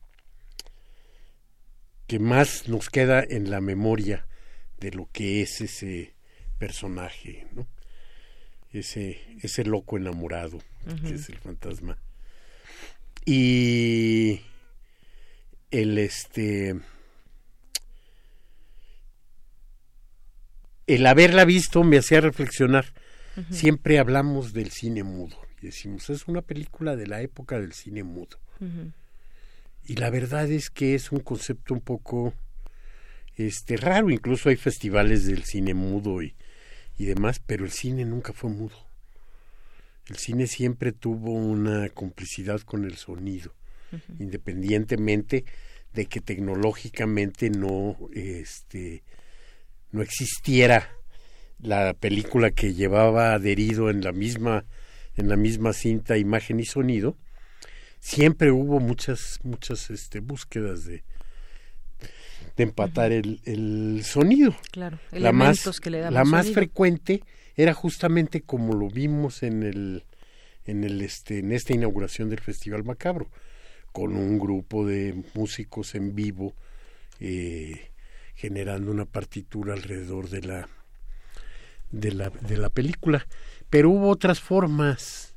[SPEAKER 36] que más nos queda en la memoria de lo que es ese personaje, ¿no? Ese, ese loco enamorado, que es el fantasma. Y el este el haberla visto me hacía reflexionar. Siempre hablamos del cine mudo y decimos, es una película de la época del cine mudo. Y la verdad es que es un concepto un poco este raro, incluso hay festivales del cine mudo y, y demás, pero el cine nunca fue mudo. El cine siempre tuvo una complicidad con el sonido, independientemente de que tecnológicamente no este no existiera la película que llevaba adherido en la misma en la misma cinta imagen y sonido siempre hubo muchas muchas este búsquedas de de empatar el, el, sonido.
[SPEAKER 1] Claro
[SPEAKER 36] la más que le la más frecuente era justamente como lo vimos en el en el este en esta inauguración del festival macabro con un grupo de músicos en vivo eh, generando una partitura alrededor de la de la de la película. Pero hubo otras formas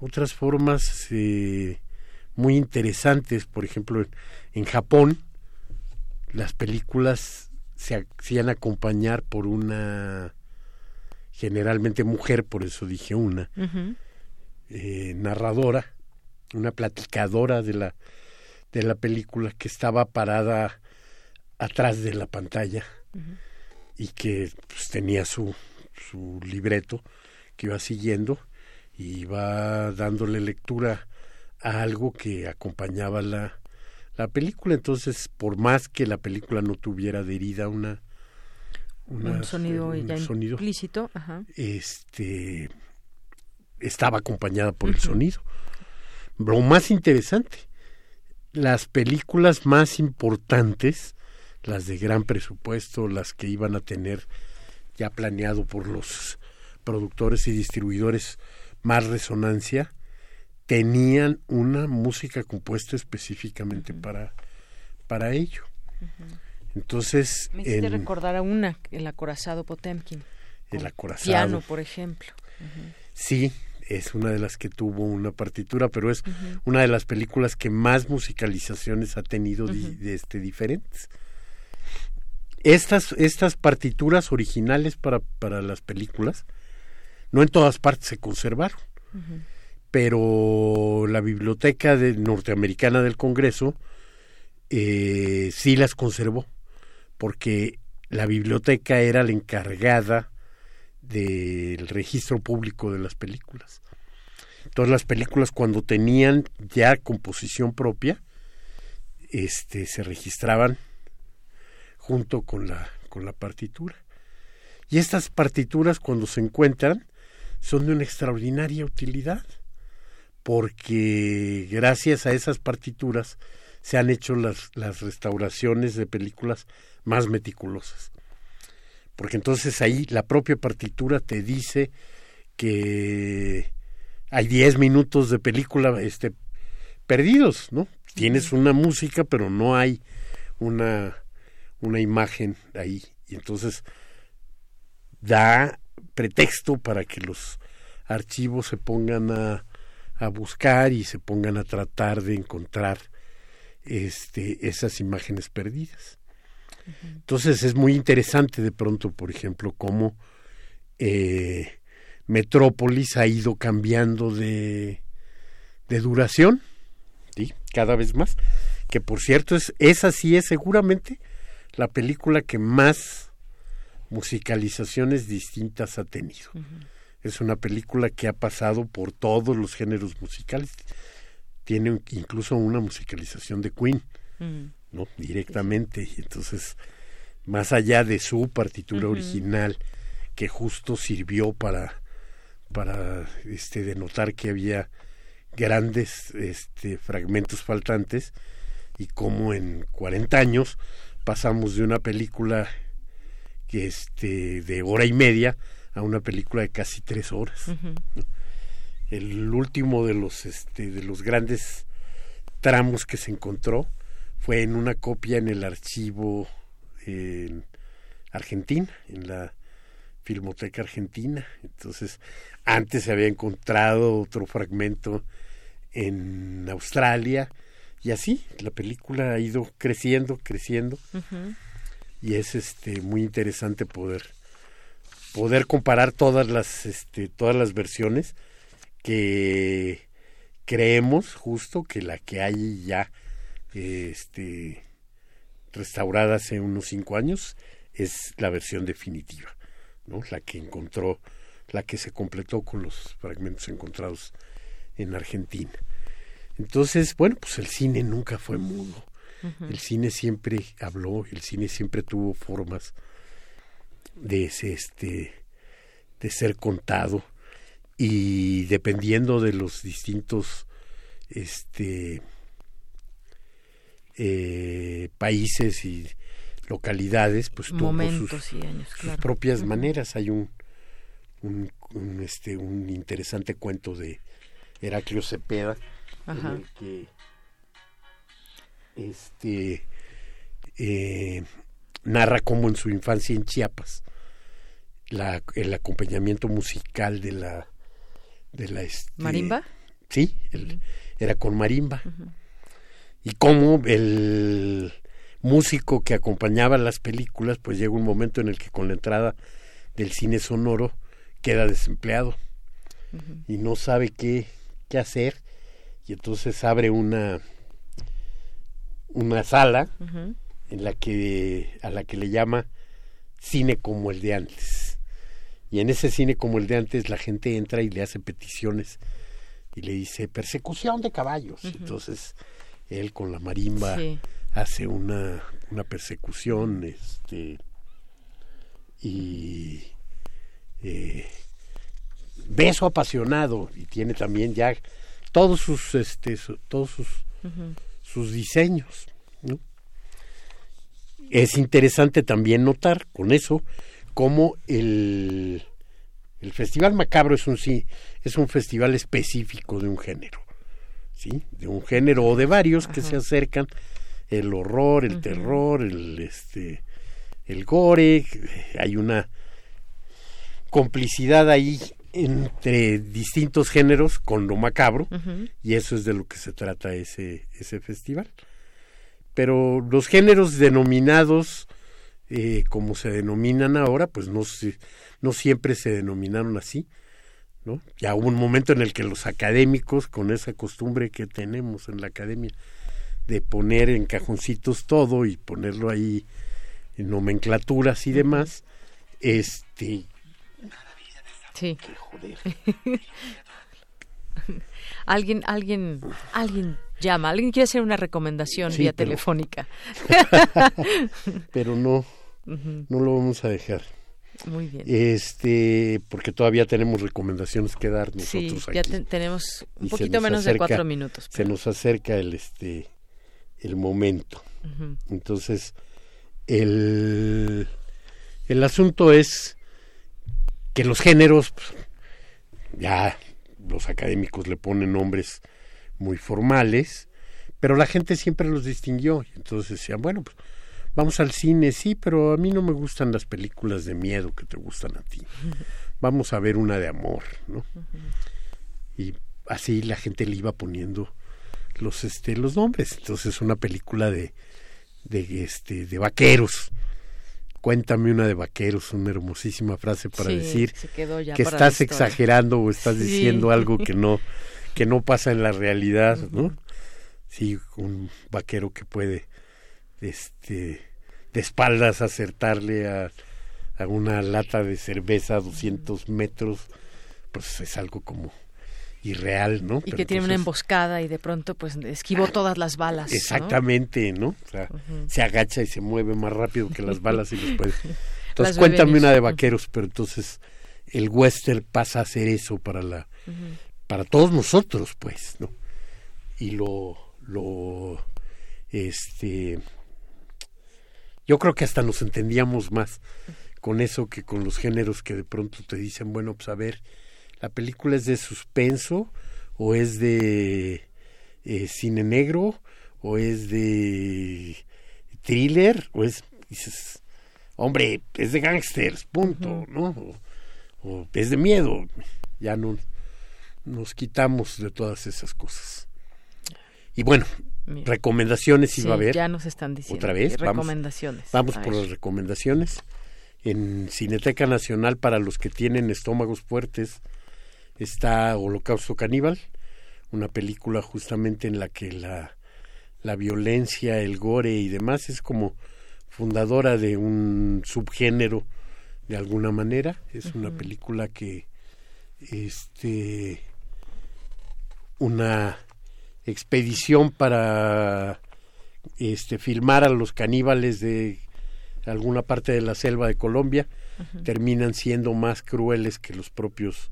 [SPEAKER 36] otras formas eh, muy interesantes. Por ejemplo en, en Japón las películas se hacían acompañar por una generalmente mujer por eso dije una eh, narradora una platicadora de la de la película que estaba parada atrás de la pantalla y que pues, tenía su, su libreto que iba siguiendo y iba dándole lectura a algo que acompañaba la, la película. Entonces, por más que la película no tuviera adherida una,
[SPEAKER 1] un sonido ya implícito,
[SPEAKER 36] este estaba acompañada por el sonido. Lo más interesante, las películas más importantes las de gran presupuesto, las que iban a tener ya planeado por los productores y distribuidores más resonancia, tenían una música compuesta específicamente para, para ello. Entonces,
[SPEAKER 1] me hiciste recordar a una, el acorazado Potemkin.
[SPEAKER 36] El acorazado.
[SPEAKER 1] Piano, por ejemplo.
[SPEAKER 36] Sí, es una de las que tuvo una partitura, pero es una de las películas que más musicalizaciones ha tenido de este, diferentes estas, estas partituras originales para, para las películas, no en todas partes se conservaron, pero la biblioteca de, norteamericana del Congreso eh, sí las conservó, porque la biblioteca era la encargada del registro público de las películas. Todas las películas cuando tenían ya composición propia, este, se registraban junto con la, con la partitura. Y estas partituras cuando se encuentran son de una extraordinaria utilidad, porque gracias a esas partituras se han hecho las, las restauraciones de películas más meticulosas. Porque entonces ahí la propia partitura te dice que hay 10 minutos de película este, perdidos, ¿no? Tienes una música, pero no hay una una imagen ahí y entonces da pretexto para que los archivos se pongan a, a buscar y se pongan a tratar de encontrar este, esas imágenes perdidas. Entonces es muy interesante de pronto, por ejemplo, cómo eh, Metrópolis ha ido cambiando de, de duración, ¿sí? cada vez más, que por cierto es, esa sí es seguramente la película que más musicalizaciones distintas ha tenido. Es una película que ha pasado por todos los géneros musicales. Tiene incluso una musicalización de Queen, ¿no? Directamente. Y entonces, más allá de su partitura original, que justo sirvió para, para este, denotar que había grandes este, fragmentos faltantes, y como en 40 años pasamos de una película que este de hora y media a una película de casi tres horas el último de los este de los grandes tramos que se encontró fue en una copia en el archivo en Argentina, en la Filmoteca Argentina. Entonces, antes se había encontrado otro fragmento en Australia y así la película ha ido creciendo, creciendo y es este muy interesante poder poder comparar todas las este todas las versiones que creemos justo que la que hay ya este restaurada hace unos cinco años es la versión definitiva, ¿no? La que encontró, la que se completó con los fragmentos encontrados en Argentina. Entonces, bueno, pues el cine nunca fue mudo. El cine siempre habló, el cine siempre tuvo formas de este de ser contado y dependiendo de los distintos este eh, países y localidades, pues tuvo sus, propias maneras. Hay un, un, este, un interesante cuento de Heraclio Cepeda, en el que este, eh, narra cómo en su infancia en Chiapas la, el acompañamiento musical de la de la este,
[SPEAKER 1] marimba
[SPEAKER 36] sí era con marimba y cómo el músico que acompañaba las películas, pues llega un momento en el que con la entrada del cine sonoro queda desempleado y no sabe qué, qué hacer y entonces abre una una sala en la que a la que le llama cine como el de antes. Y en ese cine como el de antes la gente entra y le hace peticiones y le dice persecución de caballos entonces él con la marimba hace una, una persecución este y eh, beso apasionado y tiene también ya todos sus este todos sus sus diseños es interesante también notar con eso cómo el el festival macabro es un sí es un festival específico de un género ¿sí? de un género o de varios que se acercan el horror, el terror, el este el gore, hay una complicidad ahí entre distintos géneros con lo macabro y eso es de lo que se trata ese ese festival. Pero los géneros denominados eh, como se denominan ahora, pues no no siempre se denominaron así. Ya hubo un momento en el que los académicos, con esa costumbre que tenemos en la academia de poner en cajoncitos todo y ponerlo ahí en nomenclaturas y demás, este...
[SPEAKER 1] Sí. alguien, alguien, alguien llama, alguien quiere hacer una recomendación vía telefónica.
[SPEAKER 36] pero no, no lo vamos a dejar.
[SPEAKER 1] Muy bien.
[SPEAKER 36] Este, porque todavía tenemos recomendaciones que dar nosotros
[SPEAKER 1] sí, ya tenemos un poquito menos de cuatro minutos.
[SPEAKER 36] Se nos acerca el este el momento. Entonces, el, el asunto es que los géneros, pues, ya los académicos le ponen nombres muy formales, pero la gente siempre los distinguió. Entonces decían, bueno, pues Vamos al cine, sí, pero a mí no me gustan las películas de miedo que te gustan a ti. Vamos a ver una de amor, ¿no? Y así la gente le iba poniendo los este los nombres. Entonces una película de de este de vaqueros. Cuéntame una de vaqueros, una hermosísima frase para decir que estás exagerando o estás diciendo algo que no que no pasa en la realidad, ¿no? Sí, un vaquero que puede este de espaldas acertarle a, a una lata de cerveza a 200 metros, pues es algo como irreal, ¿no?
[SPEAKER 1] Y que tiene una emboscada y de pronto pues esquivó ah, todas las balas.
[SPEAKER 36] Exactamente, ¿no? O sea, se agacha y se mueve más rápido que las balas y puede. Entonces cuéntame una de vaqueros, pero entonces el western pasa a ser eso para la para todos nosotros, pues, ¿no? Y lo lo este yo creo que hasta nos entendíamos más con eso que con los géneros que de pronto te dicen, bueno, pues a ver, la película es de suspenso o es de eh, cine negro o es de thriller o es dices hombre es de gangsters punto no o, es de miedo ya no nos quitamos de todas esas cosas. Y bueno recomendaciones si va a haber
[SPEAKER 1] ya nos están diciendo
[SPEAKER 36] otra vez
[SPEAKER 1] recomendaciones.
[SPEAKER 36] vamos, vamos por las recomendaciones. En Cineteca Nacional para los que tienen estómagos fuertes está Holocausto Caníbal, una película justamente en la que la, la violencia, el gore y demás es como fundadora de un subgénero de alguna manera. Es una película que este una expedición para este filmar a los caníbales de alguna parte de la selva de Colombia terminan siendo más crueles que los propios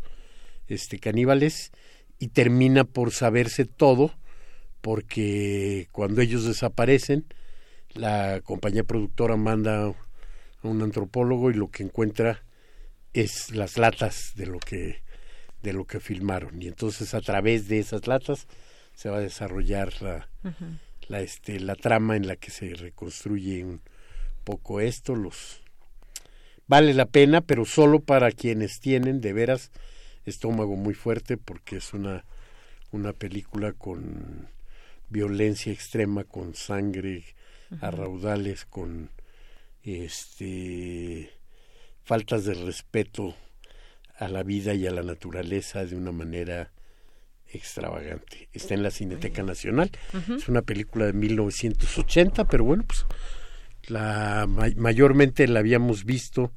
[SPEAKER 36] este caníbales y termina por saberse todo porque cuando ellos desaparecen la compañía productora manda a un antropólogo y lo que encuentra es las latas de lo que de lo que filmaron. Y entonces a través de esas latas se va a desarrollar la, la este la trama en la que se reconstruye un poco esto los vale la pena pero solo para quienes tienen de veras estómago muy fuerte porque es una, una película con violencia extrema, con sangre a raudales, con este faltas de respeto a la vida y a la naturaleza de una manera extravagante. Está en la Cineteca Nacional. Es una película de 1980, pero bueno, pues la mayormente la habíamos visto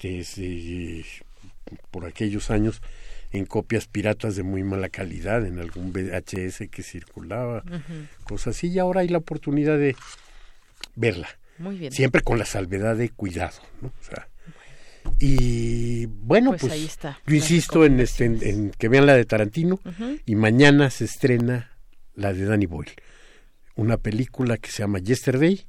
[SPEAKER 36] desde por aquellos años en copias piratas de muy mala calidad, en algún VHS que circulaba, cosas así, y ahora hay la oportunidad de verla.
[SPEAKER 1] Muy bien.
[SPEAKER 36] Siempre con la salvedad de cuidado, ¿no? O sea, y bueno, pues,
[SPEAKER 1] ahí está,
[SPEAKER 36] yo insisto en, este, en, que vean la de Tarantino y mañana se estrena la de Danny Boyle una película que se llama Yesterday,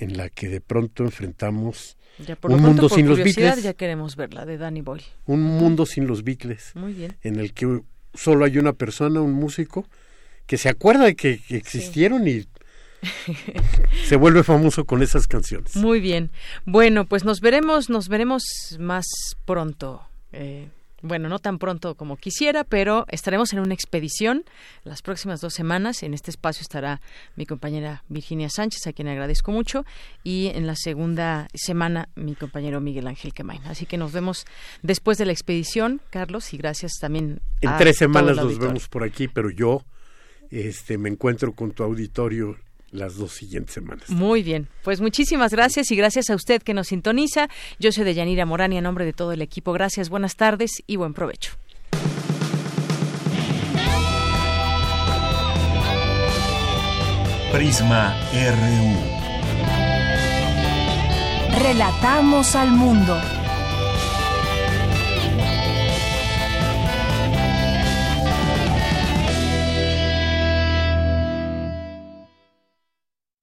[SPEAKER 36] en la que de pronto enfrentamos
[SPEAKER 1] un mundo sin los Beatles. Ya queremos verla de Danny Boyle.
[SPEAKER 36] Un mundo sin los Beatles.
[SPEAKER 1] Muy bien.
[SPEAKER 36] En el que solo hay una persona, un músico, que se acuerda de que, existieron y se vuelve famoso con esas canciones.
[SPEAKER 1] Muy bien. Bueno, pues nos veremos, nos veremos más pronto. Eh, bueno, no tan pronto como quisiera, pero estaremos en una expedición las próximas dos semanas. En este espacio estará mi compañera Virginia Sánchez, a quien agradezco mucho, y en la segunda semana mi compañero Miguel Ángel Quemain. Así que nos vemos después de la expedición, Carlos, y gracias también.
[SPEAKER 36] En tres semanas nos vemos por aquí, pero yo este, me encuentro con tu auditorio las dos siguientes semanas.
[SPEAKER 1] Muy bien, pues muchísimas gracias y gracias a usted que nos sintoniza. Yo soy de Yanira Morán y a nombre de todo el equipo, gracias, buenas tardes y buen provecho.
[SPEAKER 2] Prisma RU.
[SPEAKER 3] Relatamos al mundo.